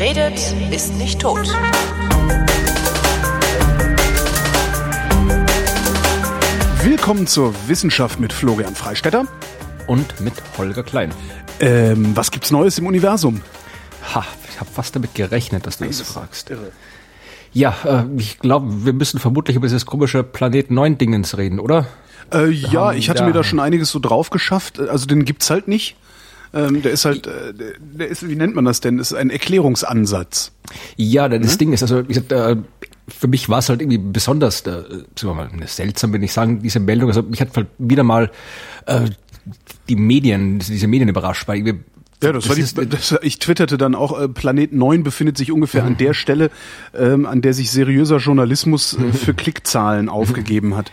Wer redet, ist nicht tot. Willkommen zur Wissenschaft mit Florian Freistetter. Und mit Holger Klein. Ähm, was gibt's Neues im Universum? Ha, ich habe fast damit gerechnet, dass du das fragst. Irre. Ja, äh, ich glaube, wir müssen vermutlich über dieses komische Planet 9 Dingens reden, oder? Äh, ja, ich hatte mir da schon einiges so drauf geschafft. Also den gibt's halt nicht. Ähm, der ist halt, äh, der ist, wie nennt man das denn? Das ist ein Erklärungsansatz. Ja, das hm? Ding ist, also wie gesagt, äh, für mich war es halt irgendwie besonders, äh, sagen wir mal, seltsam, wenn ich sagen, diese Meldung. Also mich hat halt wieder mal äh, die Medien, diese Medien überrascht, weil ja, das, das war die, das, ich twitterte dann auch, äh, Planet 9 befindet sich ungefähr mhm. an der Stelle, ähm, an der sich seriöser Journalismus äh, für Klickzahlen aufgegeben hat.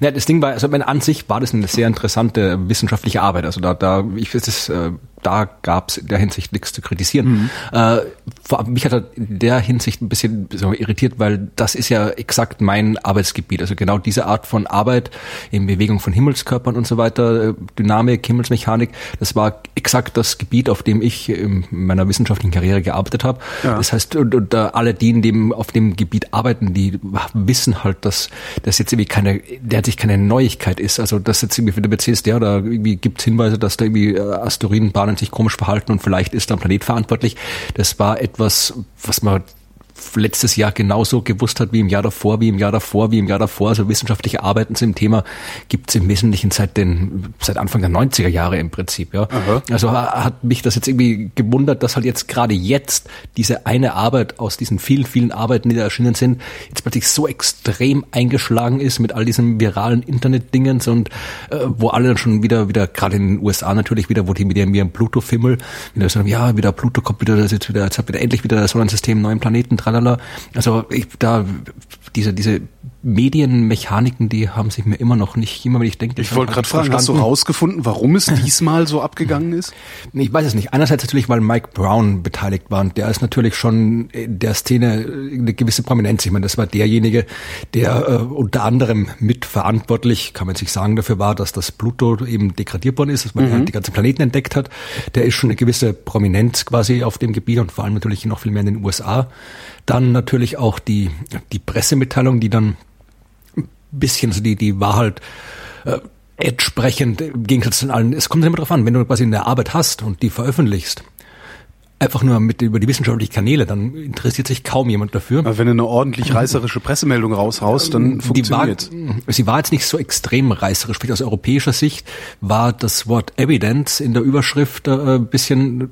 Ja, das Ding war, also an sich war das eine sehr interessante wissenschaftliche Arbeit. Also da, da ich weiß es, äh, da gab es in der Hinsicht nichts zu kritisieren. Mhm. Äh, vor, mich hat er in der Hinsicht ein bisschen irritiert, weil das ist ja exakt mein Arbeitsgebiet. Also genau diese Art von Arbeit in Bewegung von Himmelskörpern und so weiter, äh, Dynamik, Himmelsmechanik, das war exakt das Gebiet, auf dem ich in meiner wissenschaftlichen Karriere gearbeitet habe. Ja. Das heißt, und, und alle die, in dem, auf dem Gebiet arbeiten, die wissen halt, dass das jetzt irgendwie keine, der sich keine Neuigkeit ist. Also das jetzt irgendwie, du erzählst, ja, da irgendwie gibt es Hinweise, dass da irgendwie äh, Asteroidenbahnen sich komisch verhalten und vielleicht ist ein Planet verantwortlich. Das war etwas, was man letztes Jahr genauso gewusst hat wie im Jahr davor, wie im Jahr davor, wie im Jahr davor. Also wissenschaftliche Arbeiten zu dem Thema gibt es im Wesentlichen seit den seit Anfang der 90er Jahre im Prinzip. Ja. Aha. Also hat mich das jetzt irgendwie gewundert, dass halt jetzt gerade jetzt diese eine Arbeit aus diesen vielen, vielen Arbeiten, die da erschienen sind, jetzt plötzlich so extrem eingeschlagen ist mit all diesen viralen Internet-Dingens und äh, wo alle dann schon wieder, wieder gerade in den USA natürlich wieder, wo die mit ihrem Pluto-Fimmel wieder sagen, ja, wieder Pluto kommt wieder, das jetzt wieder, jetzt hat wieder endlich wieder das Sonnensystem neuen Planeten dran tralala. Also ich, da diese diese Medienmechaniken, die haben sich mir immer noch nicht, immer wenn ich denke. Ich wollte gerade fragen, hast du rausgefunden, warum es diesmal so abgegangen ist? Ich weiß es nicht. Einerseits natürlich, weil Mike Brown beteiligt war und der ist natürlich schon in der Szene eine gewisse Prominenz. Ich meine, das war derjenige, der äh, unter anderem mitverantwortlich, kann man sich sagen, dafür war, dass das Pluto eben degradiert worden ist, dass man mhm. halt die ganzen Planeten entdeckt hat. Der ist schon eine gewisse Prominenz quasi auf dem Gebiet und vor allem natürlich noch viel mehr in den USA. Dann natürlich auch die, die Pressemitteilung, die dann ein bisschen, also die, die war halt äh, entsprechend im Gegensatz zu allen. Es kommt immer darauf an, wenn du quasi eine Arbeit hast und die veröffentlichst, einfach nur mit über die wissenschaftlichen Kanäle, dann interessiert sich kaum jemand dafür. Aber wenn du eine ordentlich reißerische Pressemeldung raushaust, dann funktioniert Sie war jetzt nicht so extrem reißerisch. Sprich, aus europäischer Sicht war das Wort Evidence in der Überschrift äh, ein bisschen,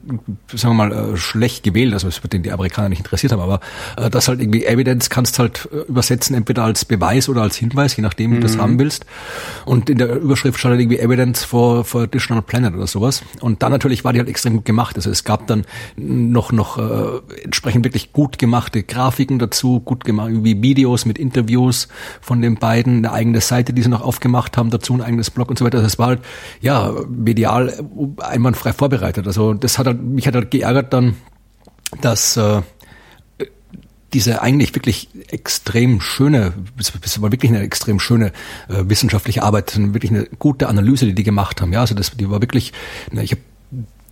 sagen wir mal, äh, schlecht gewählt. Also es wird den die Amerikaner nicht interessiert haben, aber äh, das halt irgendwie Evidence kannst halt äh, übersetzen, entweder als Beweis oder als Hinweis, je nachdem, wie du das mhm. haben willst. Und in der Überschrift stand halt irgendwie Evidence for, for Additional Planet oder sowas. Und dann natürlich war die halt extrem gut gemacht. Also es gab dann noch noch äh, entsprechend wirklich gut gemachte Grafiken dazu, gut gemacht wie Videos mit Interviews von den beiden, eine eigene Seite, die sie noch aufgemacht haben, dazu ein eigenes Blog und so weiter. Das war halt ja medial einwandfrei vorbereitet. Also das hat halt, mich hat halt geärgert dann, dass äh, diese eigentlich wirklich extrem schöne, das war wirklich eine extrem schöne äh, wissenschaftliche Arbeit, wirklich eine gute Analyse, die die gemacht haben. Ja, also das, die war wirklich, ne, ich habe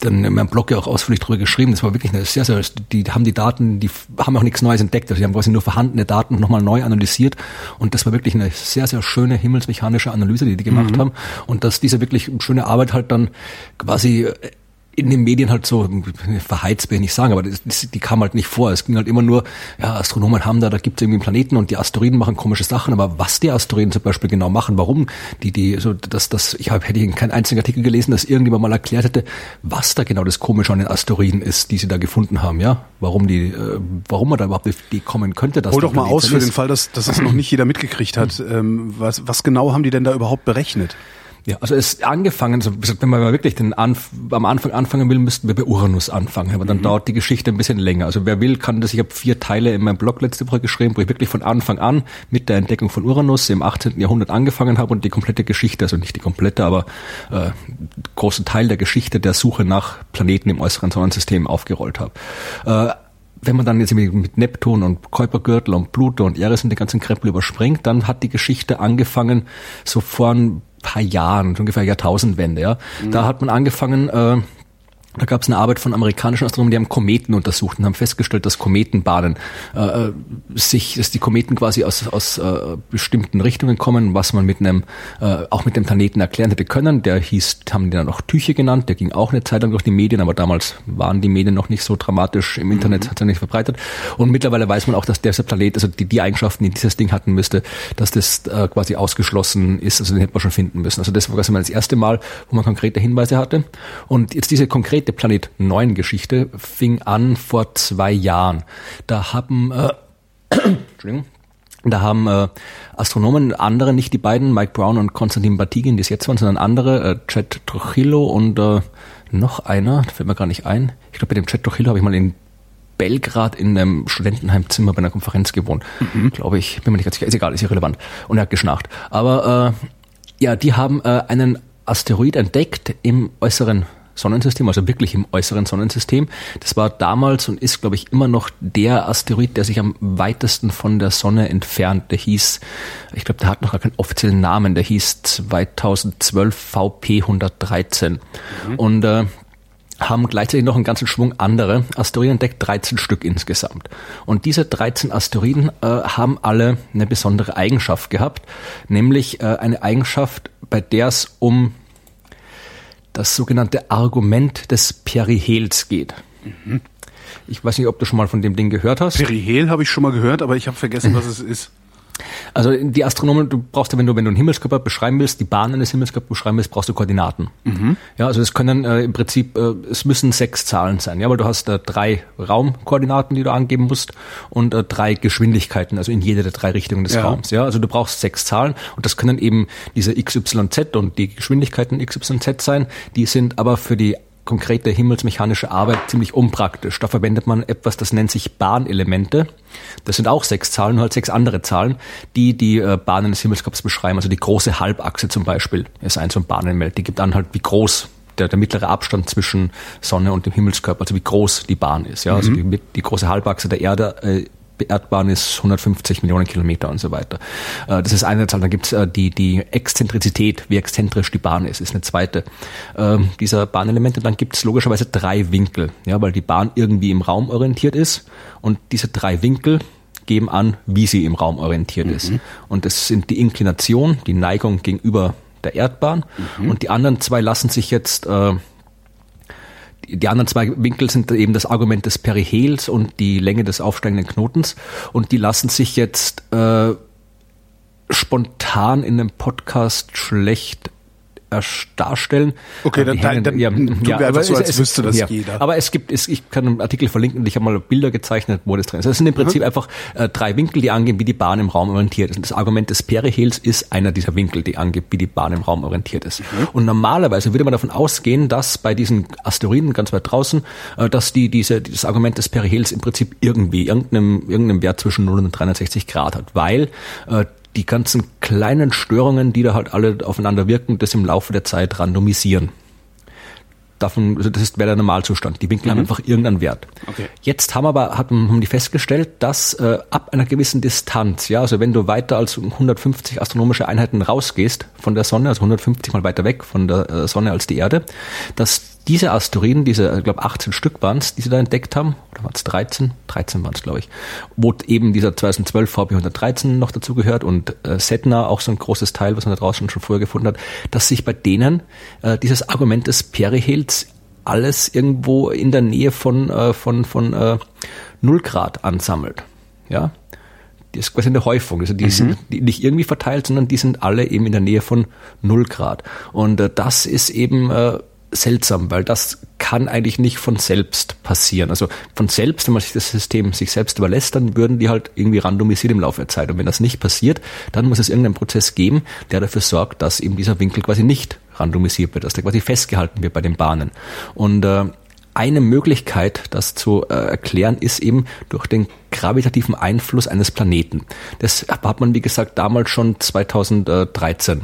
dann in meinem Blog ja auch ausführlich drüber geschrieben. Das war wirklich eine sehr, sehr, die haben die Daten, die haben auch nichts Neues entdeckt. Also die haben quasi nur vorhandene Daten nochmal neu analysiert. Und das war wirklich eine sehr, sehr schöne himmelsmechanische Analyse, die die gemacht mhm. haben. Und dass diese wirklich schöne Arbeit halt dann quasi in den Medien halt so verheizt will ich nicht sagen, aber das, das, die kam halt nicht vor. Es ging halt immer nur, ja, Astronomen haben da, da gibt es irgendwie einen Planeten und die Asteroiden machen komische Sachen, aber was die Asteroiden zum Beispiel genau machen, warum die, die, so, dass das, ich habe hätte ich keinen einzigen Artikel gelesen, dass irgendjemand mal erklärt hätte, was da genau das Komische an den Asteroiden ist, die sie da gefunden haben, ja, warum die, äh, warum man da überhaupt die kommen könnte. Dass Hol doch mal aus für den Fall, dass, dass es noch nicht jeder mitgekriegt hat. Ähm, was, was genau haben die denn da überhaupt berechnet? Ja, also es ist angefangen, also wenn man wirklich den Anf am Anfang anfangen will, müssten wir bei Uranus anfangen, aber dann mhm. dauert die Geschichte ein bisschen länger. Also wer will, kann das, ich habe vier Teile in meinem Blog letzte Woche geschrieben, wo ich wirklich von Anfang an mit der Entdeckung von Uranus im 18. Jahrhundert angefangen habe und die komplette Geschichte, also nicht die komplette, aber äh, großen Teil der Geschichte der Suche nach Planeten im äußeren Sonnensystem aufgerollt habe. Äh, wenn man dann jetzt mit Neptun und Kuipergürtel und Pluto und Eris und den ganzen Krempel überspringt, dann hat die Geschichte angefangen so vor ein paar Jahren, ungefähr Jahrtausendwende, ja. Mhm. Da hat man angefangen, äh, Da gab es eine Arbeit von amerikanischen Astronomen, die haben Kometen untersucht und haben festgestellt, dass Kometenbahnen äh, sich, dass die Kometen quasi aus, aus äh, bestimmten Richtungen kommen, was man mit einem äh, auch mit dem Planeten erklären hätte können. Der hieß, haben die dann auch Tüche genannt, der ging auch eine Zeit lang durch die Medien, aber damals waren die Medien noch nicht so dramatisch im Internet, mhm. hat er nicht verbreitet. Und mittlerweile weiß man auch, dass dieser Planet, also die, die Eigenschaften, die dieses Ding hatten müsste, dass das äh, quasi ausgeschlossen ist, also den hätte man schon finden müssen. Also das war quasi mal das erste Mal, wo man konkrete Hinweise hatte. Und jetzt diese konkrete konkrete Planet 9 Geschichte fing an vor zwei Jahren. Da haben, äh, Entschuldigung, da haben äh, Astronomen, andere, nicht die beiden, Mike Brown und Konstantin Batygin, die es jetzt waren, sondern andere, äh, Chad Trujillo und äh, noch einer, da fällt mir gar nicht ein. Ich glaube, bei dem Chad Trujillo habe ich mal in Belgrad in einem Studentenheimzimmer bei einer Konferenz gewohnt, mhm. glaube ich. Bin mir nicht ganz sicher. Ist egal, ist irrelevant. Und er hat geschnarcht. Aber äh, ja, die haben äh, einen Asteroid entdeckt im äußeren Sonnensystem, also wirklich im äußeren Sonnensystem. Das war damals und ist, glaube ich, immer noch der Asteroid, der sich am weitesten von der Sonne entfernt. Der hieß, ich glaube, der hat noch gar keinen offiziellen Namen, der hieß 2012 VP 113. Mhm. Und äh, haben gleichzeitig noch einen ganzen Schwung andere Asteroiden entdeckt, 13 Stück insgesamt. Und diese 13 Asteroiden äh, haben alle eine besondere Eigenschaft gehabt, nämlich äh, eine Eigenschaft, bei der es um das sogenannte Argument des Perihels geht. Mhm. Ich weiß nicht, ob du schon mal von dem Ding gehört hast. Perihel habe ich schon mal gehört, aber ich habe vergessen, was es ist. Also die Astronomen, du brauchst ja, wenn du, wenn du einen Himmelskörper beschreiben willst, die Bahn eines Himmelskörpers beschreiben willst, brauchst du Koordinaten. Mhm. Ja, also es können äh, im Prinzip, äh, es müssen sechs Zahlen sein, ja, weil du hast äh, drei Raumkoordinaten, die du angeben musst und äh, drei Geschwindigkeiten, also in jede der drei Richtungen des ja. Raums. Ja, also du brauchst sechs Zahlen und das können eben diese XYZ und die Geschwindigkeiten XYZ sein. Die sind aber für die konkrete himmelsmechanische Arbeit ziemlich unpraktisch. Da verwendet man etwas, das nennt sich Bahnelemente. Das sind auch sechs Zahlen, halt sechs andere Zahlen, die die äh, Bahnen des Himmelskörpers beschreiben. Also die große Halbachse zum Beispiel ist ein so ein Bahnelement. Die gibt an halt, wie groß der, der mittlere Abstand zwischen Sonne und dem Himmelskörper, also wie groß die Bahn ist. Ja, also mhm. die, die große Halbachse der Erde äh, Erdbahn ist 150 Millionen Kilometer und so weiter. Äh, das ist eine Zahl. Dann gibt es äh, die, die Exzentrizität, wie exzentrisch die Bahn ist, ist eine zweite ähm, dieser Bahnelemente. Dann gibt es logischerweise drei Winkel, ja, weil die Bahn irgendwie im Raum orientiert ist. Und diese drei Winkel geben an, wie sie im Raum orientiert mhm. ist. Und das sind die Inklination, die Neigung gegenüber der Erdbahn. Mhm. Und die anderen zwei lassen sich jetzt äh, die anderen zwei Winkel sind eben das Argument des Perihels und die Länge des aufsteigenden Knotens. Und die lassen sich jetzt äh, spontan in einem Podcast schlecht darstellen. Okay, dann, dann, dann ja, ja, einfach so, als es, wüsste das ja. jeder. Aber es gibt, es, ich kann einen Artikel verlinken und ich habe mal Bilder gezeichnet, wo das drin ist. Das sind im Prinzip mhm. einfach äh, drei Winkel, die angeben, wie die Bahn im Raum orientiert ist. Und das Argument des Perihels ist einer dieser Winkel, die angibt, wie die Bahn im Raum orientiert ist. Mhm. Und normalerweise würde man davon ausgehen, dass bei diesen Asteroiden ganz weit draußen, äh, dass die diese dieses Argument des Perihels im Prinzip irgendwie irgendeinem irgendeinem Wert zwischen 0 und 360 Grad hat, weil äh, die ganzen kleinen Störungen, die da halt alle aufeinander wirken, das im Laufe der Zeit randomisieren. Davon, also das ist wäre der Normalzustand. Die Winkel mhm. haben einfach irgendeinen Wert. Okay. Jetzt haben aber haben die festgestellt, dass äh, ab einer gewissen Distanz, ja, also wenn du weiter als 150 astronomische Einheiten rausgehst von der Sonne, also 150 mal weiter weg von der äh, Sonne als die Erde, dass diese Asteroiden, diese, ich glaube 18 Stück waren es, die sie da entdeckt haben, oder waren es 13? 13 waren es, glaube ich, wo eben dieser 2012 VP 113 noch dazu gehört und äh, Setna, auch so ein großes Teil, was man da draußen schon vorher gefunden hat, dass sich bei denen äh, dieses Argument des Perihels alles irgendwo in der Nähe von, äh, von, von äh, 0 Grad ansammelt. Ja, die ist quasi eine Häufung. Also die mhm. sind nicht irgendwie verteilt, sondern die sind alle eben in der Nähe von 0 Grad. Und äh, das ist eben äh, seltsam, weil das kann eigentlich nicht von selbst passieren. Also von selbst, wenn man sich das System sich selbst überlässt, dann würden die halt irgendwie randomisiert im Laufe der Zeit. Und wenn das nicht passiert, dann muss es irgendeinen Prozess geben, der dafür sorgt, dass eben dieser Winkel quasi nicht randomisiert wird, dass der quasi festgehalten wird bei den Bahnen. Und äh, eine Möglichkeit, das zu äh, erklären, ist eben durch den gravitativen Einfluss eines Planeten. Das hat man, wie gesagt, damals schon 2013 äh,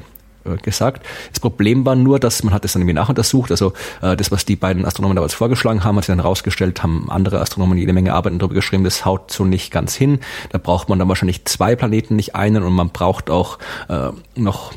gesagt. Das Problem war nur, dass man hat es dann irgendwie nachuntersucht. Also äh, das, was die beiden Astronomen damals vorgeschlagen haben, hat sich dann herausgestellt, haben andere Astronomen jede Menge Arbeiten darüber geschrieben, das haut so nicht ganz hin. Da braucht man dann wahrscheinlich zwei Planeten, nicht einen und man braucht auch äh, noch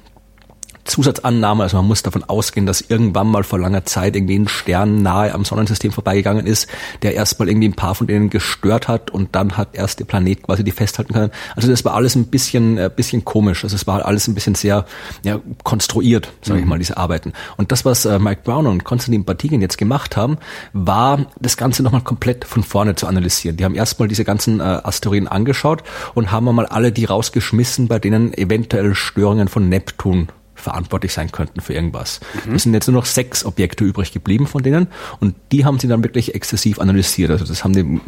Zusatzannahme, also man muss davon ausgehen, dass irgendwann mal vor langer Zeit irgendwie ein Stern nahe am Sonnensystem vorbeigegangen ist, der erstmal irgendwie ein paar von denen gestört hat und dann hat erst der Planet quasi die festhalten können. Also das war alles ein bisschen, ein äh, bisschen komisch. Also es war alles ein bisschen sehr ja, konstruiert, sage ich mhm. mal, diese Arbeiten. Und das, was äh, Mike Brown und Konstantin Batygin jetzt gemacht haben, war das Ganze nochmal komplett von vorne zu analysieren. Die haben erstmal diese ganzen äh, Asteroiden angeschaut und haben mal alle die rausgeschmissen, bei denen eventuell Störungen von Neptun verantwortlich sein könnten für irgendwas. Mhm. Es sind jetzt nur noch sechs Objekte übrig geblieben von denen und die haben sie dann wirklich exzessiv analysiert. Also das haben die,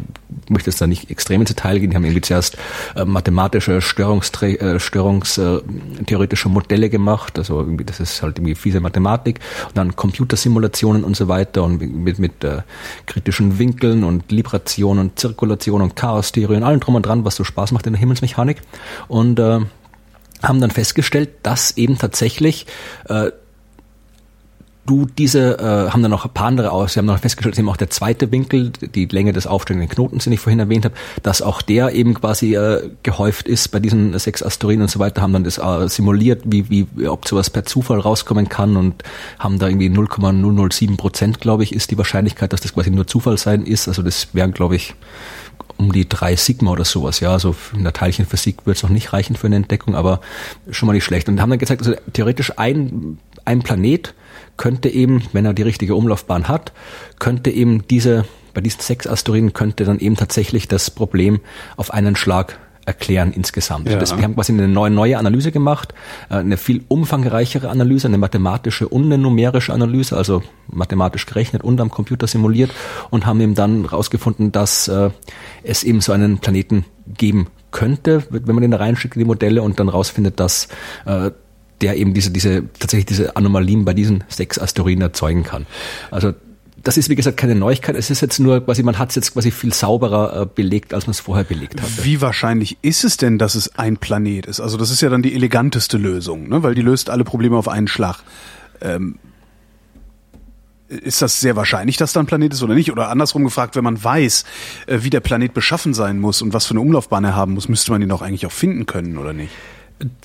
ich möchte jetzt da nicht extrem ins Detail gehen, die haben irgendwie zuerst äh, mathematische Störungstre äh, störungstheoretische Modelle gemacht, also irgendwie, das ist halt irgendwie fiese Mathematik und dann Computersimulationen und so weiter und mit, mit äh, kritischen Winkeln und Libration und Zirkulation und Chaos-Theorie und allem drum und dran, was so Spaß macht in der Himmelsmechanik und äh, haben dann festgestellt, dass eben tatsächlich äh, du diese, äh, haben dann noch ein paar andere aus, sie haben noch festgestellt, dass eben auch der zweite Winkel, die Länge des aufsteigenden Knotens, den ich vorhin erwähnt habe, dass auch der eben quasi äh, gehäuft ist bei diesen sechs Asteroiden und so weiter, haben dann das äh, simuliert, wie, wie, ob sowas per Zufall rauskommen kann und haben da irgendwie 0,007 Prozent, glaube ich, ist die Wahrscheinlichkeit, dass das quasi nur Zufall sein ist. Also das wären, glaube ich, um die drei Sigma oder sowas, ja, also in der Teilchenphysik wird es noch nicht reichen für eine Entdeckung, aber schon mal nicht schlecht. Und haben dann gezeigt, also theoretisch ein, ein Planet könnte eben, wenn er die richtige Umlaufbahn hat, könnte eben diese, bei diesen sechs Asteroiden könnte dann eben tatsächlich das Problem auf einen Schlag erklären insgesamt. Ja. Das, wir haben quasi eine neue, neue Analyse gemacht, äh, eine viel umfangreichere Analyse, eine mathematische und eine numerische Analyse, also mathematisch gerechnet und am Computer simuliert und haben eben dann herausgefunden, dass äh, es eben so einen Planeten geben könnte, wenn man den da reinschickt in die Modelle und dann rausfindet, dass äh, der eben diese, diese, tatsächlich diese Anomalien bei diesen sechs Asteroiden erzeugen kann. Also das ist wie gesagt keine Neuigkeit. Es ist jetzt nur quasi, man hat es jetzt quasi viel sauberer äh, belegt, als man es vorher belegt hat. Wie wahrscheinlich ist es denn, dass es ein Planet ist? Also das ist ja dann die eleganteste Lösung, ne? weil die löst alle Probleme auf einen Schlag. Ähm, ist das sehr wahrscheinlich, dass da ein Planet ist oder nicht? Oder andersrum gefragt, wenn man weiß, äh, wie der Planet beschaffen sein muss und was für eine Umlaufbahn er haben muss, müsste man ihn doch eigentlich auch finden können, oder nicht?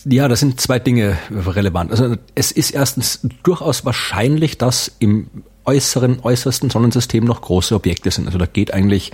Ja, das sind zwei Dinge relevant. Also es ist erstens durchaus wahrscheinlich, dass im äußeren, äußersten Sonnensystem noch große Objekte sind. Also da geht eigentlich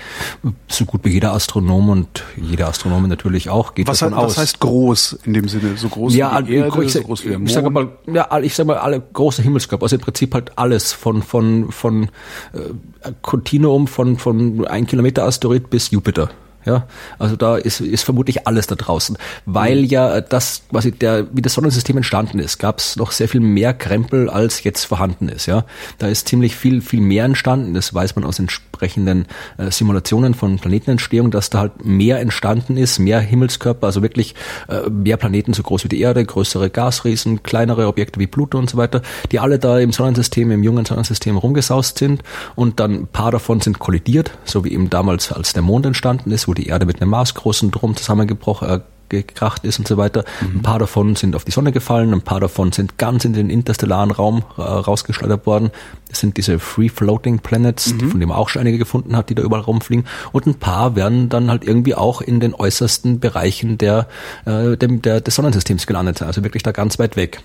so gut wie jeder Astronom und jede Astronome natürlich auch, geht was, davon hat, aus. Was heißt groß in dem Sinne? So groß ja, wie die Erde, ich, so groß wie der Mond? Ich sage mal, ja, ich sag mal alle große Himmelskörper, also im Prinzip halt alles von, von, von äh, Kontinuum von, von ein Kilometer Asteroid bis Jupiter. Ja, also da ist, ist vermutlich alles da draußen, weil ja das quasi der wie das Sonnensystem entstanden ist, gab es noch sehr viel mehr Krempel als jetzt vorhanden ist. Ja, da ist ziemlich viel viel mehr entstanden. Das weiß man aus entsprechenden äh, Simulationen von Planetenentstehung, dass da halt mehr entstanden ist, mehr Himmelskörper, also wirklich äh, mehr Planeten so groß wie die Erde, größere Gasriesen, kleinere Objekte wie Pluto und so weiter, die alle da im Sonnensystem, im jungen Sonnensystem rumgesaust sind. Und dann ein paar davon sind kollidiert, so wie eben damals als der Mond entstanden ist, wo die Erde mit einem maßgroßen Drum zusammengebrochen äh, gekracht ist und so weiter. Mhm. Ein paar davon sind auf die Sonne gefallen, ein paar davon sind ganz in den interstellaren Raum äh, rausgeschleudert worden. Das sind diese Free-Floating Planets, mhm. von denen man auch schon einige gefunden hat, die da überall rumfliegen. Und ein paar werden dann halt irgendwie auch in den äußersten Bereichen der, äh, dem, der, des Sonnensystems gelandet sein, also wirklich da ganz weit weg.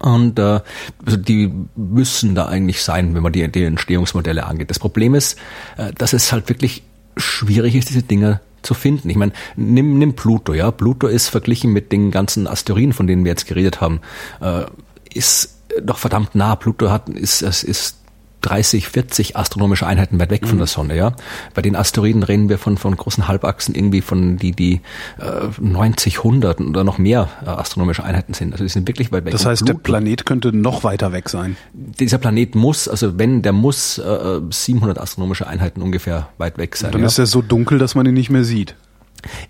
Und äh, also die müssen da eigentlich sein, wenn man die, die Entstehungsmodelle angeht. Das Problem ist, äh, dass es halt wirklich schwierig ist, diese Dinge zu finden. Ich meine, nimm, nimm Pluto, ja. Pluto ist verglichen mit den ganzen Asteroiden, von denen wir jetzt geredet haben, äh, ist doch verdammt nah. Pluto hat, ist, ist, ist 30, 40 astronomische Einheiten weit weg mhm. von der Sonne, ja. Bei den Asteroiden reden wir von, von großen Halbachsen irgendwie von die, die äh, 90, 100 oder noch mehr äh, astronomische Einheiten sind. Also die sind wirklich weit weg. Das heißt, der Planet könnte noch weiter weg sein. Dieser Planet muss, also wenn, der muss äh, 700 astronomische Einheiten ungefähr weit weg sein. Und dann ja. ist er so dunkel, dass man ihn nicht mehr sieht.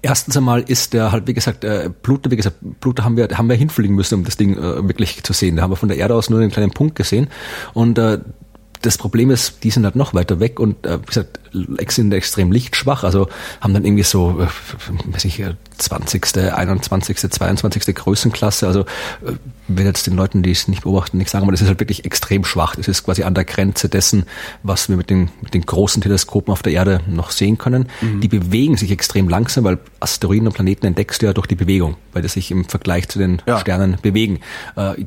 Erstens einmal ist der halt, wie gesagt, äh, Pluto, wie gesagt, Pluto haben wir, haben wir hinfliegen müssen, um das Ding äh, wirklich zu sehen. Da haben wir von der Erde aus nur einen kleinen Punkt gesehen. Und äh, das Problem ist, die sind halt noch weiter weg und äh, wie gesagt, sind extrem lichtschwach, also haben dann irgendwie so, äh, weiß ich, 20., 21., 22. Größenklasse. Also äh, will jetzt den Leuten, die es nicht beobachten, nicht sagen, aber das ist halt wirklich extrem schwach. Das ist quasi an der Grenze dessen, was wir mit den, mit den großen Teleskopen auf der Erde noch sehen können. Mhm. Die bewegen sich extrem langsam, weil Asteroiden und Planeten entdeckst du ja durch die Bewegung, weil die sich im Vergleich zu den ja. Sternen bewegen. Äh,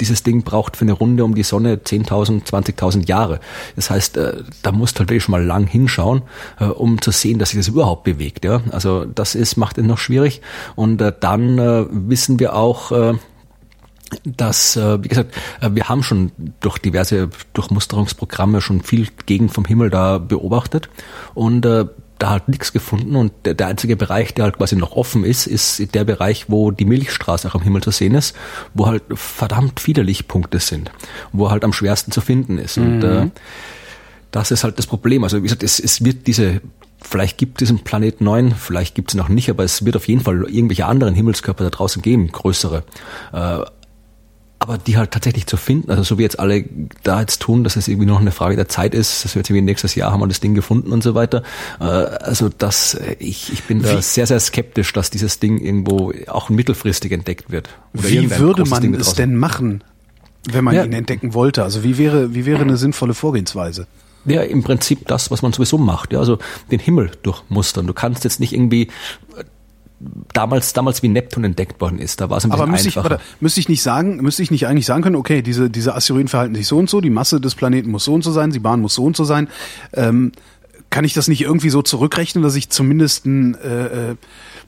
dieses Ding braucht für eine Runde um die Sonne 10.000, 20.000 Jahre. Das heißt, äh, da musst du halt wirklich schon mal lang hinschauen, äh, um zu sehen, dass sich das überhaupt bewegt. Ja? Also das ist, macht es noch schwierig. Und äh, dann wissen wir auch, dass, wie gesagt, wir haben schon durch diverse Durchmusterungsprogramme schon viel Gegend vom Himmel da beobachtet und da halt nichts gefunden und der, der, einzige Bereich, der halt quasi noch offen ist, ist der Bereich, wo die Milchstraße auch am Himmel zu sehen ist, wo halt verdammt viele Lichtpunkte sind, wo halt am schwersten zu finden ist. Mhm. Und äh, das ist halt das Problem. Also wie gesagt, es, es wird diese Vielleicht gibt es diesen Planet 9, vielleicht gibt es noch nicht, aber es wird auf jeden Fall irgendwelche anderen Himmelskörper da draußen geben, größere. Äh, aber die halt tatsächlich zu finden, also so wie jetzt alle da jetzt tun, dass es irgendwie noch eine Frage der Zeit ist, das wird irgendwie nächstes Jahr haben wir das Ding gefunden und so weiter. Äh, also das, ich, ich bin da wie, sehr, sehr skeptisch, dass dieses Ding irgendwo auch mittelfristig entdeckt wird. wie würde man es denn machen, wenn man ja. ihn entdecken wollte? Also wie wäre, wie wäre eine sinnvolle Vorgehensweise? Ja, im Prinzip das, was man sowieso macht. Ja, also den Himmel durchmustern. Du kannst jetzt nicht irgendwie damals, damals wie Neptun entdeckt worden ist. Da war es ein bisschen Aber müsste einfacher. ich, müsste ich nicht sagen, müsste ich nicht eigentlich sagen können, okay, diese, diese Asteroiden verhalten sich so und so, die Masse des Planeten muss so und so sein, die Bahn muss so und so sein. Ähm, kann ich das nicht irgendwie so zurückrechnen, dass ich zumindest ein, äh, äh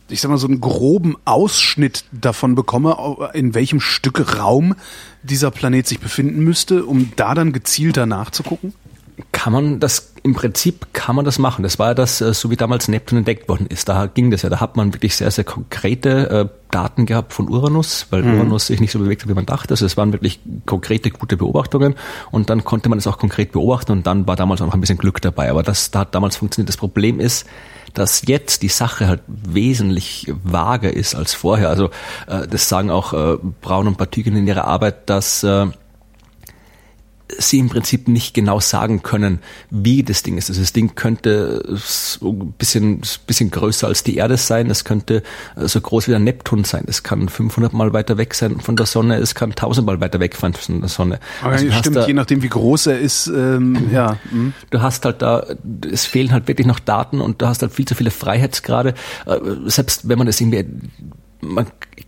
ich sag mal, so einen groben Ausschnitt davon bekomme, in welchem Stück Raum dieser Planet sich befinden müsste, um da dann gezielter nachzugucken? Kann man das im Prinzip kann man das machen. Das war ja das, äh, so wie damals Neptun entdeckt worden ist. Da ging das ja. Da hat man wirklich sehr, sehr konkrete äh, Daten gehabt von Uranus, weil mhm. Uranus sich nicht so bewegt hat, wie man dachte. Also es waren wirklich konkrete, gute Beobachtungen und dann konnte man es auch konkret beobachten und dann war damals auch noch ein bisschen Glück dabei. Aber das da hat damals funktioniert. Das Problem ist, dass jetzt die Sache halt wesentlich vager ist als vorher. Also äh, das sagen auch äh, Braun und Partigen in ihrer Arbeit, dass äh, sie im Prinzip nicht genau sagen können, wie das Ding ist. Also das Ding könnte so ein bisschen, bisschen größer als die Erde sein, es könnte äh, so groß wie der Neptun sein, es kann 500 Mal weiter weg sein von der Sonne, es kann 1000 Mal weiter weg von der Sonne. Aber also stimmt, da, je nachdem wie groß er ist, ähm, ja. Mh. Du hast halt da, es fehlen halt wirklich noch Daten und du hast halt viel zu viele Freiheitsgrade. Äh, selbst wenn man das irgendwie man,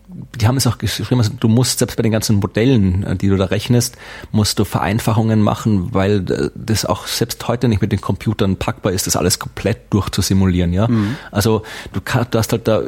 die haben es auch geschrieben, also du musst selbst bei den ganzen Modellen, äh, die du da rechnest, musst du Vereinfachungen machen, weil äh, das auch selbst heute nicht mit den Computern packbar ist, das alles komplett durchzusimulieren, ja. Mhm. Also du, kannst, du hast halt da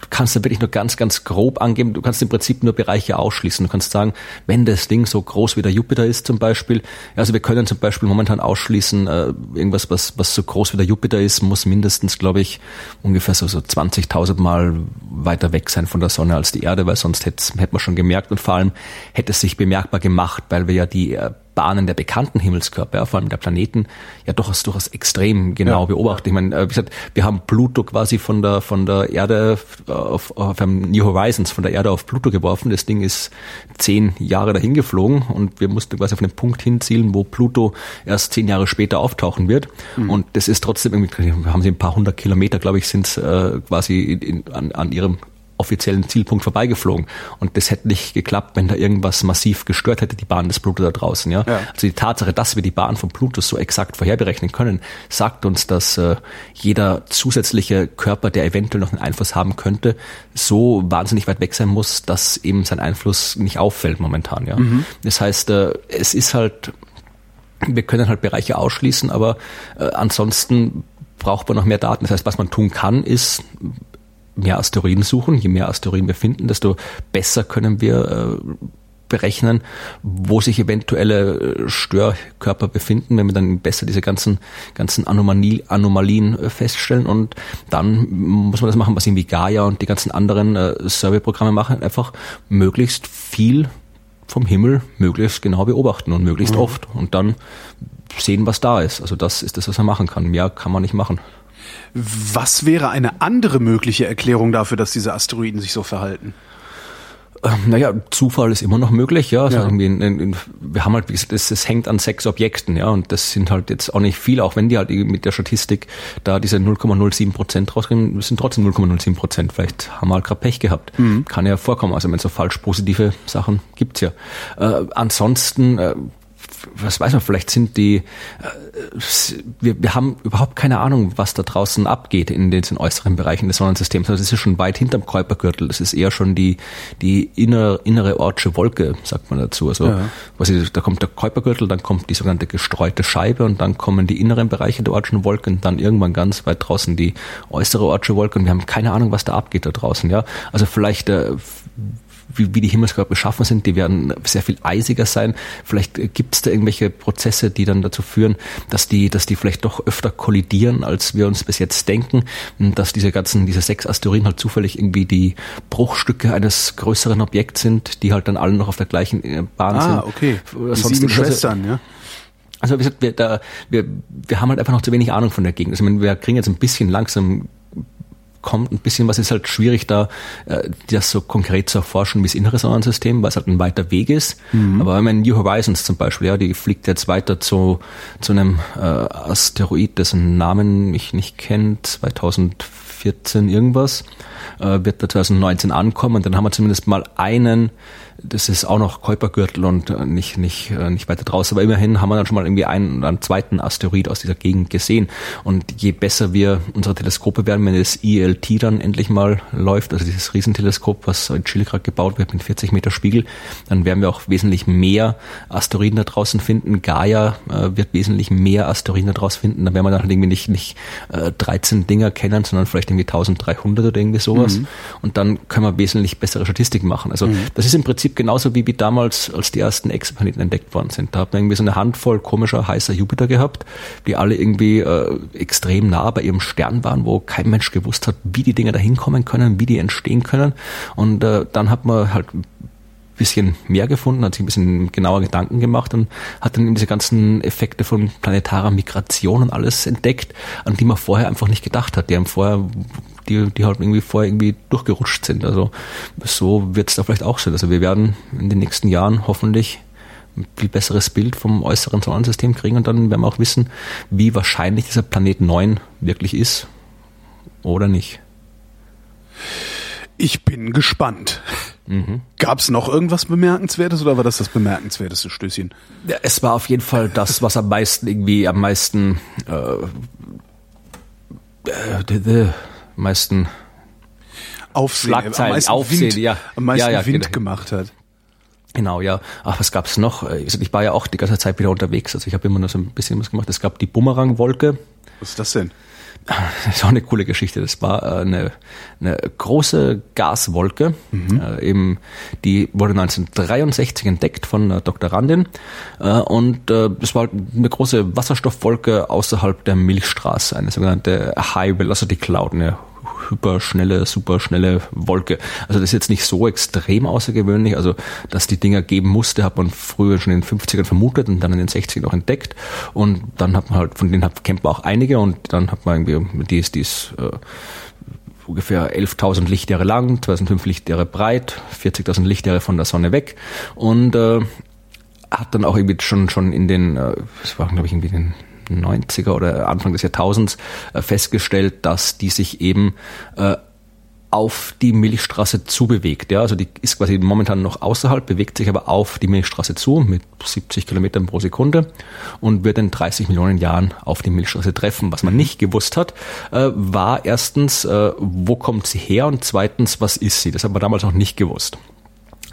du kannst da wirklich nur ganz, ganz grob angeben. Du kannst im Prinzip nur Bereiche ausschließen. Du kannst sagen, wenn das Ding so groß wie der Jupiter ist zum Beispiel, also wir können zum Beispiel momentan ausschließen, äh, irgendwas, was, was so groß wie der Jupiter ist, muss mindestens, glaube ich, ungefähr so, so 20.000 Mal weiter weg sein von der Sonne als die Erde, weil sonst hätte hätte man schon gemerkt und vor allem hätte es sich bemerkbar gemacht, weil wir ja die äh, Bahnen der bekannten Himmelskörper, vor allem der Planeten, ja durchaus, durchaus extrem genau ja. beobachtet. Ich meine, äh, wie gesagt, wir haben Pluto quasi von der, von der Erde auf, auf einem New Horizons, von der Erde auf Pluto geworfen. Das Ding ist zehn Jahre dahin geflogen und wir mussten quasi auf einen Punkt hinzielen, wo Pluto erst zehn Jahre später auftauchen wird. Mhm. Und das ist trotzdem irgendwie, haben sie ein paar hundert Kilometer, glaube ich, sind äh, quasi in, an, an ihrem offiziellen Zielpunkt vorbeigeflogen. Und das hätte nicht geklappt, wenn da irgendwas massiv gestört hätte, die Bahn des Pluto da draußen. Ja? ja. Also die Tatsache, dass wir die Bahn von Pluto so exakt vorherberechnen können, sagt uns, dass äh, jeder zusätzliche Körper, der eventuell noch einen Einfluss haben könnte, so wahnsinnig weit weg sein muss, dass eben sein Einfluss nicht auffällt momentan. Ja? Mhm. Das heißt, äh, es ist halt, wir können halt Bereiche ausschließen, aber äh, ansonsten braucht man noch mehr Daten. Das heißt, was man tun kann, ist mehr Asteroiden suchen. Je mehr Asteroiden wir finden, desto besser können wir äh, berechnen, wo sich eventuelle äh, Störkörper befinden, wenn wir dann besser diese ganzen, ganzen Anomalie, Anomalien äh, feststellen. Und dann muss man das machen, was irgendwie Gaia und die ganzen anderen äh, Survey-Programme machen, einfach möglichst viel vom Himmel möglichst genau beobachten und möglichst mhm. oft und dann sehen, was da ist. Also das ist das, was man machen kann. Mehr kann man nicht machen. Was wäre eine andere mögliche Erklärung dafür, dass diese Asteroiden sich so verhalten? Ähm, naja, Zufall ist immer noch möglich, ja. Also Ja. wir haben halt, wie gesagt, es, hängt an sechs Objekten, ja, und das sind halt jetzt auch nicht viele, auch wenn die halt mit der Statistik da diese 0,07 Prozent rauskriegen, das sind trotzdem 0,07 Prozent. Vielleicht haben wir halt gerade Pech gehabt. Kann ja vorkommen. Also wenn so falsch positive Sachen gibt's ja. Äh, ansonsten, äh, was weiß man, vielleicht sind die, äh, wir, wir haben überhaupt keine Ahnung, was da draußen abgeht in den äußeren Bereichen des Sonnensystems. Also das ist schon weit hinterm Kuipergürtel. Das ist eher schon die, die innere, innere Ortsche Wolke, sagt man dazu. Also Ja. was ich, da kommt der Kuipergürtel, dann kommt die sogenannte gestreute Scheibe und dann kommen die inneren Bereiche der Ortschen Wolke und dann irgendwann ganz weit draußen die äußere Ortsche Wolke und wir haben keine Ahnung, was da abgeht da draußen. Ja, Also vielleicht äh, wie, wie die Himmelskörper beschaffen sind, die werden sehr viel eisiger sein. Vielleicht gibt es da irgendwelche Prozesse, die dann dazu führen, dass die, dass die vielleicht doch öfter kollidieren, als wir uns bis jetzt denken, und dass diese ganzen, diese sechs Asteroiden halt zufällig irgendwie die Bruchstücke eines größeren Objekts sind, die halt dann alle noch auf der gleichen äh, Bahn sind. Ah, okay. Oder Die sonst sieben also- Schwestern, ja. also wie gesagt, wir, da, wir, wir haben halt einfach noch zu wenig Ahnung von der Gegend. Also ich meine, wir kriegen jetzt ein bisschen langsam kommt ein bisschen was, ist halt schwierig da, äh, das so konkret zu erforschen wie das innere Sonnensystem, weil es halt ein weiter Weg ist. Aber wenn man New Horizons zum Beispiel, ja, die fliegt jetzt weiter zu, zu einem äh, Asteroid, dessen Namen ich nicht kenne, 2014 irgendwas, äh, wird da 2019 ankommen. Dann haben wir zumindest mal einen, das ist auch noch Kuipergürtel und äh, nicht, nicht, äh, nicht weiter draußen, aber immerhin haben wir dann schon mal irgendwie einen oder einen zweiten Asteroid aus dieser Gegend gesehen. Und je besser wir unsere Teleskope werden, wenn das ILT dann endlich mal läuft, also dieses Riesenteleskop, was in Chile gerade gebaut wird mit 40 Meter Spiegel, dann werden wir auch wesentlich mehr Asteroiden da draußen finden. Gaia äh, wird wesentlich mehr Asteroiden da draußen finden. Dann werden wir dann halt irgendwie nicht, nicht äh, 13 Dinger kennen, sondern vielleicht irgendwie 1300 oder irgendwie sowas. Und dann können wir wesentlich bessere Statistiken machen. Also das ist im Prinzip genauso wie, wie damals, als die ersten Exoplaneten entdeckt worden sind. Da hat man irgendwie so eine Handvoll komischer, heißer Jupiter gehabt, die alle irgendwie äh, extrem nah bei ihrem Stern waren, wo kein Mensch gewusst hat, wie die Dinge da hinkommen können, wie die entstehen können. Und äh, dann hat man halt bisschen mehr gefunden, hat sich ein bisschen genauer Gedanken gemacht und hat dann diese ganzen Effekte von planetarer Migration und alles entdeckt, an die man vorher einfach nicht gedacht hat. Die haben vorher, die, die halt irgendwie vorher irgendwie durchgerutscht sind. Also so wird es da vielleicht auch sein. Also wir werden in den nächsten Jahren hoffentlich ein viel besseres Bild vom äußeren Sonnensystem kriegen und dann werden wir auch wissen, wie wahrscheinlich dieser Planet 9 wirklich ist oder nicht. Ich bin gespannt. Mhm. Gab es noch irgendwas Bemerkenswertes oder war das das bemerkenswerteste Stößchen? Ja, es war auf jeden Fall das, was am meisten irgendwie am meisten äh, äh, meisten Aufsehen, Schlagzeilen, am meisten Aufsehen, Wind, ja. am meisten Ja, ja, Wind genau. gemacht hat. Genau, ja. Ach, was gab's noch? Äh, Ich war ja auch die ganze Zeit wieder unterwegs. Also ich habe immer nur so ein bisschen was gemacht. Es gab die Bumerangwolke. Was ist das denn? Das ist auch eine coole Geschichte. Das war äh, eine, eine große Gaswolke. Äh, eben, die wurde 1963 entdeckt von einer Doktorandin. Äh, und äh, das war eine große Wasserstoffwolke außerhalb der Milchstraße, eine sogenannte High Velocity Cloud, eine hyperschnelle, superschnelle Wolke. Also das ist jetzt nicht so extrem außergewöhnlich. Also, dass die Dinger geben musste, hat man früher schon in den 50ern vermutet und dann in den 60ern auch entdeckt. Und dann hat man halt, von denen hat, kennt man auch einige und dann hat man irgendwie, die ist, die ist äh, ungefähr 11.000 Lichtjahre lang, 2.500 Lichtjahre breit, 40.000 Lichtjahre von der Sonne weg und äh, hat dann auch irgendwie schon schon in den, äh, das war glaube ich irgendwie in den 90er oder Anfang des Jahrtausends äh, festgestellt, dass die sich eben äh, auf die Milchstraße zubewegt. Ja, also die ist quasi momentan noch außerhalb, bewegt sich aber auf die Milchstraße zu mit 70 Kilometern pro Sekunde und wird in 30 Millionen Jahren auf die Milchstraße treffen. Was man nicht gewusst hat, äh, war erstens, äh, wo kommt sie her und zweitens, was ist sie? Das hat man damals noch nicht gewusst.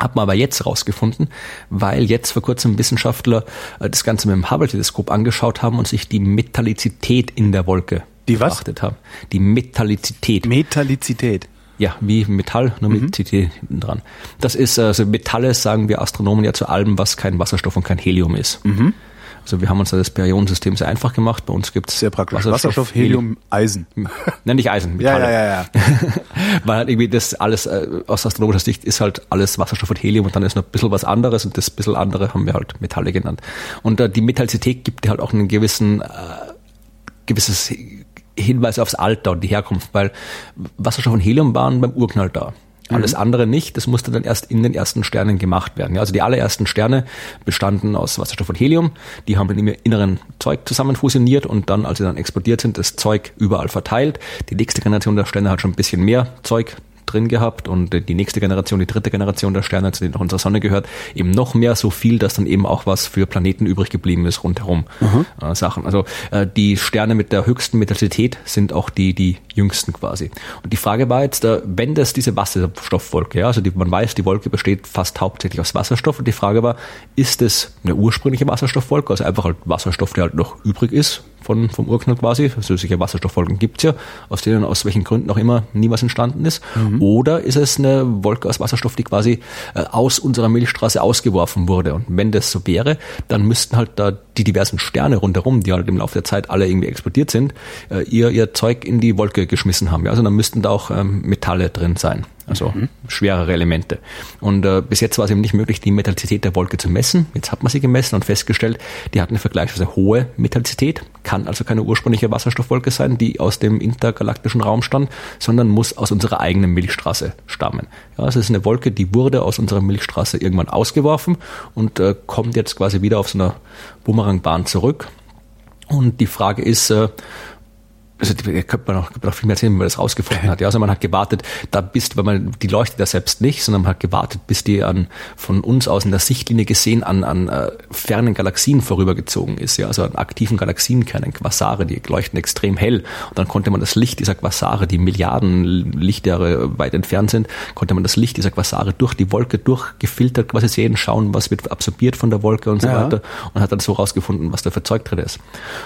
Hat man aber jetzt rausgefunden, weil jetzt vor kurzem Wissenschaftler äh, das Ganze mit dem Hubble-Teleskop angeschaut haben und sich die Metallizität in der Wolke Die was? betrachtet haben. Die Metallizität. Metallizität. Ja, wie Metall, nur Mhm. mit CT hinten dran. Das ist, also Metalle sagen wir Astronomen ja zu allem, was kein Wasserstoff und kein Helium ist. Mhm. Also wir haben uns da das Periodensystem sehr einfach gemacht. Bei uns gibt's Sehr praktisch. Wasserstoff, Helium, Eisen. Nenn nicht Eisen, Ja, Metalle. ja, ja, ja. Weil halt irgendwie das alles, äh, aus astronomischer Sicht ist halt alles Wasserstoff und Helium und dann ist noch ein bisschen was anderes und das bisschen andere haben wir halt Metalle genannt. Und äh, die Metallizität gibt dir halt auch einen gewissen, äh, gewisses Hinweis aufs Alter und die Herkunft, weil Wasserstoff und Helium waren beim Urknall da. Alles andere nicht, das musste dann erst in den ersten Sternen gemacht werden. Ja, also die allerersten Sterne bestanden aus Wasserstoff und Helium, die haben dann im inneren Zeug zusammen fusioniert und dann, als sie dann explodiert sind, das Zeug überall verteilt. Die nächste Generation der Sterne hat schon ein bisschen mehr Zeug drin gehabt und die nächste Generation, die dritte Generation der Sterne, zu denen noch unsere Sonne gehört, eben noch mehr so viel, dass dann eben auch was für Planeten übrig geblieben ist rundherum mhm. äh, Sachen. Also äh, die Sterne mit der höchsten Metallizität sind auch die die jüngsten quasi. Und die Frage war jetzt, äh, wenn das diese Wasserstoffwolke, ja, also die, man weiß, die Wolke besteht fast hauptsächlich aus Wasserstoff und die Frage war, ist es eine ursprüngliche Wasserstoffwolke, also einfach halt Wasserstoff, der halt noch übrig ist von, vom Urknall quasi, also solche Wasserstoffwolken gibt's ja, aus denen aus welchen Gründen auch immer nie was entstanden ist, mhm. oder ist es eine Wolke aus Wasserstoff, die quasi äh, aus unserer Milchstraße ausgeworfen wurde. Und wenn das so wäre, dann müssten halt da die diversen Sterne rundherum, die halt im Laufe der Zeit alle irgendwie explodiert sind, äh, ihr, ihr Zeug in die Wolke geschmissen haben. Ja? Also dann müssten da auch ähm, Metalle drin sein also mhm. schwerere Elemente. Und äh, bis jetzt war es eben nicht möglich, die Metallizität der Wolke zu messen. Jetzt hat man sie gemessen und festgestellt, die hat eine vergleichsweise hohe Metallizität, kann also keine ursprüngliche Wasserstoffwolke sein, die aus dem intergalaktischen Raum stand, sondern muss aus unserer eigenen Milchstraße stammen. Ja, es ist eine Wolke, die wurde aus unserer Milchstraße irgendwann ausgeworfen und äh, kommt jetzt quasi wieder auf so einer Bumerangbahn zurück. Und die Frage ist, also könnte man noch, könnte man noch viel mehr erzählen, wie man das rausgefunden hat. Ja, also man hat gewartet, da bist, weil man, die leuchtet ja selbst nicht, sondern man hat gewartet, bis die an, von uns aus in der Sichtlinie gesehen an, an äh, fernen Galaxien vorübergezogen ist. Ja, also an aktiven Galaxienkernen, Quasare, die leuchten extrem hell. Und dann konnte man das Licht dieser Quasare, die Milliarden Lichtjahre weit entfernt sind, konnte man das Licht dieser Quasare durch die Wolke durchgefiltert quasi sehen, schauen, was wird absorbiert von der Wolke und so ja. weiter. Und hat dann so rausgefunden, was da für Zeug drin ist.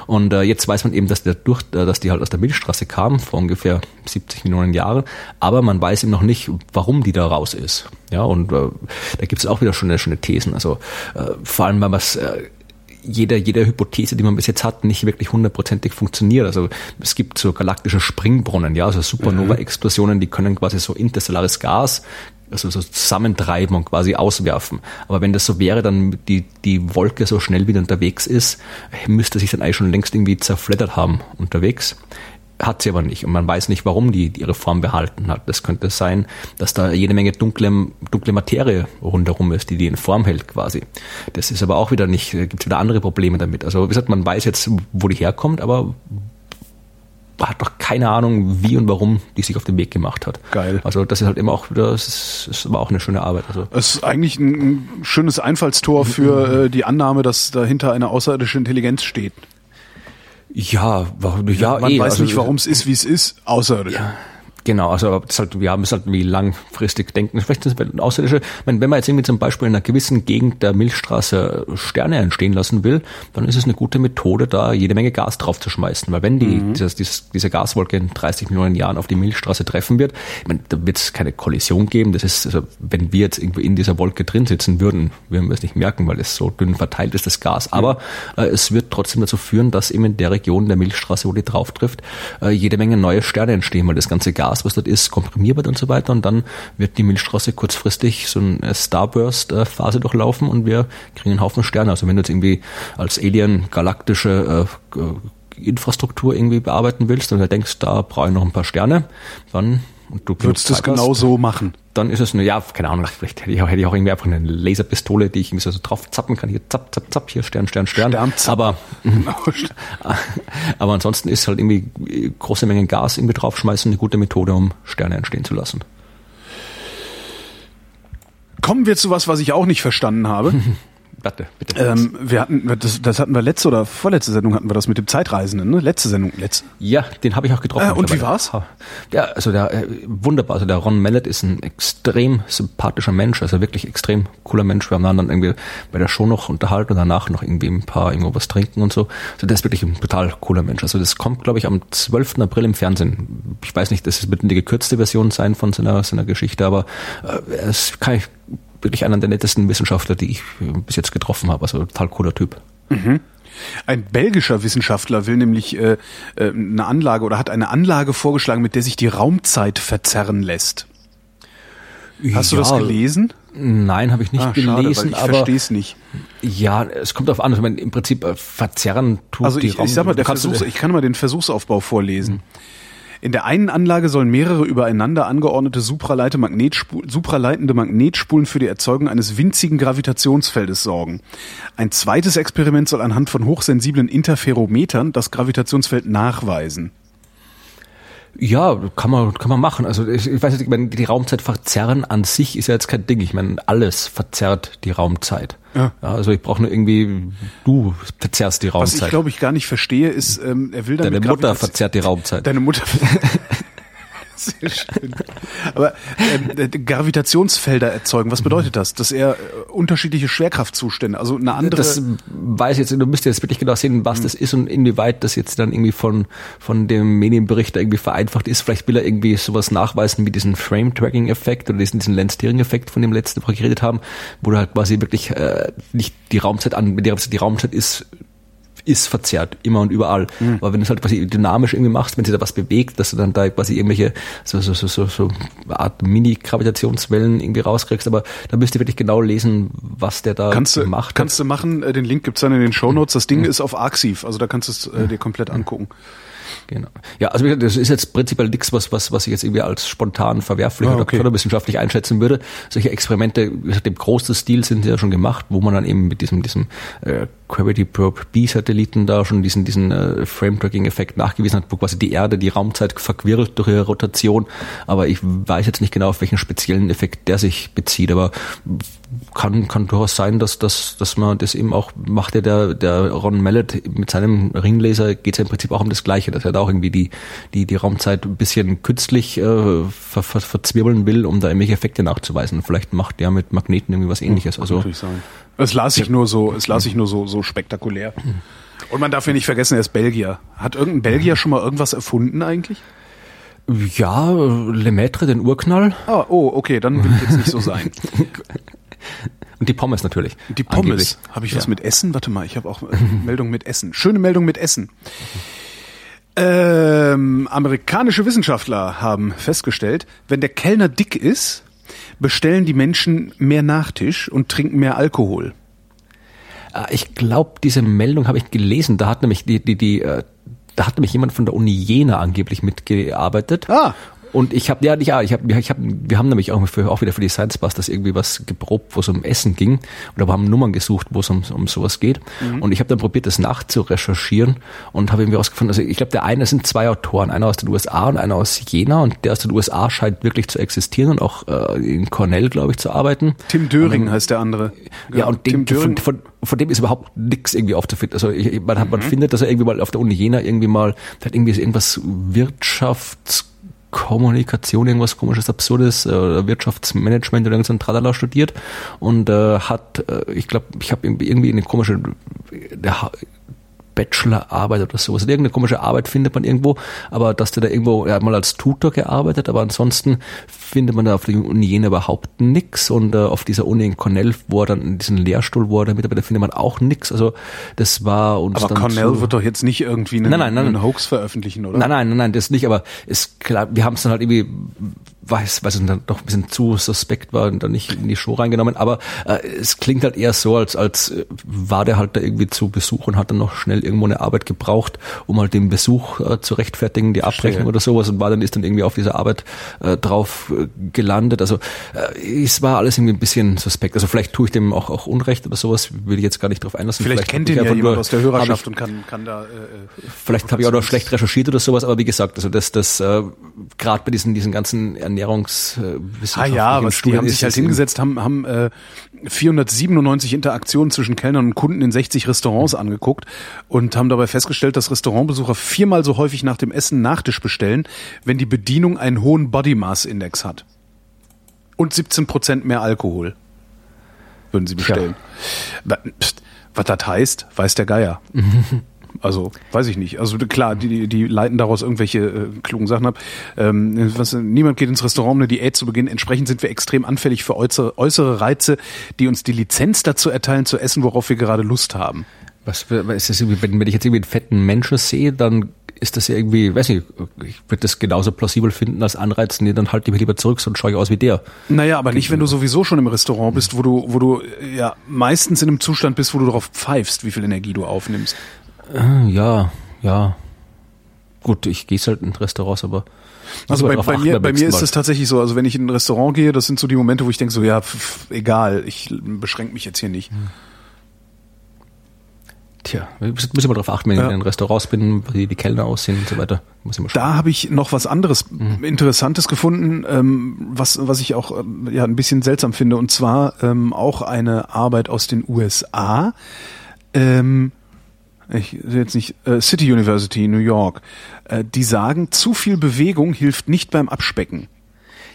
Und äh, jetzt weiß man eben, dass der durch, äh, dass die halt aus der Milchstraße kam, vor ungefähr 70 Millionen Jahren, aber man weiß eben noch nicht, warum die da raus ist. Ja, und äh, da gibt es auch wieder schon schöne Thesen. Also äh, vor allem, weil man es äh, jeder, jeder Hypothese, die man bis jetzt hat, nicht wirklich hundertprozentig funktioniert. Also es gibt so galaktische Springbrunnen, ja, also Supernova-Explosionen, die können quasi so interstellares Gas also so zusammentreiben und quasi auswerfen. Aber wenn das so wäre, dann die, die Wolke so schnell wieder unterwegs ist, müsste sich dann eigentlich schon längst irgendwie zerfleddert haben unterwegs. Hat sie aber nicht. Und man weiß nicht, warum die, ihre Form behalten hat. Das könnte sein, dass da jede Menge dunkle, dunkle Materie rundherum ist, die die in Form hält quasi. Das ist aber auch wieder nicht, gibt es wieder andere Probleme damit. Also wie gesagt, man weiß jetzt, wo die herkommt, aber hat doch keine Ahnung, wie und warum die sich auf den Weg gemacht hat. Geil. Also das ist halt immer auch wieder, das ist, ist aber auch eine schöne Arbeit. Also. Es ist eigentlich ein schönes Einfallstor für äh, die Annahme, dass dahinter eine außerirdische Intelligenz steht. Ja, ja, man eh, weiß also, nicht, warum es ist, wie es ist, außerirdisch. Ja. Genau, also das halt, wir haben es halt wie langfristig denken. Vielleicht ist es außerirdische. Wenn, wenn man jetzt irgendwie zum Beispiel in einer gewissen Gegend der Milchstraße Sterne entstehen lassen will, dann ist es eine gute Methode, da jede Menge Gas drauf zu schmeißen. Weil wenn die, mhm. dieses, dieses, diese Gaswolke in 30 Millionen Jahren auf die Milchstraße treffen wird, ich meine, da wird es keine Kollision geben. Das ist, also wenn wir jetzt irgendwo in dieser Wolke drin sitzen würden, würden wir es nicht merken, weil es so dünn verteilt ist, das Gas. Aber äh, es wird trotzdem dazu führen, dass eben in der Region der Milchstraße, wo die drauf trifft, äh, jede Menge neue Sterne entstehen, weil das ganze Gas Was dort ist, komprimiert wird und so weiter. Und dann wird die Milchstraße kurzfristig so eine Starburst-Phase durchlaufen und wir kriegen einen Haufen Sterne. Also wenn du jetzt irgendwie als Alien galaktische äh, Infrastruktur irgendwie bearbeiten willst und du denkst, da brauche ich noch ein paar Sterne, dann und du würdest es genau so machen. Dann ist es eine, ja, keine Ahnung, vielleicht hätte ich auch, hätte ich auch irgendwie einfach eine Laserpistole, die ich irgendwie so drauf zappen kann. Hier zapp, zapp, zapp, hier Stern, Stern, Stern. Sternzapp. Aber, aber ansonsten ist halt irgendwie große Mengen Gas irgendwie draufschmeißen eine gute Methode, um Sterne entstehen zu lassen. Kommen wir zu was, was ich auch nicht verstanden habe. Bitte, bitte. Ähm, wir hatten, das, das hatten wir letzte oder vorletzte Sendung hatten wir das mit dem Zeitreisenden, ne? Letzte Sendung, letzte. Ja, den habe ich auch getroffen. Äh, und wie war's? Ja, also der äh, wunderbar. Also der Ron Mallet ist ein extrem sympathischer Mensch, also wirklich extrem cooler Mensch. Wir haben dann irgendwie bei der Show noch unterhalten und danach noch irgendwie ein paar irgendwo was trinken und so. Also der ist wirklich ein total cooler Mensch. Also das kommt, glaube ich, am 12. April im Fernsehen. Ich weiß nicht, das wird eine gekürzte Version sein von seiner, seiner Geschichte, aber äh, es kann ich wirklich einer der nettesten Wissenschaftler, die ich bis jetzt getroffen habe. Also total cooler Typ. Mhm. Ein belgischer Wissenschaftler will nämlich äh, äh, eine Anlage oder hat eine Anlage vorgeschlagen, mit der sich die Raumzeit verzerren lässt. Hast ja, du das gelesen? Nein, habe ich nicht ah, gelesen, schade, ich verstehe es nicht. Ja, es kommt darauf an, also im Prinzip äh, verzerren tut also ich, die Raum. Ich sag mal, der Versuchs, ich kann mal den Versuchsaufbau vorlesen. Hm. In der einen Anlage sollen mehrere übereinander angeordnete Magnetspu supraleitende Magnetspulen für die Erzeugung eines winzigen Gravitationsfeldes sorgen. Ein zweites Experiment soll anhand von hochsensiblen Interferometern das Gravitationsfeld nachweisen. Ja, kann man, kann man machen. Also ich, ich weiß nicht, ich meine, die Raumzeit verzerren an sich ist ja jetzt kein Ding. Ich meine, alles verzerrt die Raumzeit. Ja. also ich brauche nur irgendwie, du verzerrst die Was ich Raumzeit. glaube ich gar nicht verstehe, ist, ähm, er will damit Deine Mutter verzerrt die Raumzeit. Deine Mutter. Sehr schön. Aber ähm, äh, Gravitationsfelder erzeugen, was bedeutet das? Dass er äh, unterschiedliche Schwerkraftzustände, also eine andere. das weiß jetzt, du müsst jetzt wirklich genau sehen, was das ist und inwieweit das jetzt dann irgendwie von, von dem Medienbericht irgendwie vereinfacht ist. Vielleicht will er irgendwie sowas nachweisen wie diesen Frame-Tracking-Effekt oder diesen, diesen Lens-Steering-Effekt, von dem letzte Woche geredet haben, wo du halt quasi wirklich äh, nicht die Raumzeit an, die Raumzeit ist ist verzerrt, immer und überall. Hm. Aber wenn du es halt quasi dynamisch irgendwie machst, wenn sich da was bewegt, dass du dann da quasi irgendwelche so, so, so, so, so Art Mini-Gravitationswellen irgendwie rauskriegst, aber da müsst ihr wirklich genau lesen, was der da kannst du, gemacht hat. kannst du machen, äh, den Link gibt's dann in den Shownotes. Das Ding ist auf Arxiv, also da kannst du es äh, dir komplett angucken. Genau. Ja, also das ist jetzt prinzipiell nichts, was, was, was ich jetzt irgendwie als spontan verwerflich Ah, oder okay. förderwissenschaftlich einschätzen würde. Solche Experimente, wie gesagt, im großen Stil sind ja schon gemacht, wo man dann eben mit diesem, diesem äh, Gravity Probe B-Satelliten da schon diesen, diesen äh, Frame-Tracking-Effekt nachgewiesen hat, wo quasi die Erde die Raumzeit verquirlt durch ihre Rotation. Aber ich weiß jetzt nicht genau, auf welchen speziellen Effekt der sich bezieht. Aber kann, kann durchaus sein, dass, dass, dass man das eben auch macht. Ja, der, der Ron Mallet mit seinem Ringlaser geht es ja im Prinzip auch um das Gleiche, dass er da auch irgendwie die, die, die Raumzeit ein bisschen künstlich äh, ver, ver, verzwirbeln will, um da irgendwelche Effekte nachzuweisen. Vielleicht macht der mit Magneten irgendwie was ähnliches. Also. Es las ich nur so, es las ich nur so, so spektakulär. Und man darf ja nicht vergessen, er ist Belgier. Hat irgendein Belgier schon mal irgendwas erfunden eigentlich? ja, Lemaitre, den Urknall Ah, oh, okay, dann will ich jetzt nicht so sein. und die Pommes natürlich. Die Pommes. Habe ich was Ja. mit Essen? Warte mal, ich habe auch äh, Meldung mit Essen. Schöne Meldung mit Essen. Ähm, amerikanische Wissenschaftler haben festgestellt, wenn der Kellner dick ist, bestellen die Menschen mehr Nachtisch und trinken mehr Alkohol. Äh, Ich glaube, diese Meldung habe ich gelesen. Da hat nämlich die, die, die, äh, da hat nämlich jemand von der Uni Jena angeblich mitgearbeitet. Ah. Und ich habe, ja, ja, ich habe, ich hab, wir haben nämlich auch, für, auch wieder für die Science Busters irgendwie was geprobt, wo es um Essen ging. Oder wir haben Nummern gesucht, wo es um, um sowas geht. Und ich habe dann probiert, das nachzurecherchieren und habe irgendwie rausgefunden, also ich glaube, der eine sind zwei Autoren, einer aus den USA und einer aus Jena. Und der aus den USA scheint wirklich zu existieren und auch äh, in Cornell, glaube ich, zu arbeiten. Tim Döring heißt der andere. Ja, und Tim dem, von, Döring. von, von dem ist überhaupt nichts irgendwie aufzufinden. Also ich, man, hat, man findet, dass er irgendwie mal auf der Uni Jena irgendwie mal, der hat irgendwie irgendwas Wirtschaftskommunikation, irgendwas komisches, absurdes, äh, Wirtschaftsmanagement oder irgend so ein Tralala studiert und äh, hat, äh, ich glaube, ich habe irgendwie, eine komische, der, Bachelorarbeit oder sowas. Irgendeine komische Arbeit findet man irgendwo, aber dass der da irgendwo, er hat mal als Tutor gearbeitet, aber ansonsten findet man da auf der Uni Jena überhaupt nix und äh, auf dieser Uni in Cornell, wo er dann in diesem Lehrstuhl, wo er da mitarbeiter, findet man auch nix. Also das war uns Aber dann Cornell zu, wird doch jetzt nicht irgendwie einen, Nein, nein, nein, einen. Hoax veröffentlichen, oder? Nein, nein, nein, nein, das nicht, aber ist klar, wir haben es dann halt irgendwie, weiß, weiß es dann doch ein bisschen zu suspekt war und dann nicht in die Show reingenommen, aber äh, es klingt halt eher so, als, als äh, war der halt da irgendwie zu Besuch und hat dann noch schnell irgendwo eine Arbeit gebraucht, um halt den Besuch äh, zu rechtfertigen, die Abrechnung oder sowas und war dann ist dann irgendwie auf dieser Arbeit äh, drauf äh, gelandet. Also äh, es war alles irgendwie ein bisschen suspekt. Also vielleicht tue ich dem auch, auch Unrecht oder sowas, will ich jetzt gar nicht drauf einlassen. Vielleicht, kennt hab ich ihn ja jemand nur- aus der hab ich- Hörerschaft und kann, kann da. Äh, äh, Vielleicht habe ich auch noch schlecht recherchiert oder sowas, aber wie gesagt, also das, das äh, gerade bei diesen diesen ganzen Ernährungs äh, Ah ja, was, die Studien haben ist sich halt hingesetzt, haben, haben äh, 497 Interaktionen zwischen Kellnern und Kunden in 60 Restaurants angeguckt und haben dabei festgestellt, dass Restaurantbesucher viermal so häufig nach dem Essen Nachtisch bestellen, wenn die Bedienung einen hohen Body Mass Index hat. Und 17 Prozent mehr Alkohol würden sie bestellen. Pst, Was das heißt, weiß der Geier. Also, weiß ich nicht. Also klar, die, die leiten daraus irgendwelche äh, klugen Sachen ab. Ähm, was, niemand geht ins Restaurant, um eine Diät zu beginnen. Entsprechend sind wir extrem anfällig für äußere, äußere Reize, die uns die Lizenz dazu erteilen, zu essen, worauf wir gerade Lust haben. Was, was ist das irgendwie, wenn, wenn ich jetzt irgendwie einen fetten Menschen sehe, dann ist das ja irgendwie, weiß nicht, ich würde das genauso plausibel finden als Anreiz, nee, dann halte ich mich lieber zurück, sonst schaue ich aus wie der. Naja, aber nicht, wenn du sowieso schon im Restaurant bist, wo du, wo du ja meistens in einem Zustand bist, wo du darauf pfeifst, wie viel Energie du aufnimmst. Ah, Ja, ja. gut, ich gehe halt in Restaurants, aber also bei, bei mir, bei mir ist es tatsächlich so, also wenn ich in ein Restaurant gehe, das sind so die Momente, wo ich denke so, ja, pff, egal, ich beschränke mich jetzt hier nicht. Hm. Tja, wir müssen mal darauf achten, wenn ja. ich in Restaurants bin, wie die Kellner aussehen und so weiter. Da habe ich noch was anderes mhm. Interessantes gefunden, ähm, was, was ich auch ähm, ja, ein bisschen seltsam finde, und zwar ähm, auch eine Arbeit aus den USA. Ähm, ich jetzt nicht, äh, City University, New York. Äh, die sagen, zu viel Bewegung hilft nicht beim Abspecken.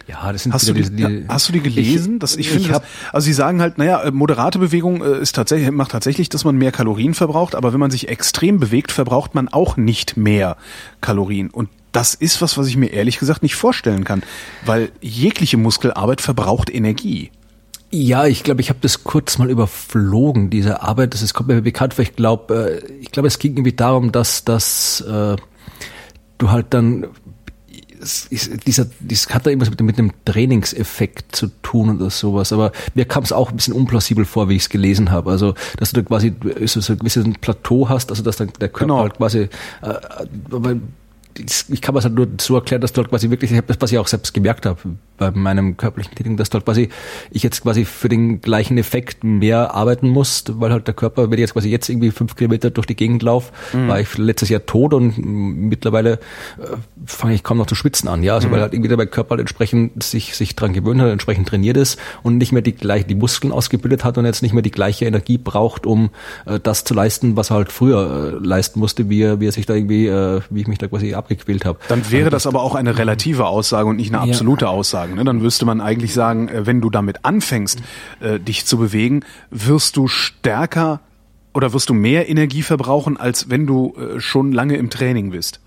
Ja, das sind hast du die, die, hast du die gelesen? Ich, das, ich, ich finde, das, also sie sagen halt, naja, äh, moderate Bewegung äh, ist tatsächlich macht tatsächlich, dass man mehr Kalorien verbraucht, aber wenn man sich extrem bewegt, verbraucht man auch nicht mehr Kalorien. Und das ist was, was ich mir ehrlich gesagt nicht vorstellen kann, weil jegliche Muskelarbeit verbraucht Energie. Ja, ich glaube, ich habe das kurz mal überflogen, diese Arbeit. Das ist, kommt mir bekannt vor. Ich glaube, äh, ich glaube, es ging irgendwie darum, dass, dass äh, du halt dann ist, dieser, das hat da irgendwas mit, mit einem Trainingseffekt zu tun oder sowas, aber mir kam es auch ein bisschen unplausibel vor, wie ich es gelesen habe. Also, dass du da quasi so, so ein gewisses Plateau hast, also dass dann der Körper genau. halt quasi, äh, äh ich kann mir halt nur so erklären, dass du halt quasi wirklich, ich habe das, was ich auch selbst gemerkt habe, bei meinem körperlichen Tätigen, dass du halt quasi, ich jetzt quasi für den gleichen Effekt mehr arbeiten musst, weil halt der Körper, wenn ich jetzt quasi jetzt irgendwie fünf Kilometer durch die Gegend laufe, mhm. war ich letztes Jahr tot und mittlerweile äh, fange ich kaum noch zu schwitzen an, ja, also mhm. weil halt irgendwie der Körper halt entsprechend sich, sich dran gewöhnt hat, entsprechend trainiert ist und nicht mehr die gleiche, die Muskeln ausgebildet hat und jetzt nicht mehr die gleiche Energie braucht, um äh, das zu leisten, was er halt früher äh, leisten musste, wie er, wie er sich da irgendwie, äh, wie ich mich da quasi abgequält habe. Dann wäre das aber auch eine relative Aussage und nicht eine absolute ja. Aussage. Ne? Dann müsste man eigentlich sagen, äh, wenn du damit anfängst, äh, dich zu bewegen, wirst du stärker oder wirst du mehr Energie verbrauchen, als wenn du äh, schon lange im Training bist.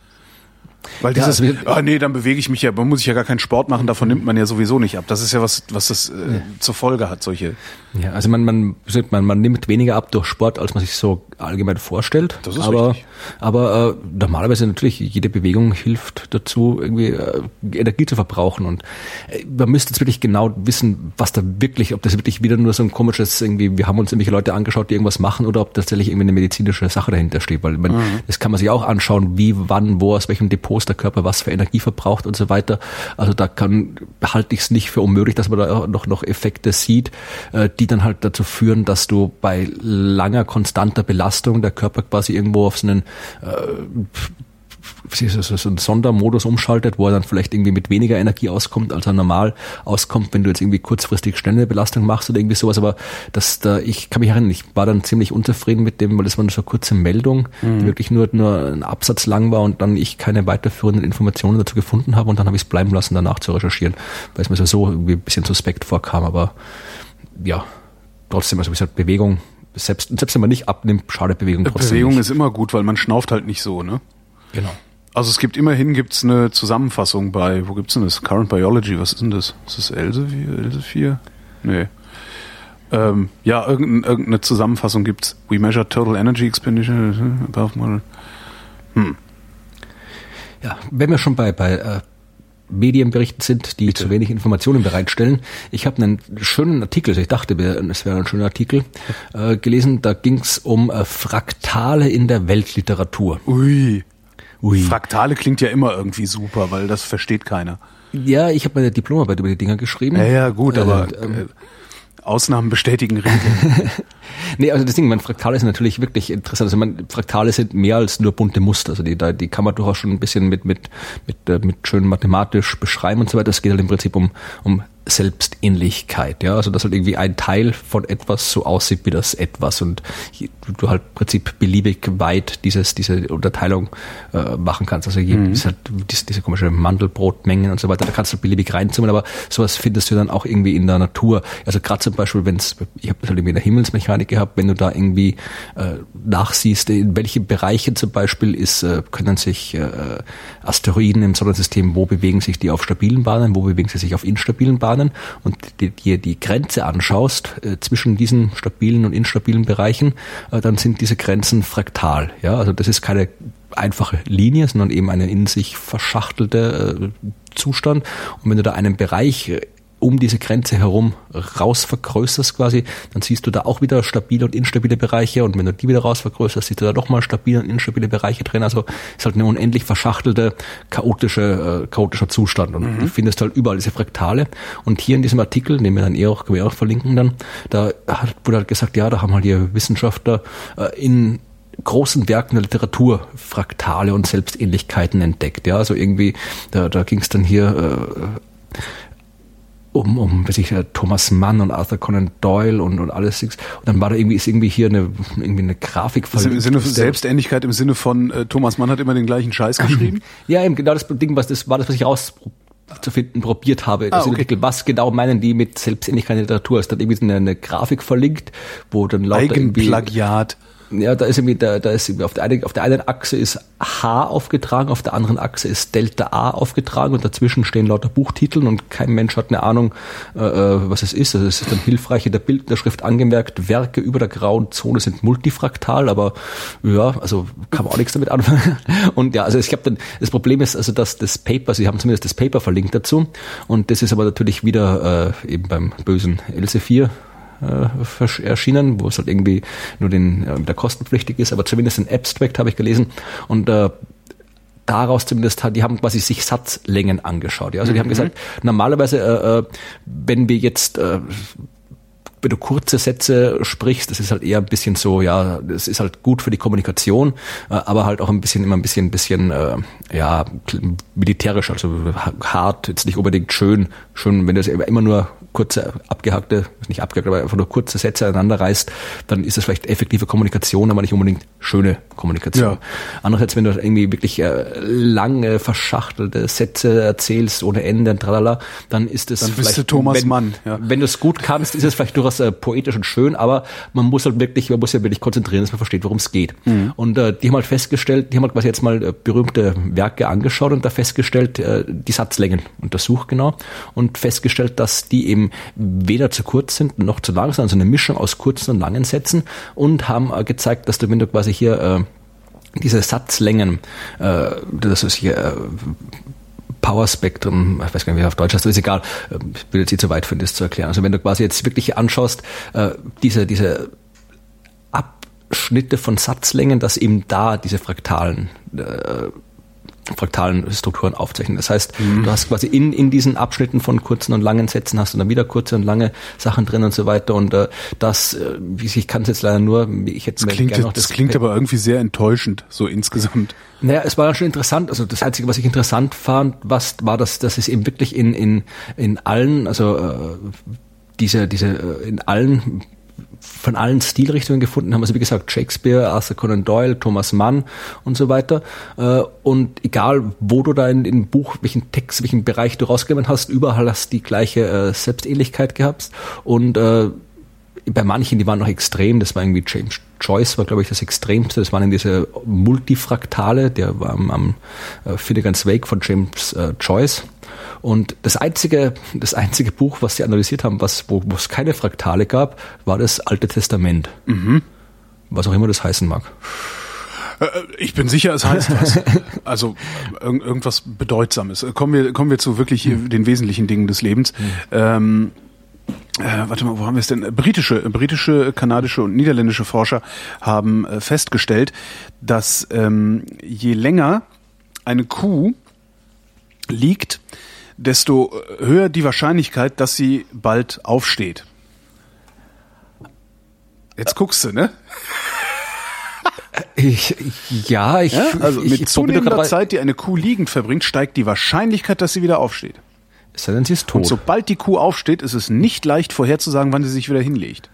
Weil dieses, ja, ah nee, dann bewege ich mich ja, man muss ich ja gar keinen Sport machen, davon nimmt man ja sowieso nicht ab. Das ist ja was, was das äh, ja. zur Folge hat, solche. Ja, also man, man, man, man nimmt weniger ab durch Sport, als man sich so allgemein vorstellt. Das ist aber, richtig. Aber äh, normalerweise natürlich, jede Bewegung hilft dazu, irgendwie äh, Energie zu verbrauchen. Und äh, man müsste jetzt wirklich genau wissen, was da wirklich, ob das wirklich wieder nur so ein komisches, irgendwie, wir haben uns irgendwelche Leute angeschaut, die irgendwas machen, oder ob tatsächlich irgendwie eine medizinische Sache dahinter steht. Weil man, mhm. das kann man sich auch anschauen, wie, wann, wo, aus welchem Depot der Körper was für Energie verbraucht und so weiter. Also da kann halte ich es nicht für unmöglich, dass man da noch, noch Effekte sieht, äh, die dann halt dazu führen, dass du bei langer, konstanter Belastung der Körper quasi irgendwo auf so einen äh, so einen Sondermodus umschaltet, wo er dann vielleicht irgendwie mit weniger Energie auskommt, als er normal auskommt, wenn du jetzt irgendwie kurzfristig schnell eine Belastung machst oder irgendwie sowas. Aber das, da, ich kann mich erinnern, ich war dann ziemlich unzufrieden mit dem, weil das war nur so eine kurze Meldung, mhm. die wirklich nur, nur ein Absatz lang war und dann ich keine weiterführenden Informationen dazu gefunden habe und dann habe ich es bleiben lassen, danach zu recherchieren, weil es mir so irgendwie ein bisschen suspekt vorkam. Aber ja, trotzdem, also wie gesagt, Bewegung selbst, selbst wenn man nicht abnimmt, schadet Bewegung trotzdem. Bewegung nicht. ist immer gut, weil man schnauft halt nicht so, ne? Genau. Also es gibt immerhin gibt's eine Zusammenfassung bei, wo gibt's denn das? Current Biology, was ist denn das? Ist das Elsevier? Elsevier? Nee. Ähm, ja, irgendeine, irgendeine Zusammenfassung gibt's. We measure total energy expenditure above model. Hm. Ja, wenn wir schon bei, bei äh, Medienberichten sind, die Bitte. zu wenig Informationen bereitstellen. Ich habe einen schönen Artikel, also ich dachte, es wäre ein schöner Artikel, äh, gelesen. Da ging es um äh, Fraktale in der Weltliteratur. Ui. Ui. Fraktale klingt ja immer irgendwie super, weil das versteht keiner. Ja, ich habe meine Diplomarbeit über die Dinger geschrieben. Ja, ja gut, aber äh, ähm, Ausnahmen bestätigen Regeln. nee, also das Ding, man Fraktale sind natürlich wirklich interessant. Also man Fraktale sind mehr als nur bunte Muster. Also die, die kann man durchaus schon ein bisschen mit mit mit äh, mit schön mathematisch beschreiben und so weiter. Es geht halt im Prinzip um um Selbstähnlichkeit, ja, also dass halt irgendwie ein Teil von etwas so aussieht wie das etwas und du halt im Prinzip beliebig weit dieses diese Unterteilung äh, machen kannst. Also mhm. ist halt diese, diese komische Mandelbrotmengen und so weiter, da kannst du beliebig reinzoomen, aber sowas findest du dann auch irgendwie in der Natur. Also gerade zum Beispiel, wenn es, ich habe das halt irgendwie in der Himmelsmechanik gehabt, wenn du da irgendwie äh, nachsiehst, in welche Bereiche zum Beispiel ist, äh, können sich äh, Asteroiden im Sonnensystem, wo bewegen sich die auf stabilen Bahnen, wo bewegen sie sich auf instabilen Bahnen Bahnen und dir die Grenze anschaust äh, zwischen diesen stabilen und instabilen Bereichen, äh, dann sind diese Grenzen fraktal. Ja, also das ist keine einfache Linie, sondern eben eine in sich verschachtelte äh, Zustand. Und wenn du da einen Bereich um diese Grenze herum raus vergrößerst quasi, dann siehst du da auch wieder stabile und instabile Bereiche und wenn du die wieder raus vergrößerst, siehst du da doch mal stabile und instabile Bereiche drin. Also ist halt eine unendlich verschachtelte, chaotische, äh, chaotischer Zustand. Und mhm. du findest halt überall diese Fraktale. Und hier in diesem Artikel, den wir dann eh auch, wir auch verlinken dann, da hat, wurde halt gesagt, ja, da haben halt die Wissenschaftler äh, in großen Werken der Literatur Fraktale und Selbstähnlichkeiten entdeckt. Ja, also irgendwie, da, da ging es dann hier äh, um, um weiß ich, äh, Thomas Mann und Arthur Conan Doyle und, und alles. Und dann war da irgendwie, ist irgendwie hier eine, irgendwie eine Grafik von. Im Sinne von Selbstähnlichkeit im Sinne von äh, Thomas Mann hat immer den gleichen Scheiß geschrieben? ja, eben genau das Ding, was das war das, was ich aus zu finden probiert habe. Das ah, okay. Artikel, was genau meinen die mit Selbstähnlichkeit in Literatur? Es hat irgendwie eine, eine Grafik verlinkt, wo dann lauter Eigenplagiat ja, da ist irgendwie, da, da ist auf der, einen, auf der einen Achse ist H aufgetragen, auf der anderen Achse ist Delta A aufgetragen und dazwischen stehen lauter Buchtiteln und kein Mensch hat eine Ahnung, äh, äh was es ist. Also es ist dann hilfreich in der Bild der Schrift angemerkt, Werke über der grauen Zone sind multifraktal, aber ja, also kann man auch nichts damit anfangen. Und ja, also ich habe dann, das Problem ist also, dass das Paper, sie haben zumindest das Paper verlinkt dazu und das ist aber natürlich wieder äh, eben beim bösen LC4 äh, erschienen, wo es halt irgendwie nur den, äh, wieder kostenpflichtig ist, aber zumindest ein Abstract habe ich gelesen und äh, daraus zumindest hat, die haben quasi sich Satzlängen angeschaut. Ja? Also die mhm. haben gesagt, normalerweise, äh, äh, wenn wir jetzt äh, wenn du kurze Sätze sprichst, das ist halt eher ein bisschen so, ja, das ist halt gut für die Kommunikation, äh, aber halt auch ein bisschen immer ein bisschen, bisschen, äh, ja, militärisch, also hart, jetzt nicht unbedingt schön, schön, wenn du es immer nur kurze, abgehackte, nicht abgehackt, aber einfach nur kurze Sätze aneinander reißt, dann ist das vielleicht effektive Kommunikation, aber nicht unbedingt schöne Kommunikation. Ja. Andererseits, wenn du irgendwie wirklich äh, lange, verschachtelte Sätze erzählst, ohne Ende, tralala, dann ist es dann vielleicht... Bist du Thomas wenn, Mann. Ja. Wenn du es gut kannst, ist es vielleicht durchaus äh, poetisch und schön, aber man muss halt wirklich, man muss ja wirklich konzentrieren, dass man versteht, worum es geht. Mhm. Und äh, die haben halt festgestellt, die haben halt quasi jetzt mal äh, berühmte Werke angeschaut und da festgestellt, äh, die Satzlängen untersucht genau und festgestellt, dass die eben weder zu kurz sind noch zu lang, sondern so eine Mischung aus kurzen und langen Sätzen und haben äh, gezeigt, dass du, wenn du quasi hier äh, diese Satzlängen, äh, das ist hier Power Spectrum, ich weiß gar nicht, wie auf Deutsch heißt, ist egal, ich will jetzt nicht so weit finden, das zu erklären. Also wenn du quasi jetzt wirklich anschaust, diese, diese Abschnitte von Satzlängen, dass eben da diese fraktalen fraktalen Strukturen aufzeichnen. Das heißt, mhm. du hast quasi in, in diesen Abschnitten von kurzen und langen Sätzen hast du dann wieder kurze und lange Sachen drin und so weiter. Und äh, das, äh, ich kann es jetzt leider nur, ich hätte das klingt, gerne noch das, das klingt aber irgendwie sehr enttäuschend, so insgesamt. Naja, es war schon interessant. Also das Einzige, was ich interessant fand, was war, dass, dass es eben wirklich in, in, in allen, also äh, diese, diese, äh, in allen von allen Stilrichtungen gefunden haben. Also wie gesagt, Shakespeare, Arthur Conan Doyle, Thomas Mann und so weiter. Äh, und egal, wo du da in, in Buch, welchen Text, welchen Bereich du rausgegeben hast, überall hast die gleiche äh, Selbstähnlichkeit gehabt. Und äh, bei manchen, die waren noch extrem, das war irgendwie James Joyce war, glaube ich, das Extremste. Das waren in diese Multifraktale, der war am, am Finnegan's Wake von James Joyce. Und das einzige, das einzige Buch, was sie analysiert haben, was, wo, wo es keine Fraktale gab, war das Alte Testament. Mhm. Was auch immer das heißen mag. Äh, ich bin sicher, es heißt was. Also irgendwas Bedeutsames. Kommen wir, kommen wir zu wirklich hm. den wesentlichen Dingen des Lebens. Hm. Ähm, äh, warte mal, wo haben wir es denn? Britische, britische, kanadische und niederländische Forscher haben äh, festgestellt, dass ähm, je länger eine Kuh liegt, desto höher die Wahrscheinlichkeit, dass sie bald aufsteht. Jetzt guckst du, ne? Ich, ja, ich. Ja, also mit ich, zunehmender Zeit, die eine Kuh liegend verbringt, steigt die Wahrscheinlichkeit, dass sie wieder aufsteht. Ist denn sie ist tot. Und sobald die Kuh aufsteht, ist es nicht leicht vorherzusagen, wann sie sich wieder hinlegt.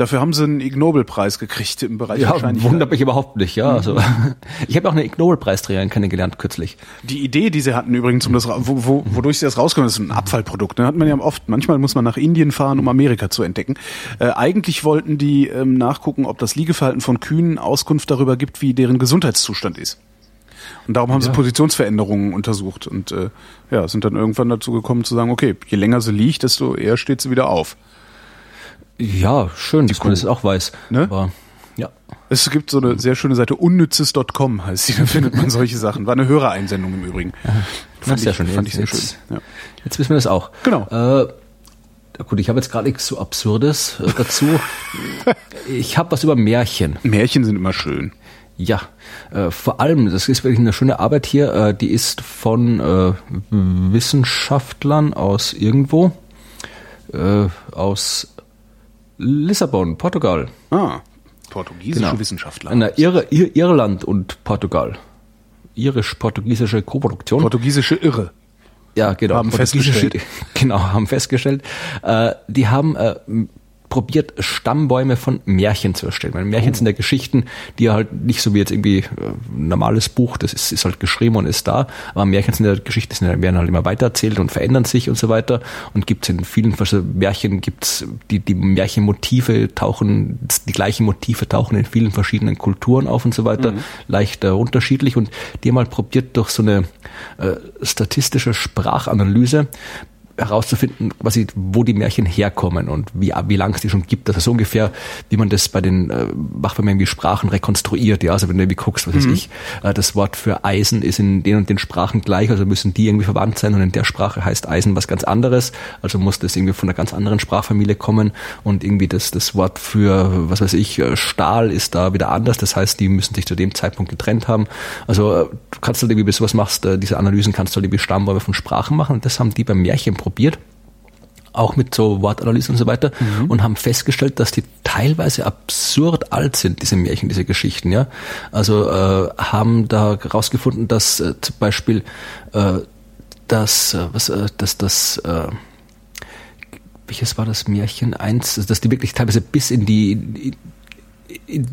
Dafür haben sie einen Ig Nobel-Preis gekriegt im Bereich ja, wundert mich überhaupt nicht, ja. Also, ich habe auch eine Ig Nobel-Preisträgerin kennengelernt kürzlich. Die Idee, die sie hatten übrigens, um das, wo, wo, wodurch sie das rauskommen, ist ein Abfallprodukt. Ne? Hat man ja oft. Manchmal muss man nach Indien fahren, um Amerika zu entdecken. Äh, eigentlich wollten die ähm, nachgucken, ob das Liegeverhalten von Kühen Auskunft darüber gibt, wie deren Gesundheitszustand ist. Und darum haben ja. sie Positionsveränderungen untersucht und äh, ja, sind dann irgendwann dazu gekommen zu sagen, okay, je länger sie liegt, desto eher steht sie wieder auf. Ja, schön, dass man das auch weiß. Ne? Aber, ja. Es gibt so eine sehr schöne Seite, unnützes.com heißt sie, da findet man solche Sachen. War eine Hörereinsendung im Übrigen. Das ist ja schön. Fand ich sehr jetzt, schön. Ja. Jetzt wissen wir das auch. Genau. Äh, gut, ich habe jetzt gerade nichts so Absurdes äh, dazu. ich habe was über Märchen. Märchen sind immer schön. Ja, äh, vor allem, das ist wirklich eine schöne Arbeit hier, äh, die ist von äh, Wissenschaftlern aus irgendwo, aus Lissabon, Portugal. Ah, portugiesische Genau. Wissenschaftler. Na, Ir Ir Irland und Portugal. Irisch-portugiesische Koproduktion. Portugiesische Irre. ja, genau. haben festgestellt. Genau, haben festgestellt. Äh, die haben äh, probiert, Stammbäume von Märchen zu erstellen. Weil Oh. Märchen sind ja Geschichten, die halt nicht so wie jetzt irgendwie äh, ein normales Buch, das ist, ist halt geschrieben und ist da, aber Märchen sind ja Geschichten, die werden halt immer weitererzählt und verändern sich und so weiter. Und gibt es in vielen also Märchen, gibt's die, die Märchenmotive tauchen, die gleichen Motive tauchen in vielen verschiedenen Kulturen auf und so weiter, leicht äh, unterschiedlich. Und die haben halt probiert, durch so eine äh, statistische Sprachanalyse herauszufinden, quasi, wo die Märchen herkommen und wie, wie lang es die schon gibt. Also so ungefähr, wie man das bei den, äh, man irgendwie Sprachen rekonstruiert. Ja, also wenn du irgendwie guckst, was weiß ich, äh, das Wort für Eisen ist in den und den Sprachen gleich, also müssen die irgendwie verwandt sein und in der Sprache heißt Eisen was ganz anderes. Also muss das irgendwie von einer ganz anderen Sprachfamilie kommen und irgendwie das, das Wort für, was weiß ich, äh, Stahl ist da wieder anders. Das heißt, die müssen sich zu dem Zeitpunkt getrennt haben. Also äh, du kannst halt irgendwie, bis du was machst, äh, diese Analysen kannst du halt irgendwie Stammbäume von Sprachen machen und das haben die beim Märchen probiert auch mit so Wortanalysen und so weiter und haben festgestellt, dass die teilweise absurd alt sind, diese Märchen, diese Geschichten, ja. Also äh, haben da herausgefunden, dass äh, zum Beispiel äh, das, äh, was, äh, dass das, äh, welches war das Märchen eins, dass die wirklich teilweise bis in die in, in,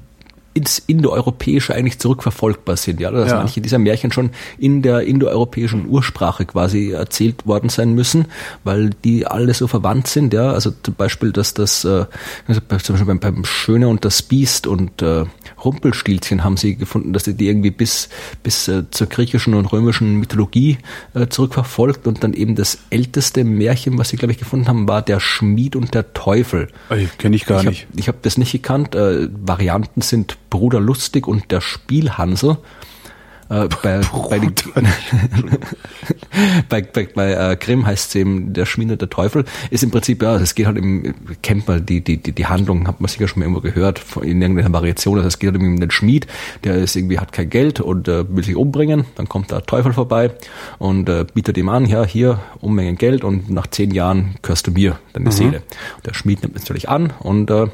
ins Indoeuropäische eigentlich zurückverfolgbar sind, ja, dass Ja. manche dieser Märchen schon in der indoeuropäischen Ursprache quasi erzählt worden sein müssen, weil die alle so verwandt sind, ja, also zum Beispiel, dass das, äh, zum Beispiel beim, beim Schöne und das Biest und äh, Rumpelstilzchen haben sie gefunden, dass die, die irgendwie bis, bis äh, zur griechischen und römischen Mythologie äh, zurückverfolgt und dann eben das älteste Märchen, was sie, glaube ich, gefunden haben, war der Schmied und der Teufel. Kenne ich gar Ich nicht. habe ich hab das nicht gekannt. Äh, Varianten sind Bruder Lustig und der Spielhansel. Äh, bei, bei, den, bei, bei, bei äh, Grimm heißt es eben der Schmied und der Teufel. Ist im Prinzip, ja, es geht halt im, kennt man die, die, die, die Handlung, hat man sicher schon mal irgendwo gehört, in irgendeiner Variation. Also es geht halt um den Schmied, der ist irgendwie, hat kein Geld und äh, will sich umbringen. Dann kommt der Teufel vorbei und äh, bietet ihm an, ja, hier, Unmengen Geld und nach zehn Jahren gehörst du mir, deine Seele. Und der Schmied nimmt natürlich an und äh,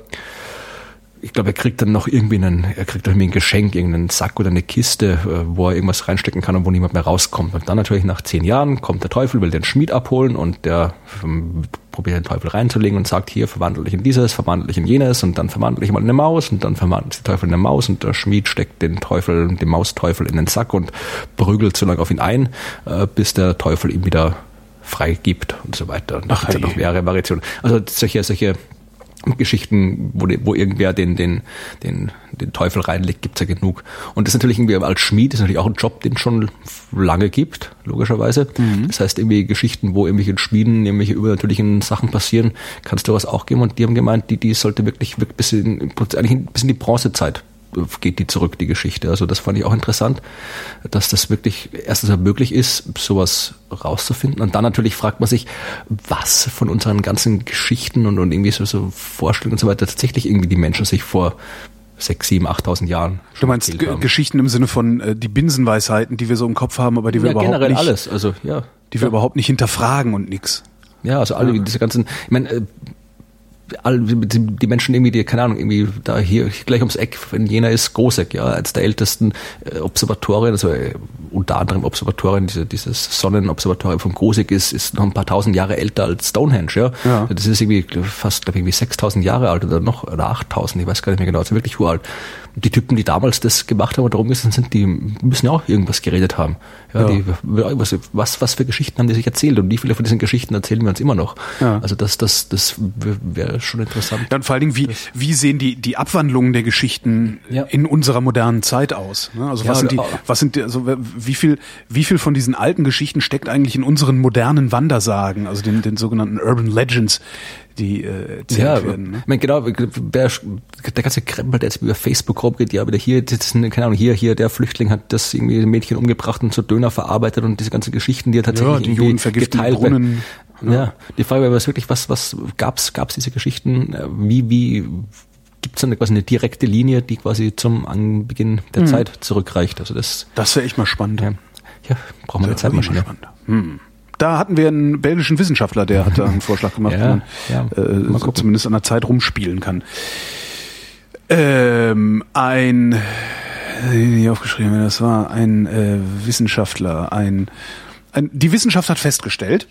ich glaube, er kriegt dann noch irgendwie einen, er kriegt irgendwie ein Geschenk, irgendeinen Sack oder eine Kiste, äh, wo er irgendwas reinstecken kann und wo niemand mehr rauskommt. Und dann natürlich nach zehn Jahren kommt der Teufel, will den Schmied abholen und der ähm, probiert den Teufel reinzulegen und sagt, hier, verwandle dich in dieses, verwandle dich in jenes und dann verwandle dich mal in eine Maus und dann verwandelt sich der Teufel in eine Maus und der Schmied steckt den Teufel, den Mausteufel in den Sack und prügelt so lange auf ihn ein, äh, bis der Teufel ihm wieder frei gibt und so weiter. Und da Ach, gibt's ja noch mehrere Variationen. Also solche, solche Geschichten, wo, die, wo irgendwer den, den, den, den Teufel reinlegt, gibt's ja genug. Und das ist natürlich irgendwie als Schmied ist natürlich auch ein Job, den es schon lange gibt, logischerweise. Das heißt, irgendwie Geschichten, wo irgendwelche Schmieden, irgendwelche übernatürlichen Sachen passieren, kann es durchaus auch geben. Und die haben gemeint, die, die sollte wirklich, wirklich bis in, eigentlich bis in die Bronzezeit geht die zurück, die Geschichte. Also das fand ich auch interessant, dass das wirklich erstens möglich ist, sowas rauszufinden. Und dann natürlich fragt man sich, was von unseren ganzen Geschichten und, und irgendwie so, so Vorstellungen und so weiter tatsächlich irgendwie die Menschen sich vor sechs, sieben, achttausend Jahren Du meinst. Geschichten im Sinne von äh, die Binsenweisheiten, die wir so im Kopf haben, aber die wir ja, überhaupt generell nicht, alles. Also ja, die wir überhaupt nicht hinterfragen und nix. Ja, also alle diese ganzen, ich meine, äh, all, die, Menschen irgendwie, die, keine Ahnung, irgendwie da hier gleich ums Eck in Jena ist Großeck, ja, als der ältesten äh, Observatorien, also äh, unter anderem Observatorien, diese, dieses Sonnenobservatorium von Großeck ist, ist noch ein paar tausend Jahre älter als Stonehenge, ja. Ja. Das ist irgendwie fast, glaube ich, irgendwie 6000 Jahre alt oder noch, oder 8000, ich weiß gar nicht mehr genau, also wirklich uralt. Und die Typen, die damals das gemacht haben und rumgesessen sind, die müssen ja auch irgendwas geredet haben. Ja, Ja. Die, was, was, was für Geschichten haben die sich erzählt und wie viele von diesen Geschichten erzählen wir uns immer noch? Ja. Also das, das, das wäre schon interessant. Dann vor allen Dingen, wie, wie sehen die, die Abwandlungen der Geschichten Ja. in unserer modernen Zeit aus? ne? Also Ja, was sind die, oder- was sind die, also wie viel, wie viel von diesen alten Geschichten steckt eigentlich in unseren modernen Wandersagen, also den, den sogenannten Urban Legends, die äh, Ja, werden. Ne? ich meine, genau, der, der ganze Krempel, der jetzt über Facebook rumgeht, ja, wieder hier, das keine Ahnung, hier, hier, der Flüchtling hat das irgendwie ein Mädchen umgebracht und zu Döner verarbeitet und diese ganzen Geschichten, die er tatsächlich Ja, die irgendwie Juden geteilt Brunnen. Ja. die Frage was wirklich, was, was gab's, gab's diese Geschichten, äh, wie, wie, gibt's da eine, quasi eine direkte Linie, die quasi zum Anbeginn der Zeit zurückreicht? Also das, Das wäre echt mal spannend. ja, ja brauchen wir eine Zeitmaschine. spannend. Hm. Da hatten wir einen belgischen Wissenschaftler, der hat da einen Vorschlag gemacht, Ja, wie man ja. äh, so zumindest an der Zeit rumspielen kann. Ähm, ein, äh, nicht aufgeschrieben, wer das war, ein äh, Wissenschaftler, ein, ein, die Wissenschaft hat festgestellt,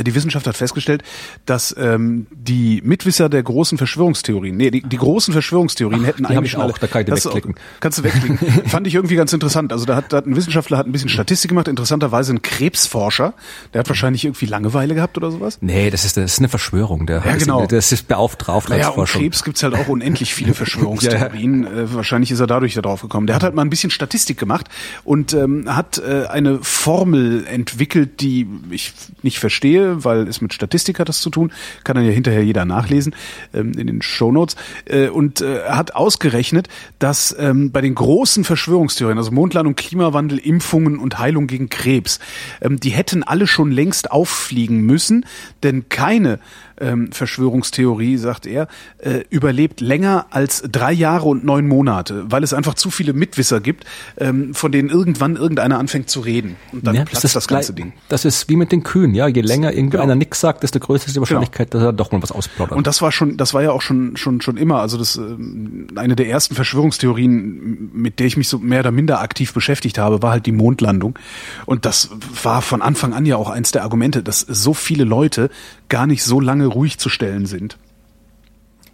die Wissenschaft hat festgestellt, dass ähm, die Mitwisser der großen Verschwörungstheorien, nee, die, die großen Verschwörungstheorien hätten die hab eigentlich ich auch, da kann ich das ist auch- wegklicken. Kannst du wegklicken. Fand ich irgendwie ganz interessant. Also da hat, da hat ein Wissenschaftler hat ein bisschen Statistik gemacht, interessanterweise ein Krebsforscher, der hat wahrscheinlich irgendwie Langeweile gehabt oder sowas. Nee, das ist, das ist eine Verschwörung. Der, Ja, genau. Das ist beauftragt Naja, um. Krebs gibt's halt auch unendlich viele Verschwörungstheorien. Äh, wahrscheinlich ist er dadurch da drauf gekommen. Der hat halt mal ein bisschen Statistik gemacht und ähm, hat äh, eine Formel entwickelt, die ich nicht verstehe, weil es mit Statistik hat das zu tun. Kann dann ja hinterher jeder nachlesen ähm, in den Shownotes. Äh, und äh, hat ausgerechnet, dass ähm, bei den großen Verschwörungstheorien, also Mondlandung, Klimawandel, Impfungen und Heilung gegen Krebs, ähm, die hätten alle schon längst auffliegen müssen, denn keine ähm, Verschwörungstheorie, sagt er, äh, überlebt länger als drei Jahre und neun Monate, weil es einfach zu viele Mitwisser gibt, ähm, von denen irgendwann irgendeiner anfängt zu reden. Und dann Ja, platzt ist das, ganze gleich- Ding. Das ist wie mit den Kühen, ja. Je länger irgendwie Genau. nichts sagt, desto größer ist die Wahrscheinlichkeit, dass er doch mal was ausplaudert. Und das war schon, das war ja auch schon schon schon immer, also das ähm, eine der ersten Verschwörungstheorien, mit der ich mich so mehr oder minder aktiv beschäftigt habe, war halt die Mondlandung. Und das war von Anfang an ja auch eins der Argumente, dass so viele Leute gar nicht so lange ruhig zu stellen sind.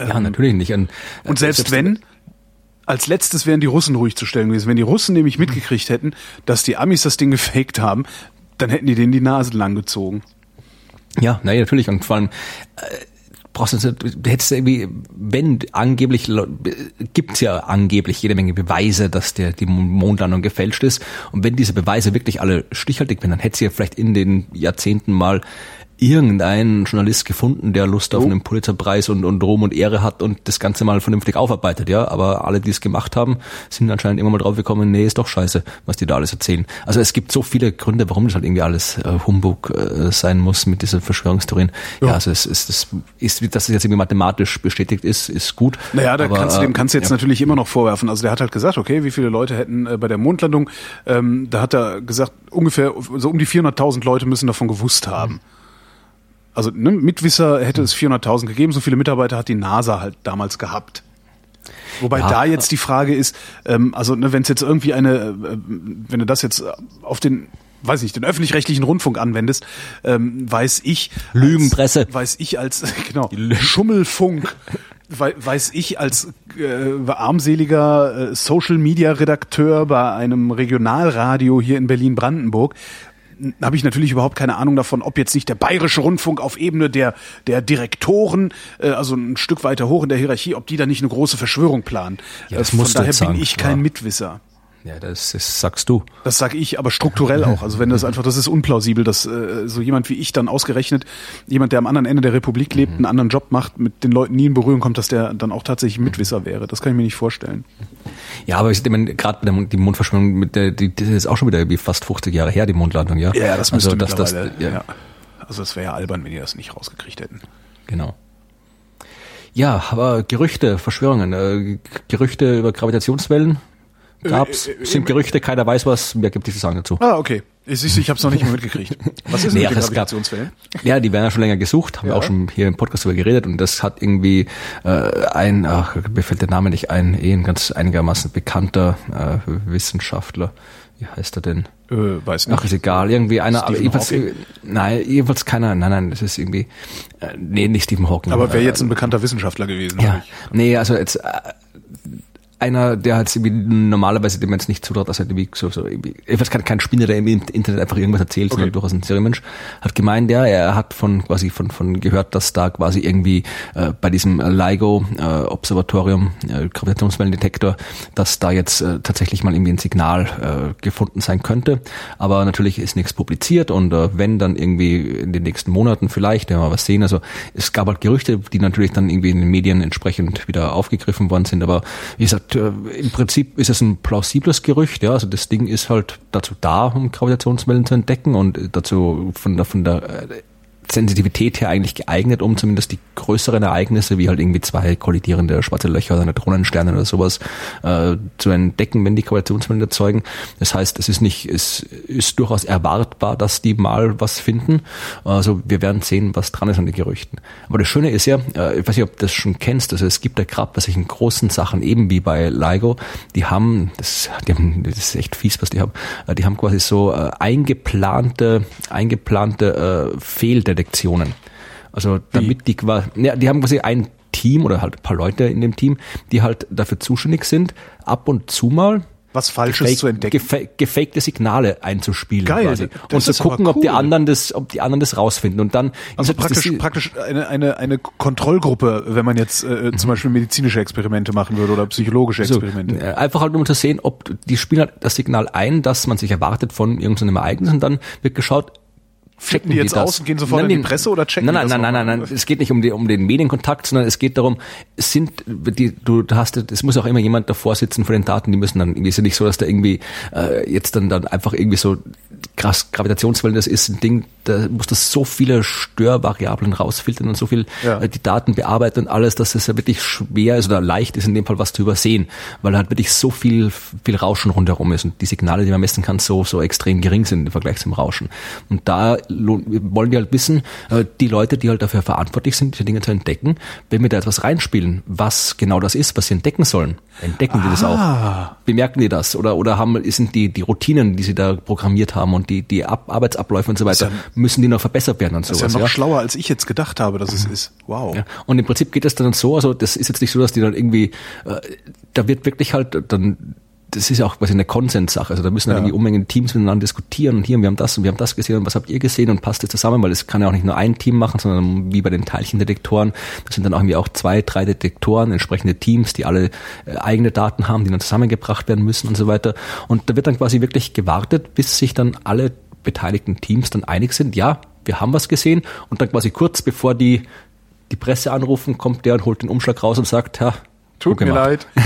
ja, natürlich nicht. Und, Und äh, selbst wenn, als letztes wären die Russen ruhig zu stellen gewesen. Wenn die Russen nämlich mitgekriegt hätten, dass die Amis das Ding gefaked haben, dann hätten die denen die Nase lang gezogen. Ja, naja, natürlich. Und vor allem, äh, brauchst du, du hättest irgendwie, wenn angeblich, Le- gibt's ja angeblich jede Menge Beweise, dass der, die Mondlandung gefälscht ist. Und wenn diese Beweise wirklich alle stichhaltig wären, dann hätte sie ja vielleicht in den Jahrzehnten mal irgendeinen Journalist gefunden, der Lust auf Oh. einen Pulitzerpreis und, und Ruhm und Ehre hat und das Ganze mal vernünftig aufarbeitet, ja. Aber alle, die es gemacht haben, sind anscheinend immer mal drauf gekommen, nee, ist doch scheiße, was die da alles erzählen. Also es gibt so viele Gründe, warum das halt irgendwie alles äh, Humbug äh, sein muss mit diesen Verschwörungstheorien. Ja, also es ist, das ist, dass es jetzt irgendwie mathematisch bestätigt ist, ist gut. Naja, da aber, kannst du dem äh, kannst du jetzt ja. natürlich immer noch vorwerfen. Also der hat halt gesagt, okay, wie viele Leute hätten äh, bei der Mondlandung, ähm, da hat er gesagt, ungefähr so um die 400.000 Leute müssen davon gewusst haben. Also ne, Mitwisser hätte es 400.000 gegeben, so viele Mitarbeiter hat die NASA halt damals gehabt. Wobei Ja. da jetzt die Frage ist, ähm, also ne, wenn es jetzt irgendwie eine, äh, wenn du das jetzt auf den, weiß ich, den öffentlich-rechtlichen Rundfunk anwendest, ähm, weiß ich, Lügenpresse. als, weiß ich als genau Schummelfunk, wei- weiß ich als äh, armseliger äh, Social Media Redakteur bei einem Regionalradio hier in Berlin Brandenburg habe ich natürlich überhaupt keine Ahnung davon, ob jetzt nicht der bayerische Rundfunk auf Ebene der der Direktoren, äh, also ein Stück weiter hoch in der Hierarchie, ob die da nicht eine große Verschwörung planen. Ja, das Äh, Von musst du daher jetzt bin sagen, ich kein ja. Mitwisser. Ja, das, das sagst du. Das sage ich, aber strukturell auch. Also wenn das einfach, das ist unplausibel, dass äh, so jemand wie ich dann ausgerechnet, jemand, der am anderen Ende der Republik lebt, einen anderen Job macht, mit den Leuten nie in Berührung kommt, dass der dann auch tatsächlich Mitwisser wäre. Das kann ich mir nicht vorstellen. Ja, aber ich meine, gerade die Mondverschwörung, mit der, die, das ist auch schon wieder wie fast 50 Jahre her, die Mondlandung, ja. das müsste also, dass das, ja, ja. Also es wäre ja albern, wenn die das nicht rausgekriegt hätten. Genau. Ja, aber Gerüchte, Verschwörungen, äh, Gerüchte über Gravitationswellen gab's, Äh, äh, sind Gerüchte, keiner weiß was, mehr gibt es zu sagen dazu. Ah, okay. Ich, ich, habe es noch nicht mehr mitgekriegt. Was ist denn Nee, mit den gab-? Ja, die werden ja schon länger gesucht, haben wir Ja. auch schon hier im Podcast darüber geredet und das hat irgendwie äh, ein, ach, mir fällt der Name nicht ein, eh ein ganz einigermaßen bekannter äh, Wissenschaftler. Wie heißt er denn? Äh, weiß nicht. Ach, ist egal, irgendwie einer, aber Stephen jedenfalls, Hawking? nein, jedenfalls keiner, nein, nein, das ist irgendwie, äh, nee, nicht Stephen Hawking. aber wäre äh, jetzt ein bekannter Wissenschaftler gewesen. ja, nee, also jetzt einer, der halt irgendwie normalerweise dem man es nicht zutraut, dass er irgendwie so, so ich weiß kein, kein Spinner, der im Internet einfach irgendwas erzählt, okay. sondern durchaus ein Serienmensch, hat gemeint, ja, er hat von quasi von von gehört, dass da quasi irgendwie äh, bei diesem LIGO äh, Observatorium äh, Gravitationswellendetektor, dass da jetzt äh, tatsächlich mal irgendwie ein Signal äh, gefunden sein könnte, aber natürlich ist nichts publiziert und äh, wenn dann irgendwie in den nächsten Monaten vielleicht, werden wir was sehen, also es gab halt Gerüchte, die natürlich dann irgendwie in den Medien entsprechend wieder aufgegriffen worden sind, aber wie gesagt äh, im Prinzip ist es ein plausibles Gerücht, ja. Also das Ding ist halt dazu da, um Gravitationswellen zu entdecken und dazu von der, von der äh, Sensitivität her eigentlich geeignet, um zumindest die größeren Ereignisse, wie halt irgendwie zwei kollidierende schwarze Löcher oder Neutronensterne oder sowas, äh, zu entdecken, wenn die Gravitationswellen erzeugen. Das heißt, es ist nicht, es ist durchaus erwartbar, dass die mal was finden. Also wir werden sehen, was dran ist an den Gerüchten. Aber das Schöne ist ja, äh, ich weiß nicht, ob du das schon kennst, also es gibt ja gerade bei solchen großen Sachen, eben wie bei LIGO, die haben, das, die haben, das ist echt fies, was die haben, äh, die haben quasi so äh, eingeplante, eingeplante äh, Fehldetektoren Redaktionen. Also damit die quasi, ja, die haben quasi ein Team oder halt ein paar Leute in dem Team, die halt dafür zuständig sind, ab und zu mal was Falsches gefake, zu entdecken. Gefa gefakte Signale einzuspielen. Geil. Quasi. Und zu gucken, cool. ob die anderen das, ob die anderen das rausfinden. Und dann also praktisch, praktisch eine, eine, eine Kontrollgruppe, wenn man jetzt äh, zum Beispiel medizinische Experimente machen würde oder psychologische Experimente. So, äh, einfach halt um zu sehen, ob die spielen halt das Signal ein, das man sich erwartet von irgendeinem Ereignis und dann wird geschaut, checken die jetzt die aus und gehen sofort nein, in die Presse oder checken nein, nein, nein, nein, nein, nein, es geht nicht um, die, um den Medienkontakt, sondern es geht darum, es sind die, du hast, es muss auch immer jemand davor sitzen vor den Daten, die müssen dann irgendwie, ist ja nicht so, dass da irgendwie äh, jetzt dann dann einfach irgendwie so Gravitationswellen, das ist ein Ding, da muss das so viele Störvariablen rausfiltern und so viel ja. äh, die Daten bearbeiten und alles, dass es ja wirklich schwer ist oder leicht ist in dem Fall was zu übersehen, weil halt wirklich so viel viel Rauschen rundherum ist und die Signale, die man messen kann, so so extrem gering sind im Vergleich zum Rauschen. Und da wollen wir halt wissen, äh, die Leute, die halt dafür verantwortlich sind, diese Dinge zu entdecken, wenn wir da etwas reinspielen, was genau das ist, was sie entdecken sollen, entdecken ah. die das auch? Ah. Bemerken die das? Oder, oder haben, sind die, die Routinen, die sie da programmiert haben und die, die Ab Arbeitsabläufe und so weiter, ja, müssen die noch verbessert werden und so Das ist ja noch ja? schlauer, als ich jetzt gedacht habe, dass es mhm. ist. Wow. Ja. Und im Prinzip geht es dann so, also das ist jetzt nicht so, dass die dann irgendwie, äh, da wird wirklich halt dann das ist ja auch quasi eine Konsenssache. Also da müssen ja. irgendwie Unmengen Teams miteinander diskutieren und hier, und wir haben das und wir haben das gesehen und was habt ihr gesehen und passt das zusammen, weil es kann ja auch nicht nur ein Team machen, sondern wie bei den Teilchendetektoren, das sind dann auch irgendwie auch zwei, drei Detektoren, entsprechende Teams, die alle äh, eigene Daten haben, die dann zusammengebracht werden müssen und so weiter. Und da wird dann quasi wirklich gewartet, bis sich dann alle beteiligten Teams dann einig sind, ja, wir haben was gesehen und dann quasi kurz bevor die die Presse anrufen, kommt der und holt den Umschlag raus und sagt, ja, Tut mir leid.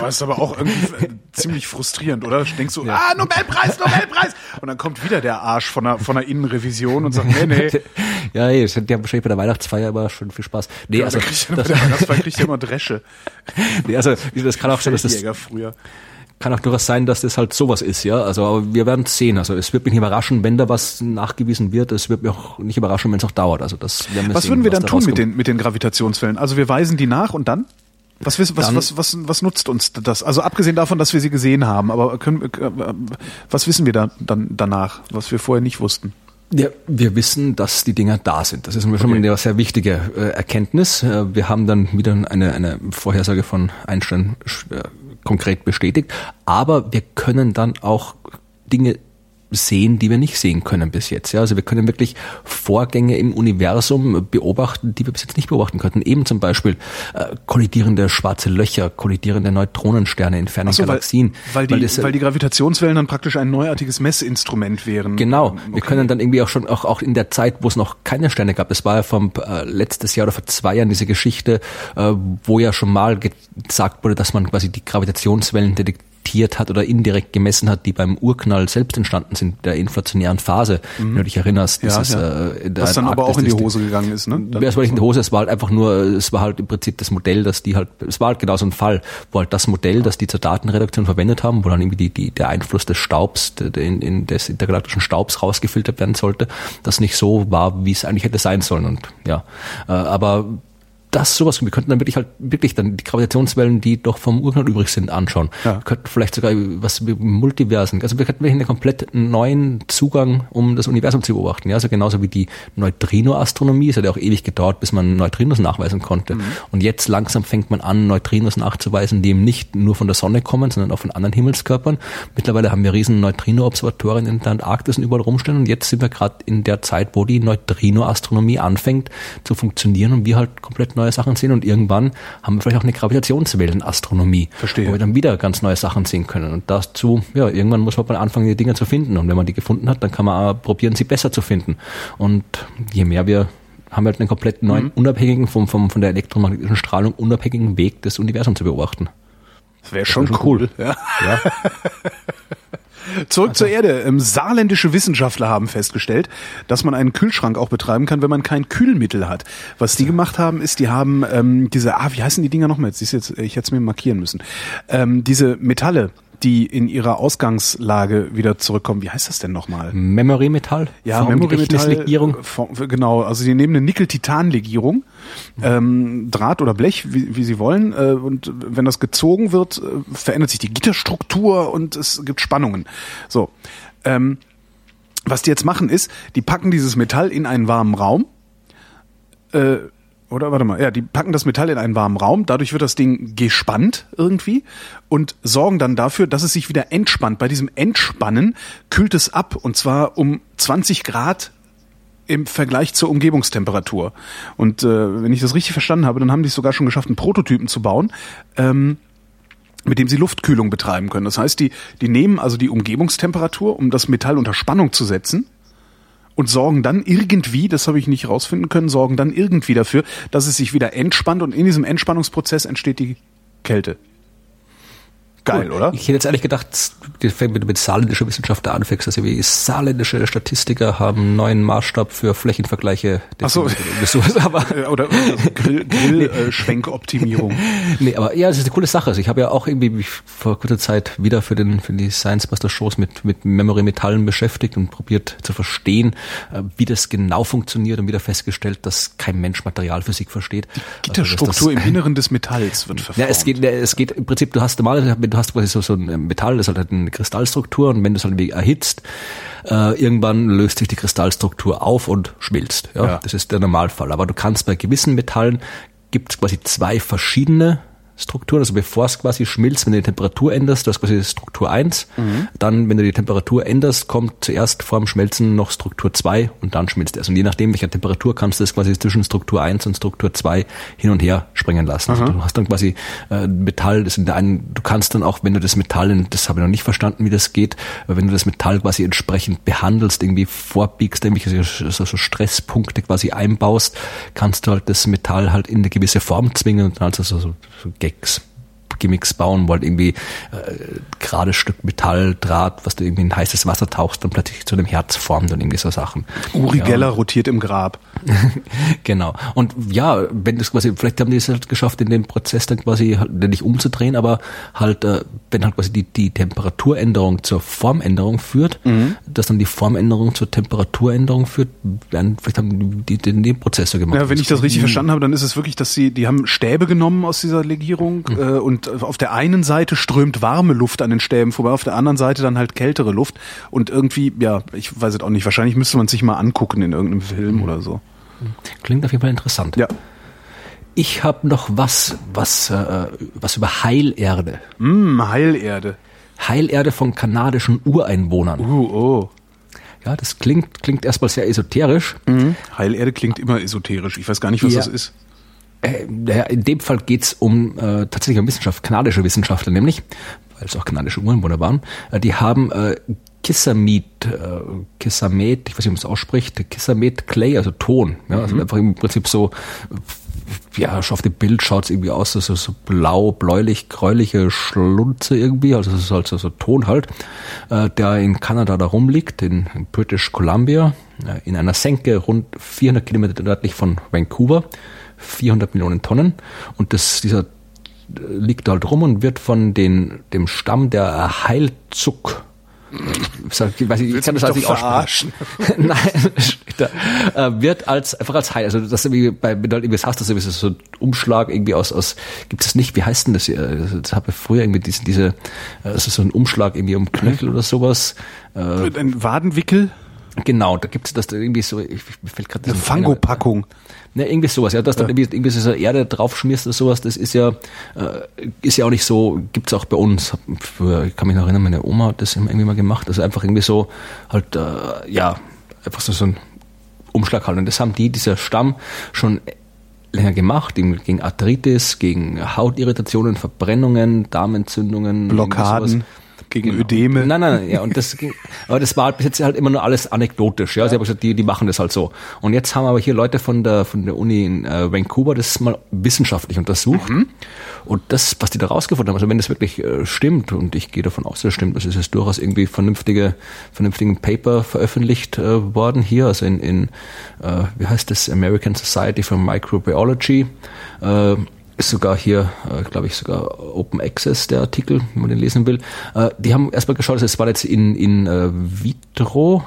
Das ist aber auch irgendwie ziemlich frustrierend, oder? Du denkst so, ja. ah, Nobelpreis, Nobelpreis! Und dann kommt wieder der Arsch von einer, von einer Innenrevision und sagt, nee, nee. ja, nee, die haben wahrscheinlich bei der Weihnachtsfeier aber schon viel Spaß. Nee, ja, also, kriegt ja, bei der Weihnachtsfeier kriegt ja immer Dresche. nee, also, das kann auch sein, dass das, früher kann auch durchaus sein, dass das halt sowas ist, ja. Also aber wir werden sehen. Also es wird mich nicht überraschen, wenn da was nachgewiesen wird. Es wird mich auch nicht überraschen, wenn es auch dauert. Also das werden wir Was sehen, würden wir dann tun mit den, mit den Gravitationswellen? Also wir weisen die nach und dann? Was, was, was, was, was, was nutzt uns das? Also abgesehen davon, dass wir sie gesehen haben, aber können, äh, was wissen wir da, dann danach, was wir vorher nicht wussten? Ja, wir wissen, dass die Dinger da sind. Das ist schon mal eine sehr wichtige äh, Erkenntnis. Äh, wir haben dann wieder eine, eine Vorhersage von Einstein äh, konkret bestätigt. Aber wir können dann auch Dinge sehen, die wir nicht sehen können bis jetzt. Ja, also wir können wirklich Vorgänge im Universum beobachten, die wir bis jetzt nicht beobachten könnten. Eben zum Beispiel äh, kollidierende schwarze Löcher, kollidierende Neutronensterne in fernen so, Galaxien. Weil, weil, die, weil, das, weil die Gravitationswellen dann praktisch ein neuartiges Messinstrument wären. Genau. Okay. Wir können dann irgendwie auch schon auch, auch in der Zeit, wo es noch keine Sterne gab, das war ja vom äh, letztes Jahr oder vor zwei Jahren diese Geschichte, äh, wo ja schon mal gesagt wurde, dass man quasi die Gravitationswellen detektiert detektiert hat oder indirekt gemessen hat, die beim Urknall selbst entstanden sind, der inflationären Phase, mhm. wenn du dich erinnerst. Ja, dieses, ja. Äh, Was dann aber auch in die Hose gegangen ist, ne? Ja, es war nicht in die Hose, es war halt einfach nur, es war halt im Prinzip das Modell, dass die halt, es war halt genau so ein Fall, wo halt das Modell, das die zur Datenredaktion verwendet haben, wo dann irgendwie die, die, der Einfluss des Staubs, der, in, in des intergalaktischen Staubs rausgefiltert werden sollte, das nicht so war, wie es eigentlich hätte sein sollen und ja. Äh, aber das sowas, wir könnten dann wirklich halt wirklich dann die Gravitationswellen, die doch vom Urknall übrig sind, anschauen. Ja. Wir könnten vielleicht sogar was wie Multiversen, also wir könnten wirklich einen komplett neuen Zugang, um das Universum zu beobachten. Ja, also genauso wie die Neutrino-Astronomie, es hat ja auch ewig gedauert, bis man Neutrinos nachweisen konnte. Mhm. Und jetzt langsam fängt man an, Neutrinos nachzuweisen, die eben nicht nur von der Sonne kommen, sondern auch von anderen Himmelskörpern. Mittlerweile haben wir riesen Neutrino-Observatorien in der Antarktis und überall rumstehen und jetzt sind wir gerade in der Zeit, wo die Neutrino-Astronomie anfängt zu funktionieren und wir halt komplett neue Sachen sehen und irgendwann haben wir vielleicht auch eine Gravitationswellenastronomie, Verstehe. wo wir dann wieder ganz neue Sachen sehen können. Und dazu, ja, irgendwann muss man mal anfangen, die Dinge zu finden. Und wenn man die gefunden hat, dann kann man auch probieren, sie besser zu finden. Und je mehr wir haben wir halt einen komplett neuen, mhm. unabhängigen, vom, vom, von der elektromagnetischen Strahlung unabhängigen Weg des Universums zu beobachten. Das wäre schon, schon, cool. cool. Ja. ja. Zurück also. zur Erde. Ähm, saarländische Wissenschaftler haben festgestellt, dass man einen Kühlschrank auch betreiben kann, wenn man kein Kühlmittel hat. Was die gemacht haben, ist, die haben ähm, diese, ah, wie heißen die Dinger nochmal? Jetzt, jetzt, ich hätte es mir markieren müssen. Ähm, diese Metalle, die in ihrer Ausgangslage wieder zurückkommen. Wie heißt das denn nochmal? Memory Metall? Ja, Memory Metall. Genau, also sie nehmen eine Nickel-Titan-Legierung, ähm, Draht oder Blech, wie, wie sie wollen. Äh, und wenn das gezogen wird, äh, verändert sich die Gitterstruktur und es gibt Spannungen. So. Ähm, was die jetzt machen ist, die packen dieses Metall in einen warmen Raum. Äh, oder warte mal, ja, die packen das Metall in einen warmen Raum, dadurch wird das Ding gespannt irgendwie und sorgen dann dafür, dass es sich wieder entspannt. Bei diesem Entspannen kühlt es ab und zwar um 20 Grad im Vergleich zur Umgebungstemperatur. Und äh, wenn ich das richtig verstanden habe, dann haben die es sogar schon geschafft, einen Prototypen zu bauen, ähm, mit dem sie Luftkühlung betreiben können. Das heißt, die, die nehmen also die Umgebungstemperatur, um das Metall unter Spannung zu setzen und sorgen dann irgendwie, das habe ich nicht rausfinden können, sorgen dann irgendwie dafür, dass es sich wieder entspannt und in diesem Entspannungsprozess entsteht die Kälte. Geil, oder? Ich hätte jetzt ehrlich gedacht, wenn du mit saarländischer Wissenschaftler anfängst, dass wie saarländische Statistiker haben einen neuen Maßstab für Flächenvergleiche. Ach so. aber oder, oder Grillschwenkoptimierung. nee, aber ja, es ist eine coole Sache. Also ich habe ja auch irgendwie mich vor kurzer Zeit wieder für den für die Science Buster Shows mit mit Memory Metallen beschäftigt und probiert zu verstehen, äh, wie das genau funktioniert und wieder festgestellt, dass kein Mensch Materialphysik versteht. Die Gitterstruktur also, im Inneren des Metalls wird verformt. Ja, es geht es geht im Prinzip, du hast normale, wenn du hast quasi so, so ein Metall, das hat halt eine Kristallstruktur und wenn du es halt erhitzt, äh, irgendwann löst sich die Kristallstruktur auf und schmilzt. Ja? ja? Das ist der Normalfall. Aber du kannst bei gewissen Metallen gibt es quasi zwei verschiedene Strukturen, also bevor es quasi schmilzt, wenn du die Temperatur änderst, du hast quasi Struktur 1, mhm. dann, wenn du die Temperatur änderst, kommt zuerst vorm Schmelzen noch Struktur 2 und dann schmilzt es. Und je nachdem, welcher Temperatur kannst du es quasi zwischen Struktur 1 und Struktur 2 hin und her springen lassen. Also du hast dann quasi äh, Metall, das in der einen, du kannst dann auch, wenn du das Metall, das habe ich noch nicht verstanden, wie das geht, wenn du das Metall quasi entsprechend behandelst, irgendwie vorbiegst, irgendwelche so, so Stresspunkte quasi einbaust, kannst du halt das Metall halt in eine gewisse Form zwingen und dann also so, so, so fix. Gimmicks bauen, wollt irgendwie äh, gerade Stück Metall, Draht, was du irgendwie in heißes Wasser tauchst und plötzlich zu einem Herz formt und irgendwie so Sachen. Uri ja. Geller rotiert im Grab. genau. Und ja, wenn das quasi, vielleicht haben die es halt geschafft, in dem Prozess dann quasi halt nicht umzudrehen, aber halt, äh, wenn halt quasi die, die Temperaturänderung zur Formänderung führt, mhm. dass dann die Formänderung zur Temperaturänderung führt, werden, vielleicht haben die den, den Prozess so gemacht. Ja, wenn ich das richtig verstanden habe, dann ist es wirklich, dass sie, die haben Stäbe genommen aus dieser Legierung mhm. äh, und auf der einen Seite strömt warme Luft an den Stäben vorbei, auf der anderen Seite dann halt kältere Luft und irgendwie, ja, ich weiß es auch nicht, wahrscheinlich müsste man sich mal angucken in irgendeinem Film mhm. oder so. Klingt auf jeden Fall interessant. Ja. Ich habe noch was, was, äh, was über Heilerde. Mm, Heilerde. Heilerde von kanadischen Ureinwohnern. Uh, oh. Ja, das klingt, klingt erstmal sehr esoterisch. Mhm. Heilerde klingt immer esoterisch. Ich weiß gar nicht, was ja. das ist. Äh, in dem Fall geht's um äh, tatsächlich um Wissenschaft, kanadische Wissenschaftler nämlich, weil es auch kanadische Ureinwohner waren. Äh, die haben äh, Kissamit, äh, Kissamet, ich weiß nicht, wie man es ausspricht, Kissamet Clay, also Ton. Ja, also mhm. einfach im Prinzip so, ja, auf dem Bild schaut es irgendwie aus, so, so blau, bläulich, gräuliche Schlunze irgendwie, also es ist halt so, so Ton halt, äh, der in Kanada da rumliegt, in, in British Columbia, äh, in einer Senke rund 400 Kilometer nördlich von Vancouver, 400 Millionen Tonnen und das, dieser liegt halt rum und wird von den, dem Stamm der Heilzuck ich, weiß ich, ich kann das also nicht aussprechen. Nein, da, äh, wird als einfach als Heil, also das irgendwie bei halt irgendwie hast, das ist so ein Umschlag irgendwie aus aus gibt es nicht, wie heißt denn das? hier? Das habe ich früher irgendwie diese diese äh, ist so ein Umschlag irgendwie um Knöchel oder sowas. Äh, Ein Wadenwickel, genau, da gibt es das irgendwie so, ich, mir fällt gerade eine Fangopackung. Ne, irgendwie sowas, ja, dass du irgendwie, irgendwie so Erde draufschmierst oder sowas, das ist ja, äh, ist ja auch nicht so, gibt's auch bei uns. Früher, ich kann mich noch erinnern, meine Oma hat das irgendwie mal gemacht, also einfach irgendwie so, halt, äh, ja, einfach so, so ein Umschlag halt. Und das haben die, dieser Stamm, schon länger gemacht, gegen Arthritis, gegen Hautirritationen, Verbrennungen, Darmentzündungen, Blockaden sowas. Gegen Genau. Ödeme. Nein, nein, nein, ja, und das ging, aber das war bis jetzt halt immer nur alles anekdotisch, ja. Sie haben gesagt, die, die machen das halt so. Und jetzt haben aber hier Leute von der, von der Uni in äh, Vancouver das mal wissenschaftlich untersucht. Mhm. Und das, was die da rausgefunden haben, also wenn das wirklich äh, stimmt, und ich gehe davon aus, dass es stimmt, das ist jetzt durchaus irgendwie vernünftige, vernünftigen Paper veröffentlicht äh, worden hier, also in, in äh, wie heißt das, American Society for Microbiology, äh, ist sogar hier, äh, glaube ich, sogar Open Access der Artikel, wenn man den lesen will. Äh, die haben erstmal geschaut, es war jetzt in, in äh, vitro,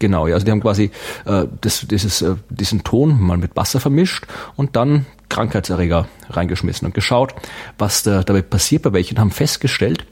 Genau, ja, also die haben quasi äh, das, dieses, äh, diesen Ton mal mit Wasser vermischt und dann Krankheitserreger reingeschmissen und geschaut, was da dabei passiert bei welchen, haben festgestellt,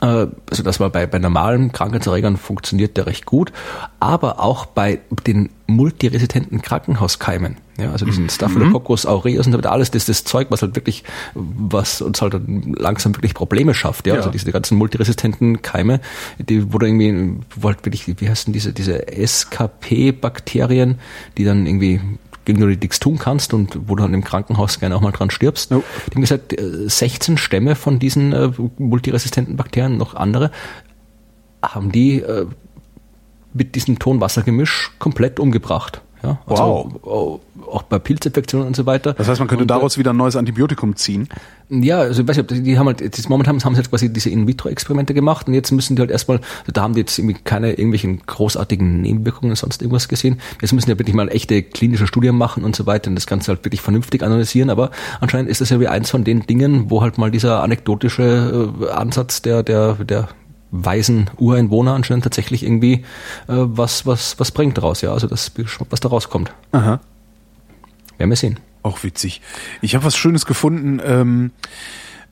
also das war bei, bei normalen Krankheitserregern funktioniert der recht gut, aber auch bei den multiresistenten Krankenhauskeimen, ja, also diesen Staphylococcus aureus und so weiter, alles das, das Zeug, was halt wirklich, was uns halt langsam wirklich Probleme schafft, ja, Ja. also diese ganzen multiresistenten Keime, die, du irgendwie, wo halt wirklich, wie heißen diese, diese SKP-Bakterien, die dann irgendwie gegen die du nichts tun kannst und wo du dann im Krankenhaus gerne auch mal dran stirbst. No. Die haben gesagt, äh, 16 Stämme von diesen äh, multiresistenten Bakterien, noch andere, haben die äh, mit diesem Tonwassergemisch komplett umgebracht. Ja, also, äh, auch bei Pilzinfektionen und so weiter. Das heißt, man könnte Und, äh, daraus wieder ein neues Antibiotikum ziehen. ja, also ich weiß nicht, die, haben halt, jetzt momentan haben sie jetzt quasi diese In-vitro-Experimente gemacht und jetzt müssen die halt erstmal, da haben die jetzt irgendwie keine irgendwelchen großartigen Nebenwirkungen sonst irgendwas gesehen. Jetzt müssen die wirklich mal echte klinische Studien machen und so weiter und das Ganze halt wirklich vernünftig analysieren, aber anscheinend ist das ja wie eins von den Dingen, wo halt mal dieser anekdotische äh, Ansatz der, der, der weisen Ureinwohner anscheinend tatsächlich irgendwie äh, was, was, was bringt daraus, ja. Also das was da rauskommt. Aha. Werden wir sehen. Auch witzig. Ich habe was Schönes gefunden ähm,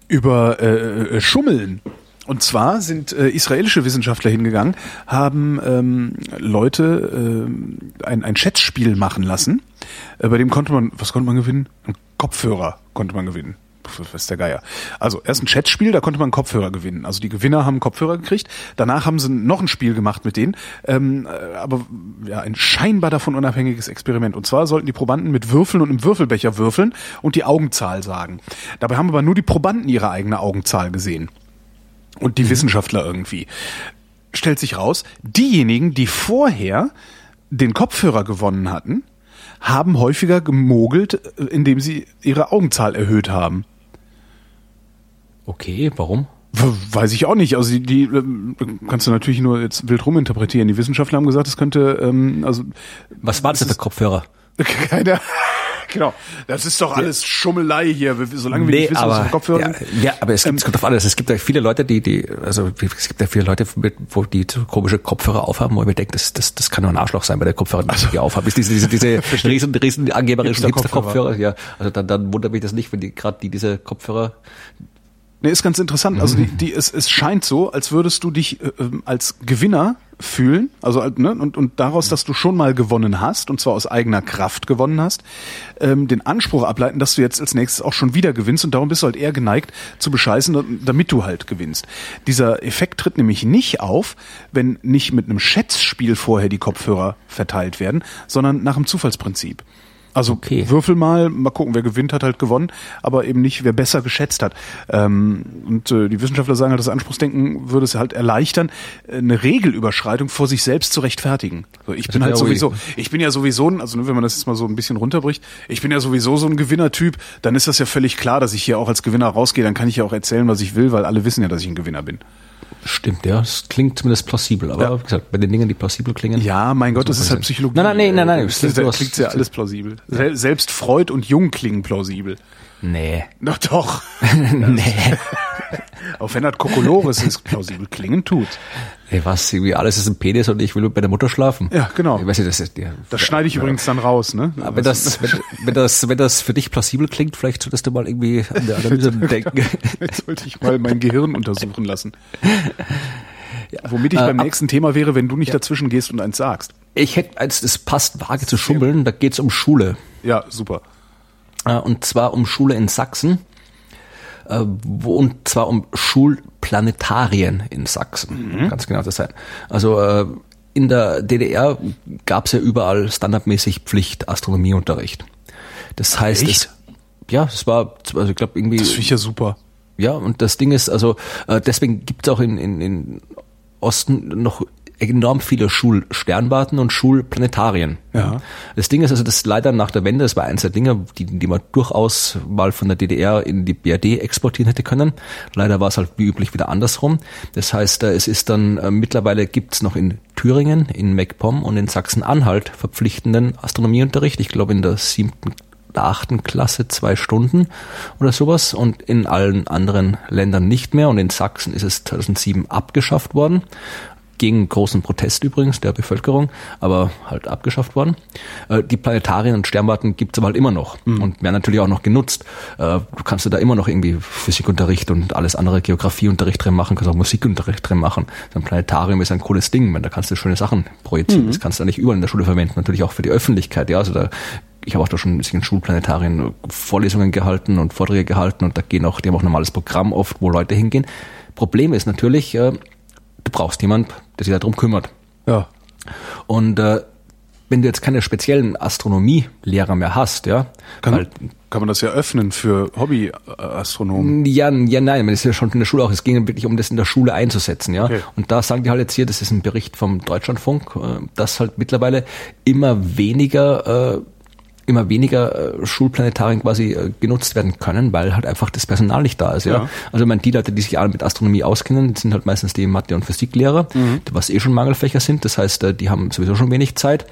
über äh, äh, Schummeln. Und zwar sind äh, israelische Wissenschaftler hingegangen, haben ähm, Leute ähm, ein, ein Schätzspiel machen lassen. Äh, bei dem konnte man, was konnte man gewinnen? Ein Kopfhörer konnte man gewinnen. Was ist der Geier? Also erst ein Chatspiel, da konnte man Kopfhörer gewinnen. Also die Gewinner haben Kopfhörer gekriegt. Danach haben sie noch ein Spiel gemacht mit denen. Ähm, äh, aber ja, ein scheinbar davon unabhängiges Experiment. Und zwar sollten die Probanden mit Würfeln und einem Würfelbecher würfeln und die Augenzahl sagen. Dabei haben aber nur die Probanden ihre eigene Augenzahl gesehen. Und die Wissenschaftler irgendwie. Stellt sich raus, diejenigen, die vorher den Kopfhörer gewonnen hatten, haben häufiger gemogelt, äh, indem sie ihre Augenzahl erhöht haben. Okay, warum? Weiß ich auch nicht. Also die, die ähm, kannst du natürlich nur jetzt wild ruminterpretieren. Die Wissenschaftler haben gesagt, es könnte, ähm, also Was war das denn für Kopfhörer? keine, genau. Das ist doch alles Schummelei hier. Solange wir nicht wissen, was für Kopfhörer ja, sind. ja, aber es gibt, es kommt auf alles. Es gibt ja viele Leute, die, die, also es gibt ja viele Leute, wo die so komische Kopfhörer aufhaben, wo ich mir denke, das, das, das kann nur ein Arschloch sein, bei der Kopfhörer, die die aufhaben. Ist diese, diese, diese riesen, riesen angeberischen Hipster-Kopfhörer. Hipster-Kopfhörer, ja. Also dann, dann wundert mich das nicht, wenn die gerade die diese Kopfhörer Nee, ist ganz interessant. Also die, die, es, es scheint so, als würdest du dich äh, ähm, als Gewinner fühlen, also äh, ne, und, und daraus, dass du schon mal gewonnen hast, und zwar aus eigener Kraft gewonnen hast, ähm, den Anspruch ableiten, dass du jetzt als nächstes auch schon wieder gewinnst und darum bist du halt eher geneigt zu bescheißen, damit du halt gewinnst. Dieser Effekt tritt nämlich nicht auf, wenn nicht mit einem Schätzspiel vorher die Kopfhörer verteilt werden, sondern nach dem Zufallsprinzip. Also Okay. würfel mal, mal gucken, wer gewinnt, hat halt gewonnen, aber eben nicht, wer besser geschätzt hat. Ähm, und äh, die Wissenschaftler sagen halt, das Anspruchsdenken würde es halt erleichtern, äh, eine Regelüberschreitung vor sich selbst zu rechtfertigen. So, ich bin halt ja sowieso, ich bin ja sowieso, ein- also ne, wenn man das jetzt mal so ein bisschen runterbricht, ich bin ja sowieso so ein Gewinnertyp, dann ist das ja völlig klar, dass ich hier auch als Gewinner rausgehe, dann kann ich ja auch erzählen, was ich will, weil alle wissen ja, dass ich ein Gewinner bin. Stimmt, ja. Das klingt zumindest plausibel. Aber Ja. wie gesagt, bei den Dingen, die plausibel klingen. Ja, mein Gott, das ist halt. Psychologie. Nein, nein, nein, nein, nein. Das, Das- da du hast- klingt ja alles plausibel. Sel selbst Freud und Jung klingen plausibel. Nee. Doch, doch. nee. Auch wenn das Kokolores ist, plausibel klingen tut. Ey, was, irgendwie alles ist ein Penis und ich will bei der Mutter schlafen. Ja, genau. Ich weiß nicht, das, ist, ja, Das schneide ich übrigens dann raus, ne? Aber wenn das, wenn, wenn das, wenn das für dich plausibel klingt, vielleicht solltest du mal irgendwie an der Analyse denken. Jetzt sollte ich mal mein Gehirn untersuchen lassen. Womit ich beim ab- nächsten Thema wäre, wenn du nicht dazwischen gehst und eins sagst. Ich hätte eins, das passt vage zu schummeln, da geht's um Schule. Ja, super. Äh, Und zwar um Schule in Sachsen. Äh, Und zwar um Schulplanetarien in Sachsen. Ganz genau das sein. Also äh, in der DDR gab's ja überall standardmäßig Pflicht Astronomieunterricht. Das heißt, echt? es, ja, es war, also ich glaube irgendwie. Das finde ich ja super. Ja, und das Ding ist, also äh, deswegen gibt es auch in, in, in Osten noch enorm viele Schulsternwarten und Schulplanetarien. Ja. Das Ding ist also, das leider nach der Wende, das war eins der Dinge, die, die man durchaus mal von der DDR in die BRD exportieren hätte können. Leider war es halt wie üblich wieder andersrum. Das heißt, äh, es ist dann, äh, mittlerweile gibt's noch in Thüringen, in MacPom und in Sachsen-Anhalt verpflichtenden Astronomieunterricht. Ich glaube in der siebten der achten Klasse zwei Stunden oder sowas und in allen anderen Ländern nicht mehr und in Sachsen ist es 2007 abgeschafft worden. Gegen großen Protest übrigens der Bevölkerung, aber halt abgeschafft worden. Äh, Die Planetarien und Sternwarten gibt's aber halt immer noch und werden natürlich auch noch genutzt. Äh, Du kannst du da immer noch irgendwie Physikunterricht und alles andere Geografieunterricht drin machen, kannst auch Musikunterricht drin machen. So ein Planetarium ist ein cooles Ding, weil da kannst du schöne Sachen projizieren. Das kannst du nicht überall in der Schule verwenden, natürlich auch für die Öffentlichkeit. Ja, also da ich habe auch da schon ein bisschen Schulplanetarien Vorlesungen gehalten und Vorträge gehalten und da gehen auch, die haben auch ein normales Programm oft, wo Leute hingehen. Problem ist natürlich, äh, du brauchst jemand, der sich darum kümmert. Ja. Und äh, wenn du jetzt keine speziellen Astronomielehrer mehr hast, ja, Kann, weil, kann man das ja öffnen für Hobbyastronomen? ja, ja, nein, das ist ja schon in der Schule auch. Es ging wirklich um das in der Schule einzusetzen, ja. Okay. Und da sagen die halt jetzt hier, das ist ein Bericht vom Deutschlandfunk, äh, dass halt mittlerweile immer weniger äh, immer weniger äh, Schulplanetarien quasi äh, genutzt werden können, weil halt einfach das Personal nicht da ist. Ja, Ja. also ich meine, die Leute, die sich alle mit Astronomie auskennen, sind halt meistens die Mathe- und Physiklehrer, was eh schon Mangelfächer sind. Das heißt, äh, die haben sowieso schon wenig Zeit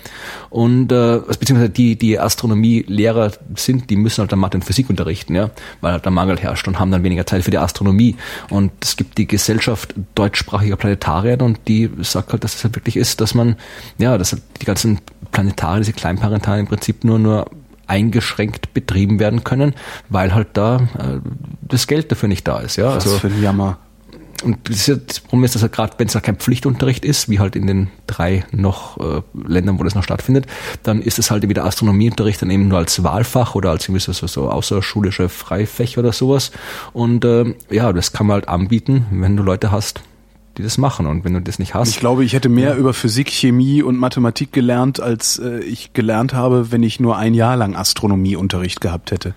und äh, beziehungsweise die die Astronomielehrer sind, die müssen halt dann Mathe und Physik unterrichten, ja, weil halt der Mangel herrscht und haben dann weniger Zeit für die Astronomie. Und es gibt die Gesellschaft deutschsprachiger Planetarien und die sagt halt, dass es halt wirklich ist, dass man ja, dass halt die ganzen Planetarien, diese Kleinplanetarien im Prinzip nur nur eingeschränkt betrieben werden können, weil halt da äh, das Geld dafür nicht da ist. Ja, Was also für ein Jammer. und das, ist ja- das Problem ist, dass halt gerade, wenn es halt kein Pflichtunterricht ist, wie halt in den drei noch äh, Ländern, wo das noch stattfindet, dann ist es halt wieder Astronomieunterricht dann eben nur als Wahlfach oder als so, so, so außerschulische Freifächer oder sowas. Und äh, ja, das kann man halt anbieten, wenn du Leute hast, die das machen. Und wenn du das nicht hast, Ich glaube, ich hätte mehr über Physik, Chemie und Mathematik gelernt, als äh, ich gelernt habe, wenn ich nur ein Jahr lang Astronomieunterricht gehabt hätte.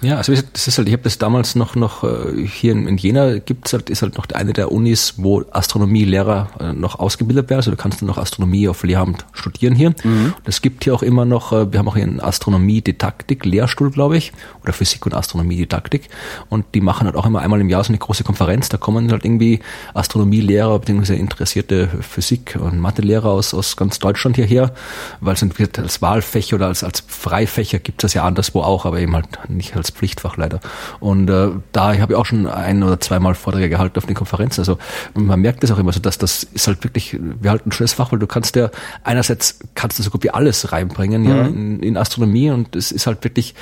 Ja, also wie gesagt, das ist halt, ich habe das damals noch noch äh, hier in, Jena gibt's halt, ist halt noch eine der Unis, wo Astronomielehrer äh, noch ausgebildet werden. Also du kannst dann noch Astronomie auf Lehramt studieren hier. Und es gibt hier auch immer noch, äh, wir haben auch hier einen Astronomie-Didaktik, Lehrstuhl, glaube ich, oder Physik und Astronomie-Didaktik. Und die machen halt auch immer einmal im Jahr so eine große Konferenz. Da kommen halt irgendwie Astronomielehrer bzw. interessierte Physik- und Mathelehrer aus, aus ganz Deutschland hierher, weil es entweder als Wahlfächer oder als, als Freifächer gibt es das ja anderswo auch, aber eben halt nicht als Pflichtfach leider. Und äh, da habe ich auch schon ein oder zweimal Vorträge gehalten auf den Konferenzen. Also man merkt das auch immer so, dass das ist halt wirklich, wir halten ein schönes Fach, weil du kannst ja einerseits kannst du so gut wie alles reinbringen ja, in, in Astronomie und es ist halt wirklich,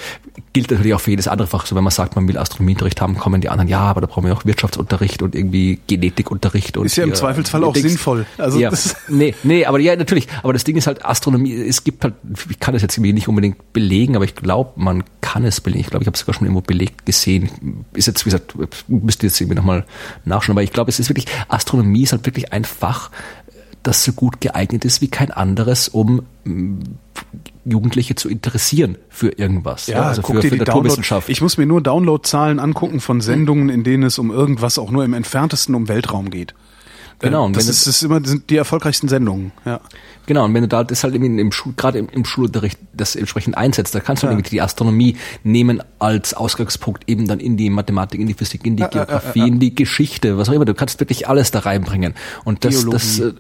gilt natürlich auch für jedes andere Fach. So wenn man sagt, man will Astronomieunterricht haben, kommen die anderen, ja, aber da brauchen wir auch Wirtschaftsunterricht und irgendwie Genetikunterricht und Ist ja im Zweifelsfall auch Dings. sinnvoll. Also ja, nee, nee, aber ja, natürlich. Aber das Ding ist halt Astronomie. Es gibt halt, ich kann das jetzt irgendwie nicht unbedingt belegen, aber ich glaube, man kann es belegen. Ich glaube, ich habe es sogar schon irgendwo belegt gesehen. Ist jetzt, wie gesagt, müsste jetzt irgendwie nochmal nachschauen. Aber ich glaube, es ist wirklich, Astronomie ist halt wirklich ein Fach, das so gut geeignet ist wie kein anderes, um mm, Jugendliche zu interessieren für irgendwas. Ja, also guck für, dir für die Download. Naturwissenschaft. Ich muss mir nur Downloadzahlen angucken von Sendungen, in denen es um irgendwas auch nur im entferntesten um Weltraum geht. Genau, und das wenn ist, das ist immer das sind die erfolgreichsten Sendungen. Ja. Genau, und wenn du da das halt im, im Schul, gerade im, im Schulunterricht das entsprechend einsetzt, da kannst du Ja. irgendwie die Astronomie nehmen als Ausgangspunkt eben dann in die Mathematik, in die Physik, in die Geografie, in die Geschichte, was auch immer. Du kannst wirklich alles da reinbringen. Und das, das Biologie.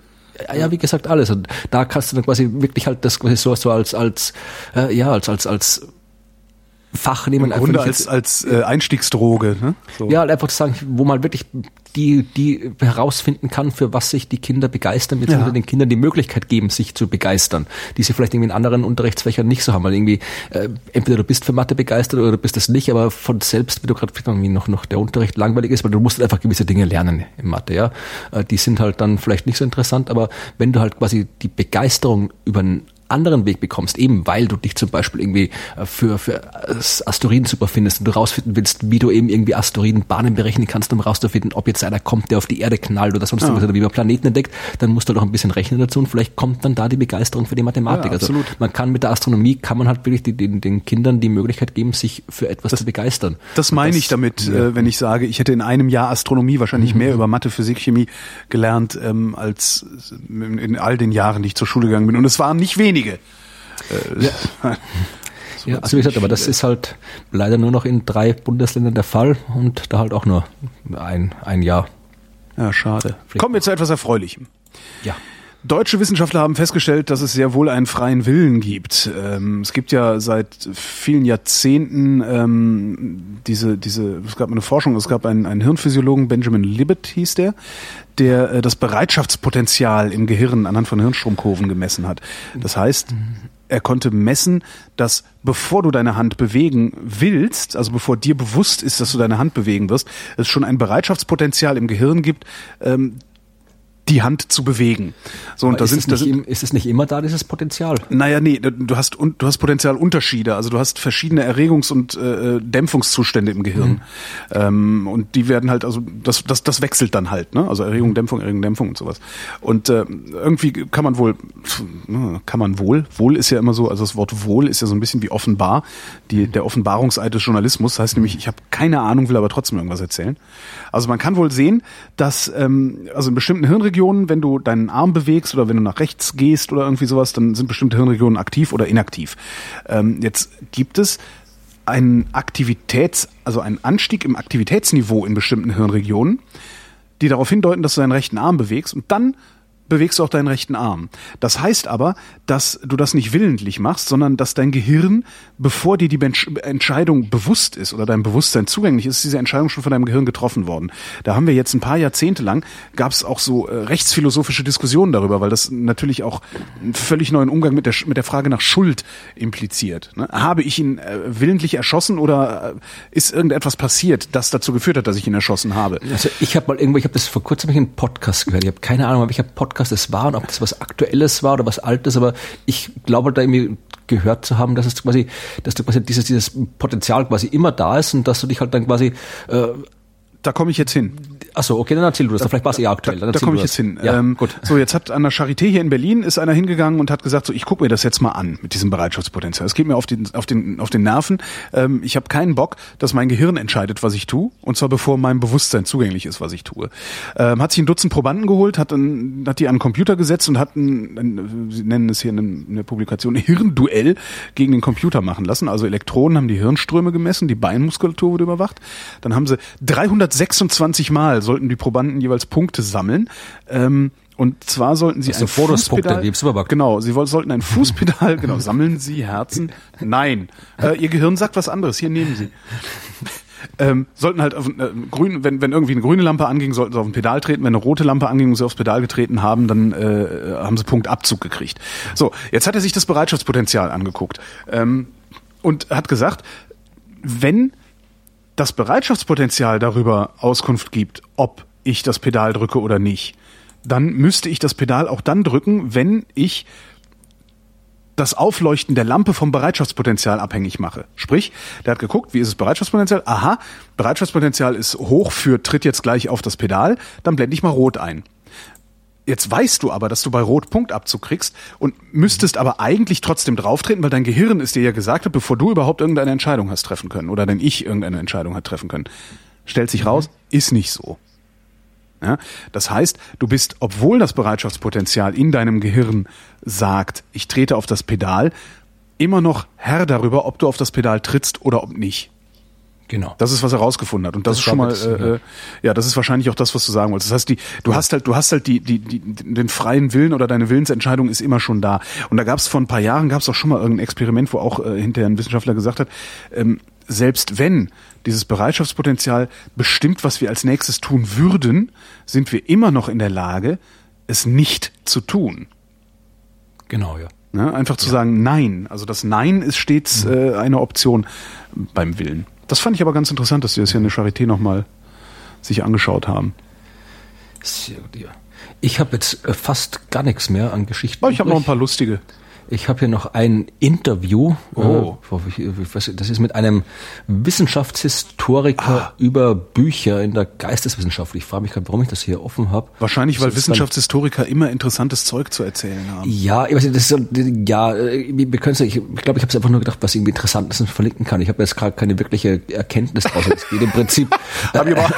äh, ja, wie gesagt, alles. Und da kannst du dann quasi wirklich halt das quasi so, so als, als, äh, ja, als, als, als Fach nehmen. Im Grunde als, als äh, Einstiegsdroge. Ne? So. Ja, einfach zu sagen, wo man wirklich die, die herausfinden kann, für was sich die Kinder begeistern, beziehungsweise ja. den Kindern die Möglichkeit geben, sich zu begeistern, die sie vielleicht irgendwie in anderen Unterrichtsfächern nicht so haben, weil irgendwie äh, entweder du bist für Mathe begeistert oder du bist es nicht, aber von selbst, wie du gerade irgendwie noch, noch der Unterricht langweilig ist, weil du musst einfach gewisse Dinge lernen in Mathe, ja. Äh, die sind halt dann vielleicht nicht so interessant, aber wenn du halt quasi die Begeisterung über einen anderen Weg bekommst, eben weil du dich zum Beispiel irgendwie äh, für, für Asteroiden super findest und du rausfinden willst, wie du eben irgendwie Asteroidenbahnen berechnen kannst, um rauszufinden, ob jetzt einer kommt, der auf die Erde knallt oder sonst ja. irgendwas oder wie man Planeten entdeckt, dann musst du doch ein bisschen rechnen dazu und vielleicht kommt dann da die Begeisterung für die Mathematik. Ja, also man kann mit der Astronomie, kann man halt wirklich den, den Kindern die Möglichkeit geben, sich für etwas das, zu begeistern. Das meine ich damit, ja. äh, wenn ich sage, ich hätte in einem Jahr Astronomie wahrscheinlich mhm. mehr über Mathe, Physik, Chemie gelernt, ähm, als in, in all den Jahren, die ich zur Schule gegangen bin. Und es waren nicht wenige. Äh, ja. ja, also wie gesagt, aber das ist halt leider nur noch in drei Bundesländern der Fall und da halt auch nur ein, ein Jahr. Ja, schade. Kommen wir zu etwas Erfreulichem. Ja. Deutsche Wissenschaftler haben festgestellt, dass es sehr wohl einen freien Willen gibt. Ähm, es gibt ja seit vielen Jahrzehnten ähm, diese, diese, es gab eine Forschung, es gab einen, einen Hirnphysiologen, Benjamin Libet hieß der, der äh, das Bereitschaftspotenzial im Gehirn anhand von Hirnstromkurven gemessen hat. Das heißt, er konnte messen, dass bevor du deine Hand bewegen willst, also bevor dir bewusst ist, dass du deine Hand bewegen wirst, es schon ein Bereitschaftspotenzial im Gehirn gibt, ähm, die Hand zu bewegen. So, und da sind, da sind, ist es nicht immer da, dieses Potenzial? Naja, nee, du hast, du hast Potenzialunterschiede. Also du hast verschiedene Erregungs- und äh, Dämpfungszustände im Gehirn. Mhm. Ähm, und die werden halt, also das, das, das wechselt dann halt, ne? Also Erregung, Dämpfung, Erregung, Dämpfung und sowas. Und äh, irgendwie kann man wohl, kann man wohl, wohl ist ja immer so, also das Wort wohl ist ja so ein bisschen wie offenbar. Die, der Offenbarungseid des Journalismus heißt nämlich, ich habe keine Ahnung, will aber trotzdem irgendwas erzählen. Also man kann wohl sehen, dass ähm, also in bestimmten Hirnregionen Hirnregionen, wenn du deinen Arm bewegst oder wenn du nach rechts gehst oder irgendwie sowas, dann sind bestimmte Hirnregionen aktiv oder inaktiv. Ähm, jetzt gibt es einen Aktivitäts, also einen Anstieg im Aktivitätsniveau in bestimmten Hirnregionen, die darauf hindeuten, dass du deinen rechten Arm bewegst und dann bewegst du auch deinen rechten Arm. Das heißt aber, dass du das nicht willentlich machst, sondern dass dein Gehirn, bevor dir die Entscheidung bewusst ist oder dein Bewusstsein zugänglich ist, ist diese Entscheidung schon von deinem Gehirn getroffen worden. Da haben wir jetzt ein paar Jahrzehnte lang, gab es auch so äh, rechtsphilosophische Diskussionen darüber, weil das natürlich auch einen völlig neuen Umgang mit der, mit der Frage nach Schuld impliziert. Ne? Habe ich ihn äh, willentlich erschossen oder äh, ist irgendetwas passiert, das dazu geführt hat, dass ich ihn erschossen habe? Also ich habe mal irgendwo, ich habe das vor kurzem in einem Podcast gehört, ich habe keine Ahnung, aber ich habe Podcast Podcast es war und ob das was Aktuelles war oder was Altes, aber ich glaube da irgendwie gehört zu haben, dass es quasi, dass du quasi dieses, dieses Potenzial quasi immer da ist und dass du dich halt dann quasi äh, da komme ich jetzt hin. Achso, okay, dann erzähl du das. Da, vielleicht war es eher aktuell. Da, da komme ich jetzt hin. Ja, ähm, gut. So, jetzt hat an der Charité hier in Berlin ist einer hingegangen und hat gesagt, so ich gucke mir das jetzt mal an mit diesem Bereitschaftspotenzial. Es geht mir auf den, auf den, auf den Nerven. Ähm, ich habe keinen Bock, dass mein Gehirn entscheidet, was ich tue. Und zwar bevor mein Bewusstsein zugänglich ist, was ich tue. Ähm, hat sich ein Dutzend Probanden geholt, hat, ein, hat die an den Computer gesetzt und hat ein, ein Sie nennen es hier in, der Publikation, ein Hirnduell gegen den Computer machen lassen. Also Elektronen haben die Hirnströme gemessen, die Beinmuskulatur wurde überwacht. Dann haben sie 326 Mal sollten die Probanden jeweils Punkte sammeln. Ähm, und zwar sollten sie ein Fußpedal, genau, sie sollten ein Fußpedal, genau, sammeln Sie Herzen? Nein, äh, Ihr Gehirn sagt was anderes. Hier nehmen Sie. Ähm, sollten halt auf äh, grün, wenn, wenn irgendwie eine grüne Lampe anging, sollten sie auf ein Pedal treten. Wenn eine rote Lampe anging und sie aufs Pedal getreten haben, dann äh, haben sie Punktabzug gekriegt. So, jetzt hat er sich das Bereitschaftspotenzial angeguckt ähm, und hat gesagt, wenn das Bereitschaftspotenzial darüber Auskunft gibt, ob ich das Pedal drücke oder nicht, dann müsste ich das Pedal auch dann drücken, wenn ich das Aufleuchten der Lampe vom Bereitschaftspotenzial abhängig mache. Sprich, der hat geguckt, wie ist das Bereitschaftspotenzial? Aha, Bereitschaftspotenzial ist hoch für tritt jetzt gleich auf das Pedal, dann blende ich mal rot ein. Jetzt weißt du aber, dass du bei Rot Punktabzug kriegst und müsstest aber eigentlich trotzdem drauftreten, weil dein Gehirn ist dir ja gesagt hat, bevor du überhaupt irgendeine Entscheidung hast treffen können oder dein Ich irgendeine Entscheidung hat treffen können. Stellt sich raus, ist nicht so. Ja, das heißt, du bist, obwohl das Bereitschaftspotenzial in deinem Gehirn sagt, ich trete auf das Pedal, immer noch Herr darüber, ob du auf das Pedal trittst oder ob nicht. Genau. Das ist, was er rausgefunden hat. Und das, Das ist schon mal, äh, ja. äh, ja, das ist wahrscheinlich auch das, was du sagen wolltest. Das heißt, die, du hast halt, du hast halt die, die, die, den freien Willen oder deine Willensentscheidung ist immer schon da. Und da gab es vor ein paar Jahren, gab es auch schon mal irgendein Experiment, wo auch äh, hinterher ein Wissenschaftler gesagt hat, ähm, selbst wenn dieses Bereitschaftspotenzial bestimmt, was wir als nächstes tun würden, sind wir immer noch in der Lage, es nicht zu tun. Genau, ja. Ne? Einfach zu sagen Nein. Also das Nein ist stets äh, eine Option beim Willen. Das fand ich aber ganz interessant, dass Sie das hier in der Charité nochmal sich angeschaut haben. Sehr gut, ja. Ich habe jetzt äh, fast gar nichts mehr an Geschichten. Oh, ich habe noch ein paar lustige. Ich habe hier noch ein Interview. Oh. Ich- ich das ist mit einem Wissenschaftshistoriker Ah. über Bücher in der Geisteswissenschaft. Ich frage mich gerade, warum ich das hier offen habe. Wahrscheinlich, weil Wissenschaftshistoriker immer interessantes Zeug zu erzählen haben. Ja, ich weiß nicht, das ist ja, äh, wir können ich, ich glaube, ich habe es einfach nur gedacht, was irgendwie interessant ist und verlinken kann. Ich habe jetzt gerade keine wirkliche Erkenntnis draus. Es geht im Prinzip, Hab ich aber.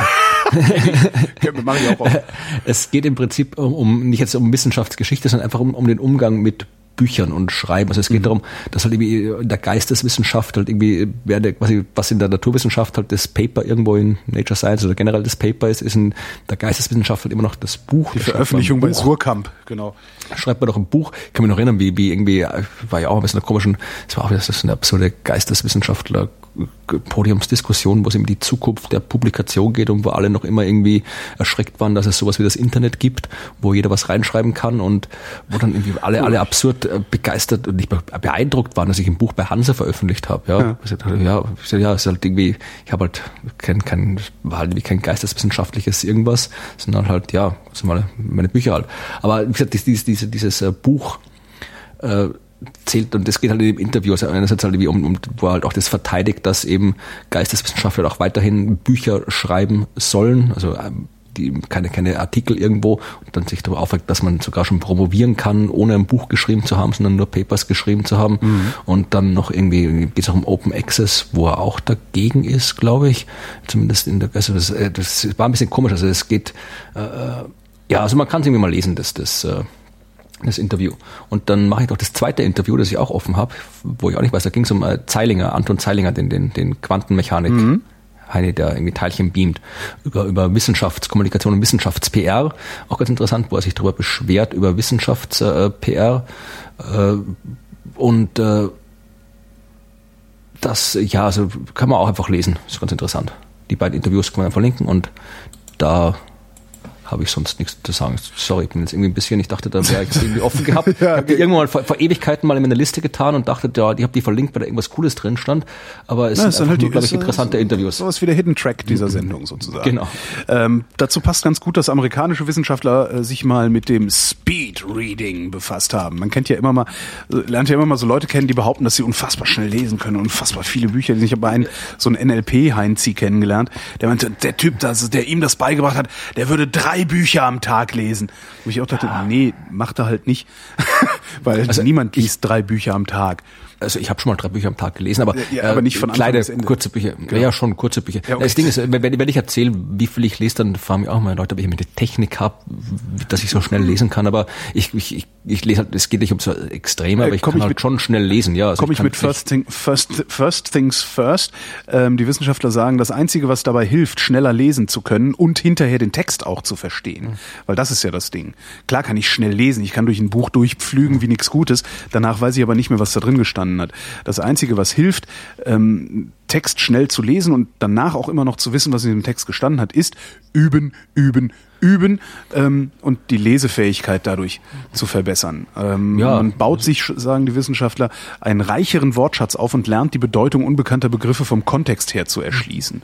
ich es geht im Prinzip um, um nicht jetzt um Wissenschaftsgeschichte, sondern einfach um, um den Umgang mit Büchern und Schreiben. Also es geht darum, dass halt irgendwie in der Geisteswissenschaft halt irgendwie, der, was in der Naturwissenschaft halt das Paper irgendwo in Nature Science oder generell das Paper ist, ist in der Geisteswissenschaft halt immer noch das Buch. Die Da Veröffentlichung bei Buch Surkamp, genau. schreibt man doch ein Buch. Ich kann mich noch erinnern, wie, wie irgendwie, äh, war ja auch ein bisschen einer komischen, es war auch das ist eine absurde Geisteswissenschaftler Podiumsdiskussion, wo es um die Zukunft der Publikation geht und wo alle noch immer irgendwie erschreckt waren, dass es sowas wie das Internet gibt, wo jeder was reinschreiben kann und wo dann irgendwie alle, alle absurd äh, begeistert und nicht be- beeindruckt waren, dass ich ein Buch bei Hansa veröffentlicht habe. Ja, Ja. Ja, ich sag, ja, es ist halt irgendwie, ich habe halt kein, kein, war halt irgendwie kein geisteswissenschaftliches irgendwas, sondern halt, ja, sind meine, meine Bücher halt. Aber wie gesagt, dieses, dieses, dieses äh, Buch äh, zählt und das geht halt in dem Interview, also einerseits halt irgendwie um, um, wo er halt auch das verteidigt, dass eben Geisteswissenschaftler auch weiterhin Bücher schreiben sollen, also ähm, die keine, keine Artikel irgendwo und dann sich darüber aufregt, dass man sogar schon promovieren kann, ohne ein Buch geschrieben zu haben, sondern nur Papers geschrieben zu haben. Und dann noch irgendwie geht es auch um Open Access, wo er auch dagegen ist, glaube ich. Zumindest in der also das, äh, das war ein bisschen komisch. Also es geht äh, äh, ja, also man kann es irgendwie mal lesen, das, das äh, das Interview. Und dann mache ich noch das zweite Interview, das ich auch offen habe, wo ich auch nicht weiß, da ging es um äh, Zeilinger, Anton Zeilinger, den, den, den Quantenmechanik. Heini, der irgendwie Teilchen beamt, über, über Wissenschaftskommunikation und Wissenschafts-PR. Auch ganz interessant, wo er sich darüber beschwert, über Wissenschafts-PR. Äh, und äh, das, ja, also kann man auch einfach lesen. Ist ganz interessant. Die beiden Interviews kann man verlinken und da habe ich sonst nichts zu sagen. Sorry, ich bin jetzt irgendwie ein bisschen, ich dachte, da wäre ich irgendwie offen gehabt. Ich habe die irgendwann mal vor, vor Ewigkeiten mal in meiner Liste getan und dachte, ja, die habe die verlinkt, weil da irgendwas Cooles drin stand. Aber es Na, sind halt die, nur, glaube ich, ist, interessante Interviews. Sowas wie der Hidden Track dieser Sendung sozusagen. Genau. Ähm, dazu passt ganz gut, dass amerikanische Wissenschaftler äh, sich mal mit dem Speed Reading befasst haben. Man kennt ja immer mal, äh, lernt ja immer mal so Leute kennen, die behaupten, dass sie unfassbar schnell lesen können, unfassbar viele Bücher. Ich habe einen, so einen NLP-Heinzi kennengelernt, der meinte, der Typ, das, der ihm das beigebracht hat, der würde drei Bücher am Tag lesen. Wo ich auch dachte, nee, macht er halt nicht. Weil Also niemand liest drei Bücher am Tag. Also ich habe schon mal drei Bücher am Tag gelesen, aber, Ja, aber nicht von Anfang kleine, bis Ende. kurze Bücher. Ja, schon kurze Bücher. Ja, okay. Das Ding ist, wenn, wenn ich erzähle, wie viel ich lese, dann fragen mich auch mal Leute, ob ich eine Technik habe, dass ich so schnell lesen kann. Aber ich, ich, ich, ich lese halt, es geht nicht um so Extreme, Äh, aber ich komm kann ich halt mit- schon schnell lesen. Ja, also Komme ich kann mit First, thing, first, first Things First. Ähm, die Wissenschaftler sagen, das Einzige, was dabei hilft, schneller lesen zu können und hinterher den Text auch zu verstehen. Weil das ist ja das Ding. Klar kann ich schnell lesen, ich kann durch ein Buch durchpflügen wie nichts Gutes, danach weiß ich aber nicht mehr, was da drin gestanden hat. Das Einzige, was hilft, ähm, Text schnell zu lesen und danach auch immer noch zu wissen, was in dem Text gestanden hat, ist üben, üben, üben ähm, und die Lesefähigkeit dadurch zu verbessern. Ähm, Ja. Man baut sich, sagen die Wissenschaftler, einen reicheren Wortschatz auf und lernt die Bedeutung unbekannter Begriffe vom Kontext her zu erschließen.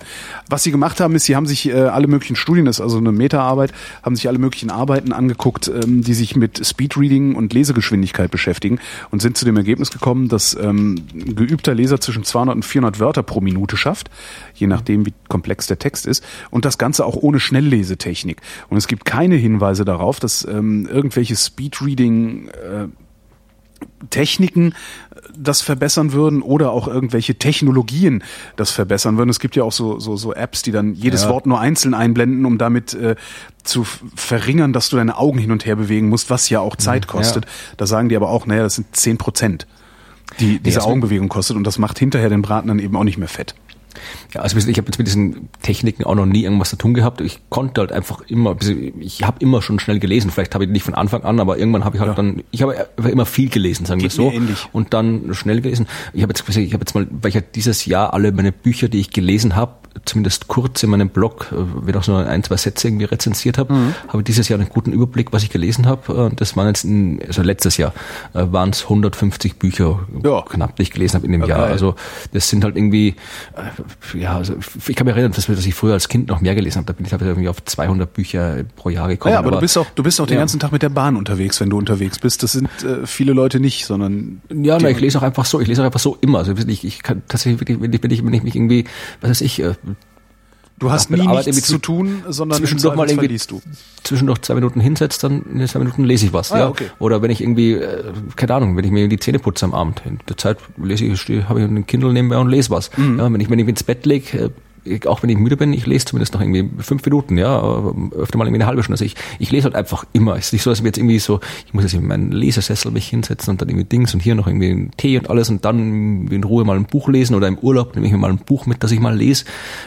Was sie gemacht haben, ist, sie haben sich äh, alle möglichen Studien, das ist also eine Metaarbeit, haben sich alle möglichen Arbeiten angeguckt, ähm, die sich mit Speedreading und Lesegeschwindigkeit beschäftigen und sind zu dem Ergebnis gekommen, dass ähm, ein geübter Leser zwischen 200 und 400 Wörter pro Minute schafft, je nachdem, wie komplex der Text ist, und das Ganze auch ohne Schnelllesetechnik. Und es gibt keine Hinweise darauf, dass ähm, irgendwelche Speedreading äh, Techniken das verbessern würden oder auch irgendwelche Technologien das verbessern würden. Es gibt ja auch so, so, so Apps, die dann jedes Ja. Wort nur einzeln einblenden, um damit äh, zu verringern, dass du deine Augen hin und her bewegen musst, was ja auch Zeit kostet. Da sagen die aber auch, naja, das sind zehn Prozent, die diese das- Augenbewegung kostet und das macht hinterher den Braten dann eben auch nicht mehr fett. Ja, also ich habe jetzt mit diesen Techniken auch noch nie irgendwas zu tun gehabt. Ich konnte halt einfach immer, ich habe immer schon schnell gelesen. Vielleicht habe ich nicht von Anfang an, aber irgendwann habe ich halt ja. dann, ich habe immer viel gelesen, sagen Geht wir so, und dann schnell gelesen. Ich habe jetzt, ich habe jetzt mal, weil ich ja dieses Jahr alle meine Bücher, die ich gelesen habe, zumindest kurz in meinem Blog, äh, wenn auch so ein, zwei Sätze irgendwie rezensiert habe, mhm. habe dieses Jahr einen guten Überblick, was ich gelesen habe. Das waren jetzt, in, also letztes Jahr äh, waren es 150 Bücher ja. knapp, die ich gelesen habe in dem okay. Jahr. Also das sind halt irgendwie, äh, ja, also ich kann mich erinnern, dass, ich früher als Kind noch mehr gelesen habe. Da bin ich halt irgendwie auf 200 Bücher pro Jahr gekommen. Ja, aber, aber du bist auch, du bist auch den ganzen Tag mit der Bahn unterwegs, wenn du unterwegs bist. Das sind äh, viele Leute nicht, sondern ja, na, ich lese auch einfach so. Ich lese auch einfach so immer. Also ich, ich kann tatsächlich wirklich, wenn ich, wenn ich, wenn ich mich irgendwie, was weiß ich, Du hast nie Arbeit nichts zu tun, sondern zwischendurch mal irgendwie liest du. Zwischendurch zwei Minuten hinsetzt, dann in zwei Minuten lese ich was. Ah, ja. Okay. Oder wenn ich irgendwie, äh, keine Ahnung, wenn ich mir die Zähne putze am Abend, in der Zeit lese ich, habe ich einen Kindle nebenbei und lese was. Mhm. Ja, wenn ich, wenn ich ins Bett lege, äh, auch wenn ich müde bin, ich lese zumindest noch irgendwie fünf Minuten, ja, öfter mal irgendwie eine halbe Stunde. Also ich, ich lese halt einfach immer. Es ist nicht so, dass ich jetzt irgendwie so, ich muss jetzt in meinen Lesersessel mich hinsetzen und dann irgendwie Dings und hier noch irgendwie einen Tee und alles und dann in Ruhe mal ein Buch lesen oder im Urlaub nehme ich mir mal ein Buch mit, das ich mal lese.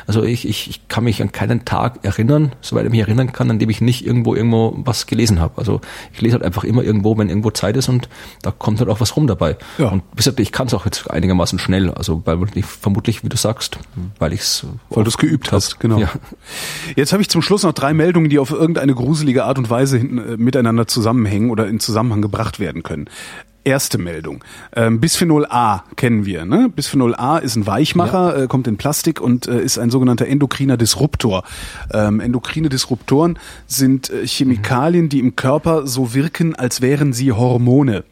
Also ich, ich, ich kann mich an keinen Tag erinnern, soweit ich mich erinnern kann, an dem ich nicht irgendwo irgendwo was gelesen habe. Also ich lese halt einfach immer irgendwo, wenn irgendwo Zeit ist und da kommt halt auch was rum dabei. Ja. Und ich kann es auch jetzt einigermaßen schnell, also weil vermutlich, wie du sagst, weil ich es weil du es geübt hast, genau. Ja. Jetzt habe ich zum Schluss noch drei Meldungen, die auf irgendeine gruselige Art und Weise äh, miteinander zusammenhängen oder in Zusammenhang gebracht werden können. Erste Meldung. Ähm, Bisphenol A kennen wir. Ne? Bisphenol A ist ein Weichmacher, ja. äh, kommt in Plastik und äh, ist ein sogenannter endokriner Disruptor. Ähm, endokrine Disruptoren sind äh, Chemikalien, die im Körper so wirken, als wären sie Hormone.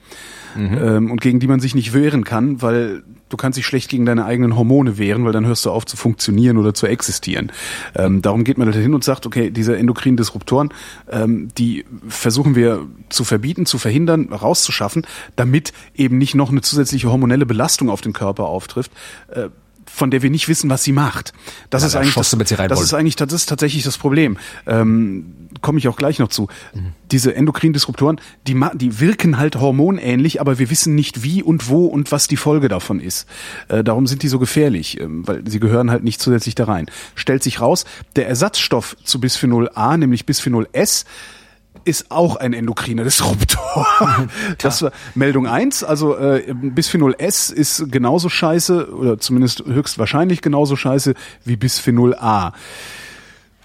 Mhm. Ähm, und gegen die man sich nicht wehren kann, weil du kannst dich schlecht gegen deine eigenen Hormone wehren, weil dann hörst du auf zu funktionieren oder zu existieren. Ähm, darum geht man halt hin und sagt, okay, diese endokrinen Disruptoren, ähm, die versuchen wir zu verbieten, zu verhindern, rauszuschaffen, damit eben nicht noch eine zusätzliche hormonelle Belastung auf den Körper auftrifft. Äh, von der wir nicht wissen, was sie macht. Das ja, ist eigentlich das, das ist eigentlich das ist tatsächlich das Problem. Ähm, Komme ich auch gleich noch zu. Mhm. Diese endokrinen Disruptoren, die die wirken halt hormonähnlich, aber wir wissen nicht wie und wo und was die Folge davon ist. Äh, darum sind die so gefährlich, ähm, weil sie gehören halt nicht zusätzlich da rein. Stellt sich raus, der Ersatzstoff zu Bisphenol A, nämlich Bisphenol S, ist auch ein endokriner Disruptor. das war Meldung eins. Also äh, Bisphenol S ist genauso scheiße oder zumindest höchstwahrscheinlich genauso scheiße wie Bisphenol A.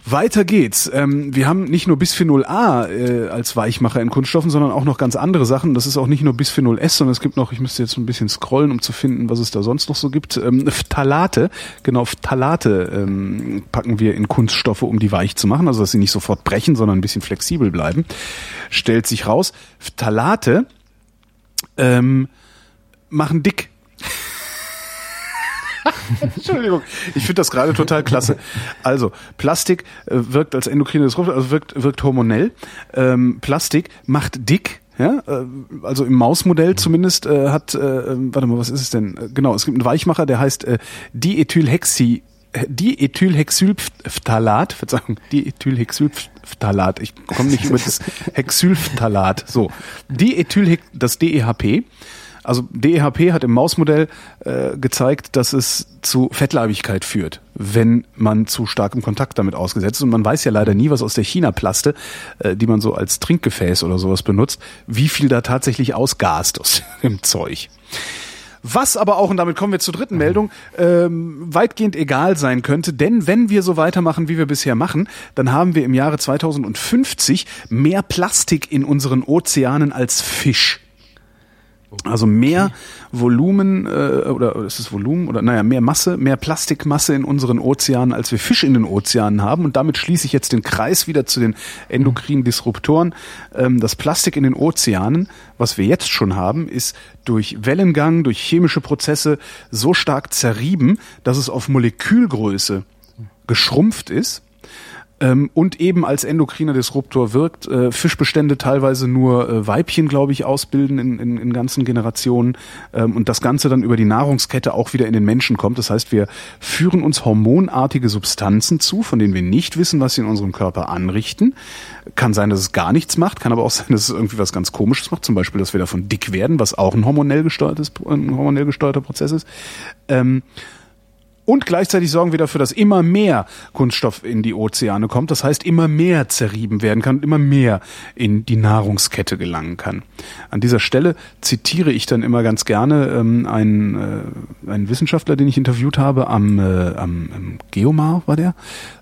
Weiter geht's. Ähm, wir haben nicht nur Bisphenol A äh, als Weichmacher in Kunststoffen, sondern auch noch ganz andere Sachen. Das ist auch nicht nur Bisphenol S, sondern es gibt noch, ich müsste jetzt ein bisschen scrollen, um zu finden, was es da sonst noch so gibt. Ähm, Phthalate, genau, Phthalate ähm, packen wir in Kunststoffe, um die weich zu machen, also dass sie nicht sofort brechen, sondern ein bisschen flexibel bleiben. Stellt sich raus, Phthalate ähm, machen dick. Entschuldigung, ich finde das gerade total klasse. Also, Plastik äh, wirkt als endokrines Disruptor, also wirkt, wirkt hormonell. Ähm, Plastik macht dick, ja, äh, also im Mausmodell zumindest äh, hat, äh, warte mal, was ist es denn? Äh, genau, es gibt einen Weichmacher, der heißt äh, Diethylhexi Diethylhexylphthalat, Verzeihung, Diethylhexylphthalat. Ich komme nicht über das Hexylphthalat. So, Diethyl, das DEHP also DEHP hat im Mausmodell äh, gezeigt, dass es zu Fettleibigkeit führt, wenn man zu starkem Kontakt damit ausgesetzt ist. Und man weiß ja leider nie, was aus der China-Plaste, äh, die man so als Trinkgefäß oder sowas benutzt, wie viel da tatsächlich ausgast aus dem Zeug. Was aber auch, und damit kommen wir zur dritten Meldung, ähm, weitgehend egal sein könnte, denn wenn wir so weitermachen, wie wir bisher machen, dann haben wir im Jahre 2050 mehr Plastik in unseren Ozeanen als Fisch. Also mehr Volumen äh, oder ist es Volumen oder naja, mehr Masse, mehr Plastikmasse in unseren Ozeanen, als wir Fisch in den Ozeanen haben. Und damit schließe ich jetzt den Kreis wieder zu den endokrinen Disruptoren. Ähm, das Plastik in den Ozeanen, was wir jetzt schon haben, ist durch Wellengang, durch chemische Prozesse so stark zerrieben, dass es auf Molekülgröße geschrumpft ist ähm, und eben als endokriner Disruptor wirkt. Äh, Fischbestände teilweise nur äh, Weibchen, glaube ich, ausbilden in, in, in ganzen Generationen ähm, und das Ganze dann über die Nahrungskette auch wieder in den Menschen kommt. Das heißt, wir führen uns hormonartige Substanzen zu, von denen wir nicht wissen, was sie in unserem Körper anrichten. Kann sein, dass es gar nichts macht, kann aber auch sein, dass es irgendwie was ganz Komisches macht, zum Beispiel, dass wir davon dick werden, was auch ein hormonell gesteuertes, ein hormonell gesteuerter Prozess ist. Ähm, Und gleichzeitig sorgen wir dafür, dass immer mehr Kunststoff in die Ozeane kommt. Das heißt, immer mehr zerrieben werden kann und immer mehr in die Nahrungskette gelangen kann. An dieser Stelle zitiere ich dann immer ganz gerne ähm, einen, äh, einen Wissenschaftler, den ich interviewt habe, am, äh, am, am Geomar war der.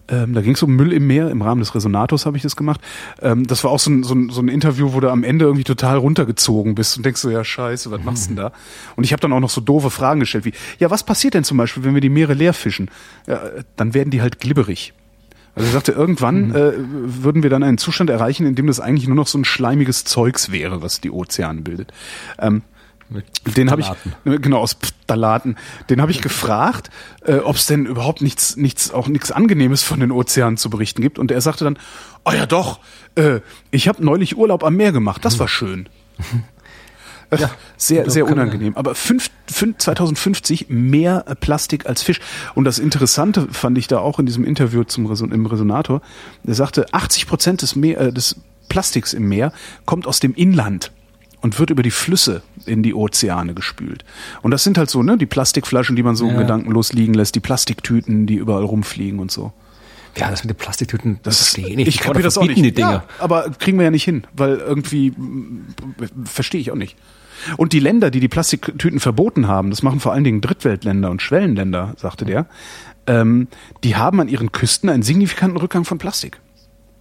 Ähm, da ging es um Müll im Meer, im Rahmen des Resonators habe ich das gemacht. Ähm, das war auch so ein, so, ein, so ein Interview, wo du am Ende irgendwie total runtergezogen bist und denkst so, ja scheiße, was machst du denn da? Und ich habe dann auch noch so doofe Fragen gestellt wie, ja, was passiert denn zum Beispiel, wenn wir die Meere leer fischen? Ja, dann werden die halt glibberig. Also er sagte, irgendwann Mhm. äh, würden wir dann einen Zustand erreichen, in dem das eigentlich nur noch so ein schleimiges Zeugs wäre, was die Ozeane bildet. Ähm, Mit den habe ich genau aus Phtalaten. Den habe ich gefragt, äh, ob es denn überhaupt nichts, nichts, auch nichts Angenehmes von den Ozeanen zu berichten gibt. Und er sagte dann: Oh ja, doch. Äh, ich habe neulich Urlaub am Meer gemacht. Das war schön. Äh, sehr, sehr unangenehm. Aber fünf, fünf, 2050 mehr äh, Plastik als Fisch. Und das Interessante fand ich da auch in diesem Interview zum Reson im Resonator. Der sagte, 80 Prozent des, Meer, äh, des Plastiks im Meer kommt aus dem Inland und wird über die Flüsse in die Ozeane gespült. Und das sind halt so, ne, die Plastikflaschen, die man so Ja. gedankenlos liegen lässt, die Plastiktüten, die überall rumfliegen und so. Ja, das mit den Plastiktüten, das verstehe ich nicht. Ich kapiere das auch nicht. Die Dinger. Ja, aber kriegen wir ja nicht hin, weil irgendwie mm, verstehe ich auch nicht. Und die Länder, die die Plastiktüten verboten haben, das machen vor allen Dingen Drittweltländer und Schwellenländer, sagte der, ähm, die haben an ihren Küsten einen signifikanten Rückgang von Plastik.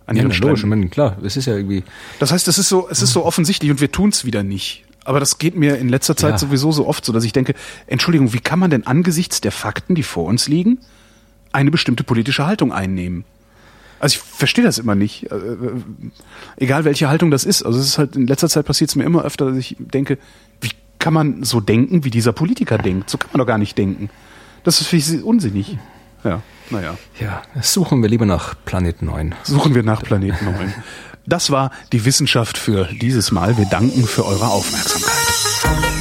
An Ja, ihren logisch, Stränden. meine, klar, es ist ja irgendwie, Das heißt, es ist so, es ist so offensichtlich und wir tun es wieder nicht. Aber das geht mir in letzter Zeit Ja. sowieso so oft so, dass ich denke, Entschuldigung, wie kann man denn angesichts der Fakten, die vor uns liegen, eine bestimmte politische Haltung einnehmen? Also ich verstehe das immer nicht. Äh, äh, Egal welche Haltung das ist. Also es ist halt in letzter Zeit passiert es mir immer öfter, dass ich denke, wie kann man so denken, wie dieser Politiker denkt? So kann man doch gar nicht denken. Das ist für mich unsinnig. Ja, naja. ja, suchen wir lieber nach Planet 9. Suchen wir nach Planet 9. Das war die Wissenschaft für dieses Mal. Wir danken für eure Aufmerksamkeit.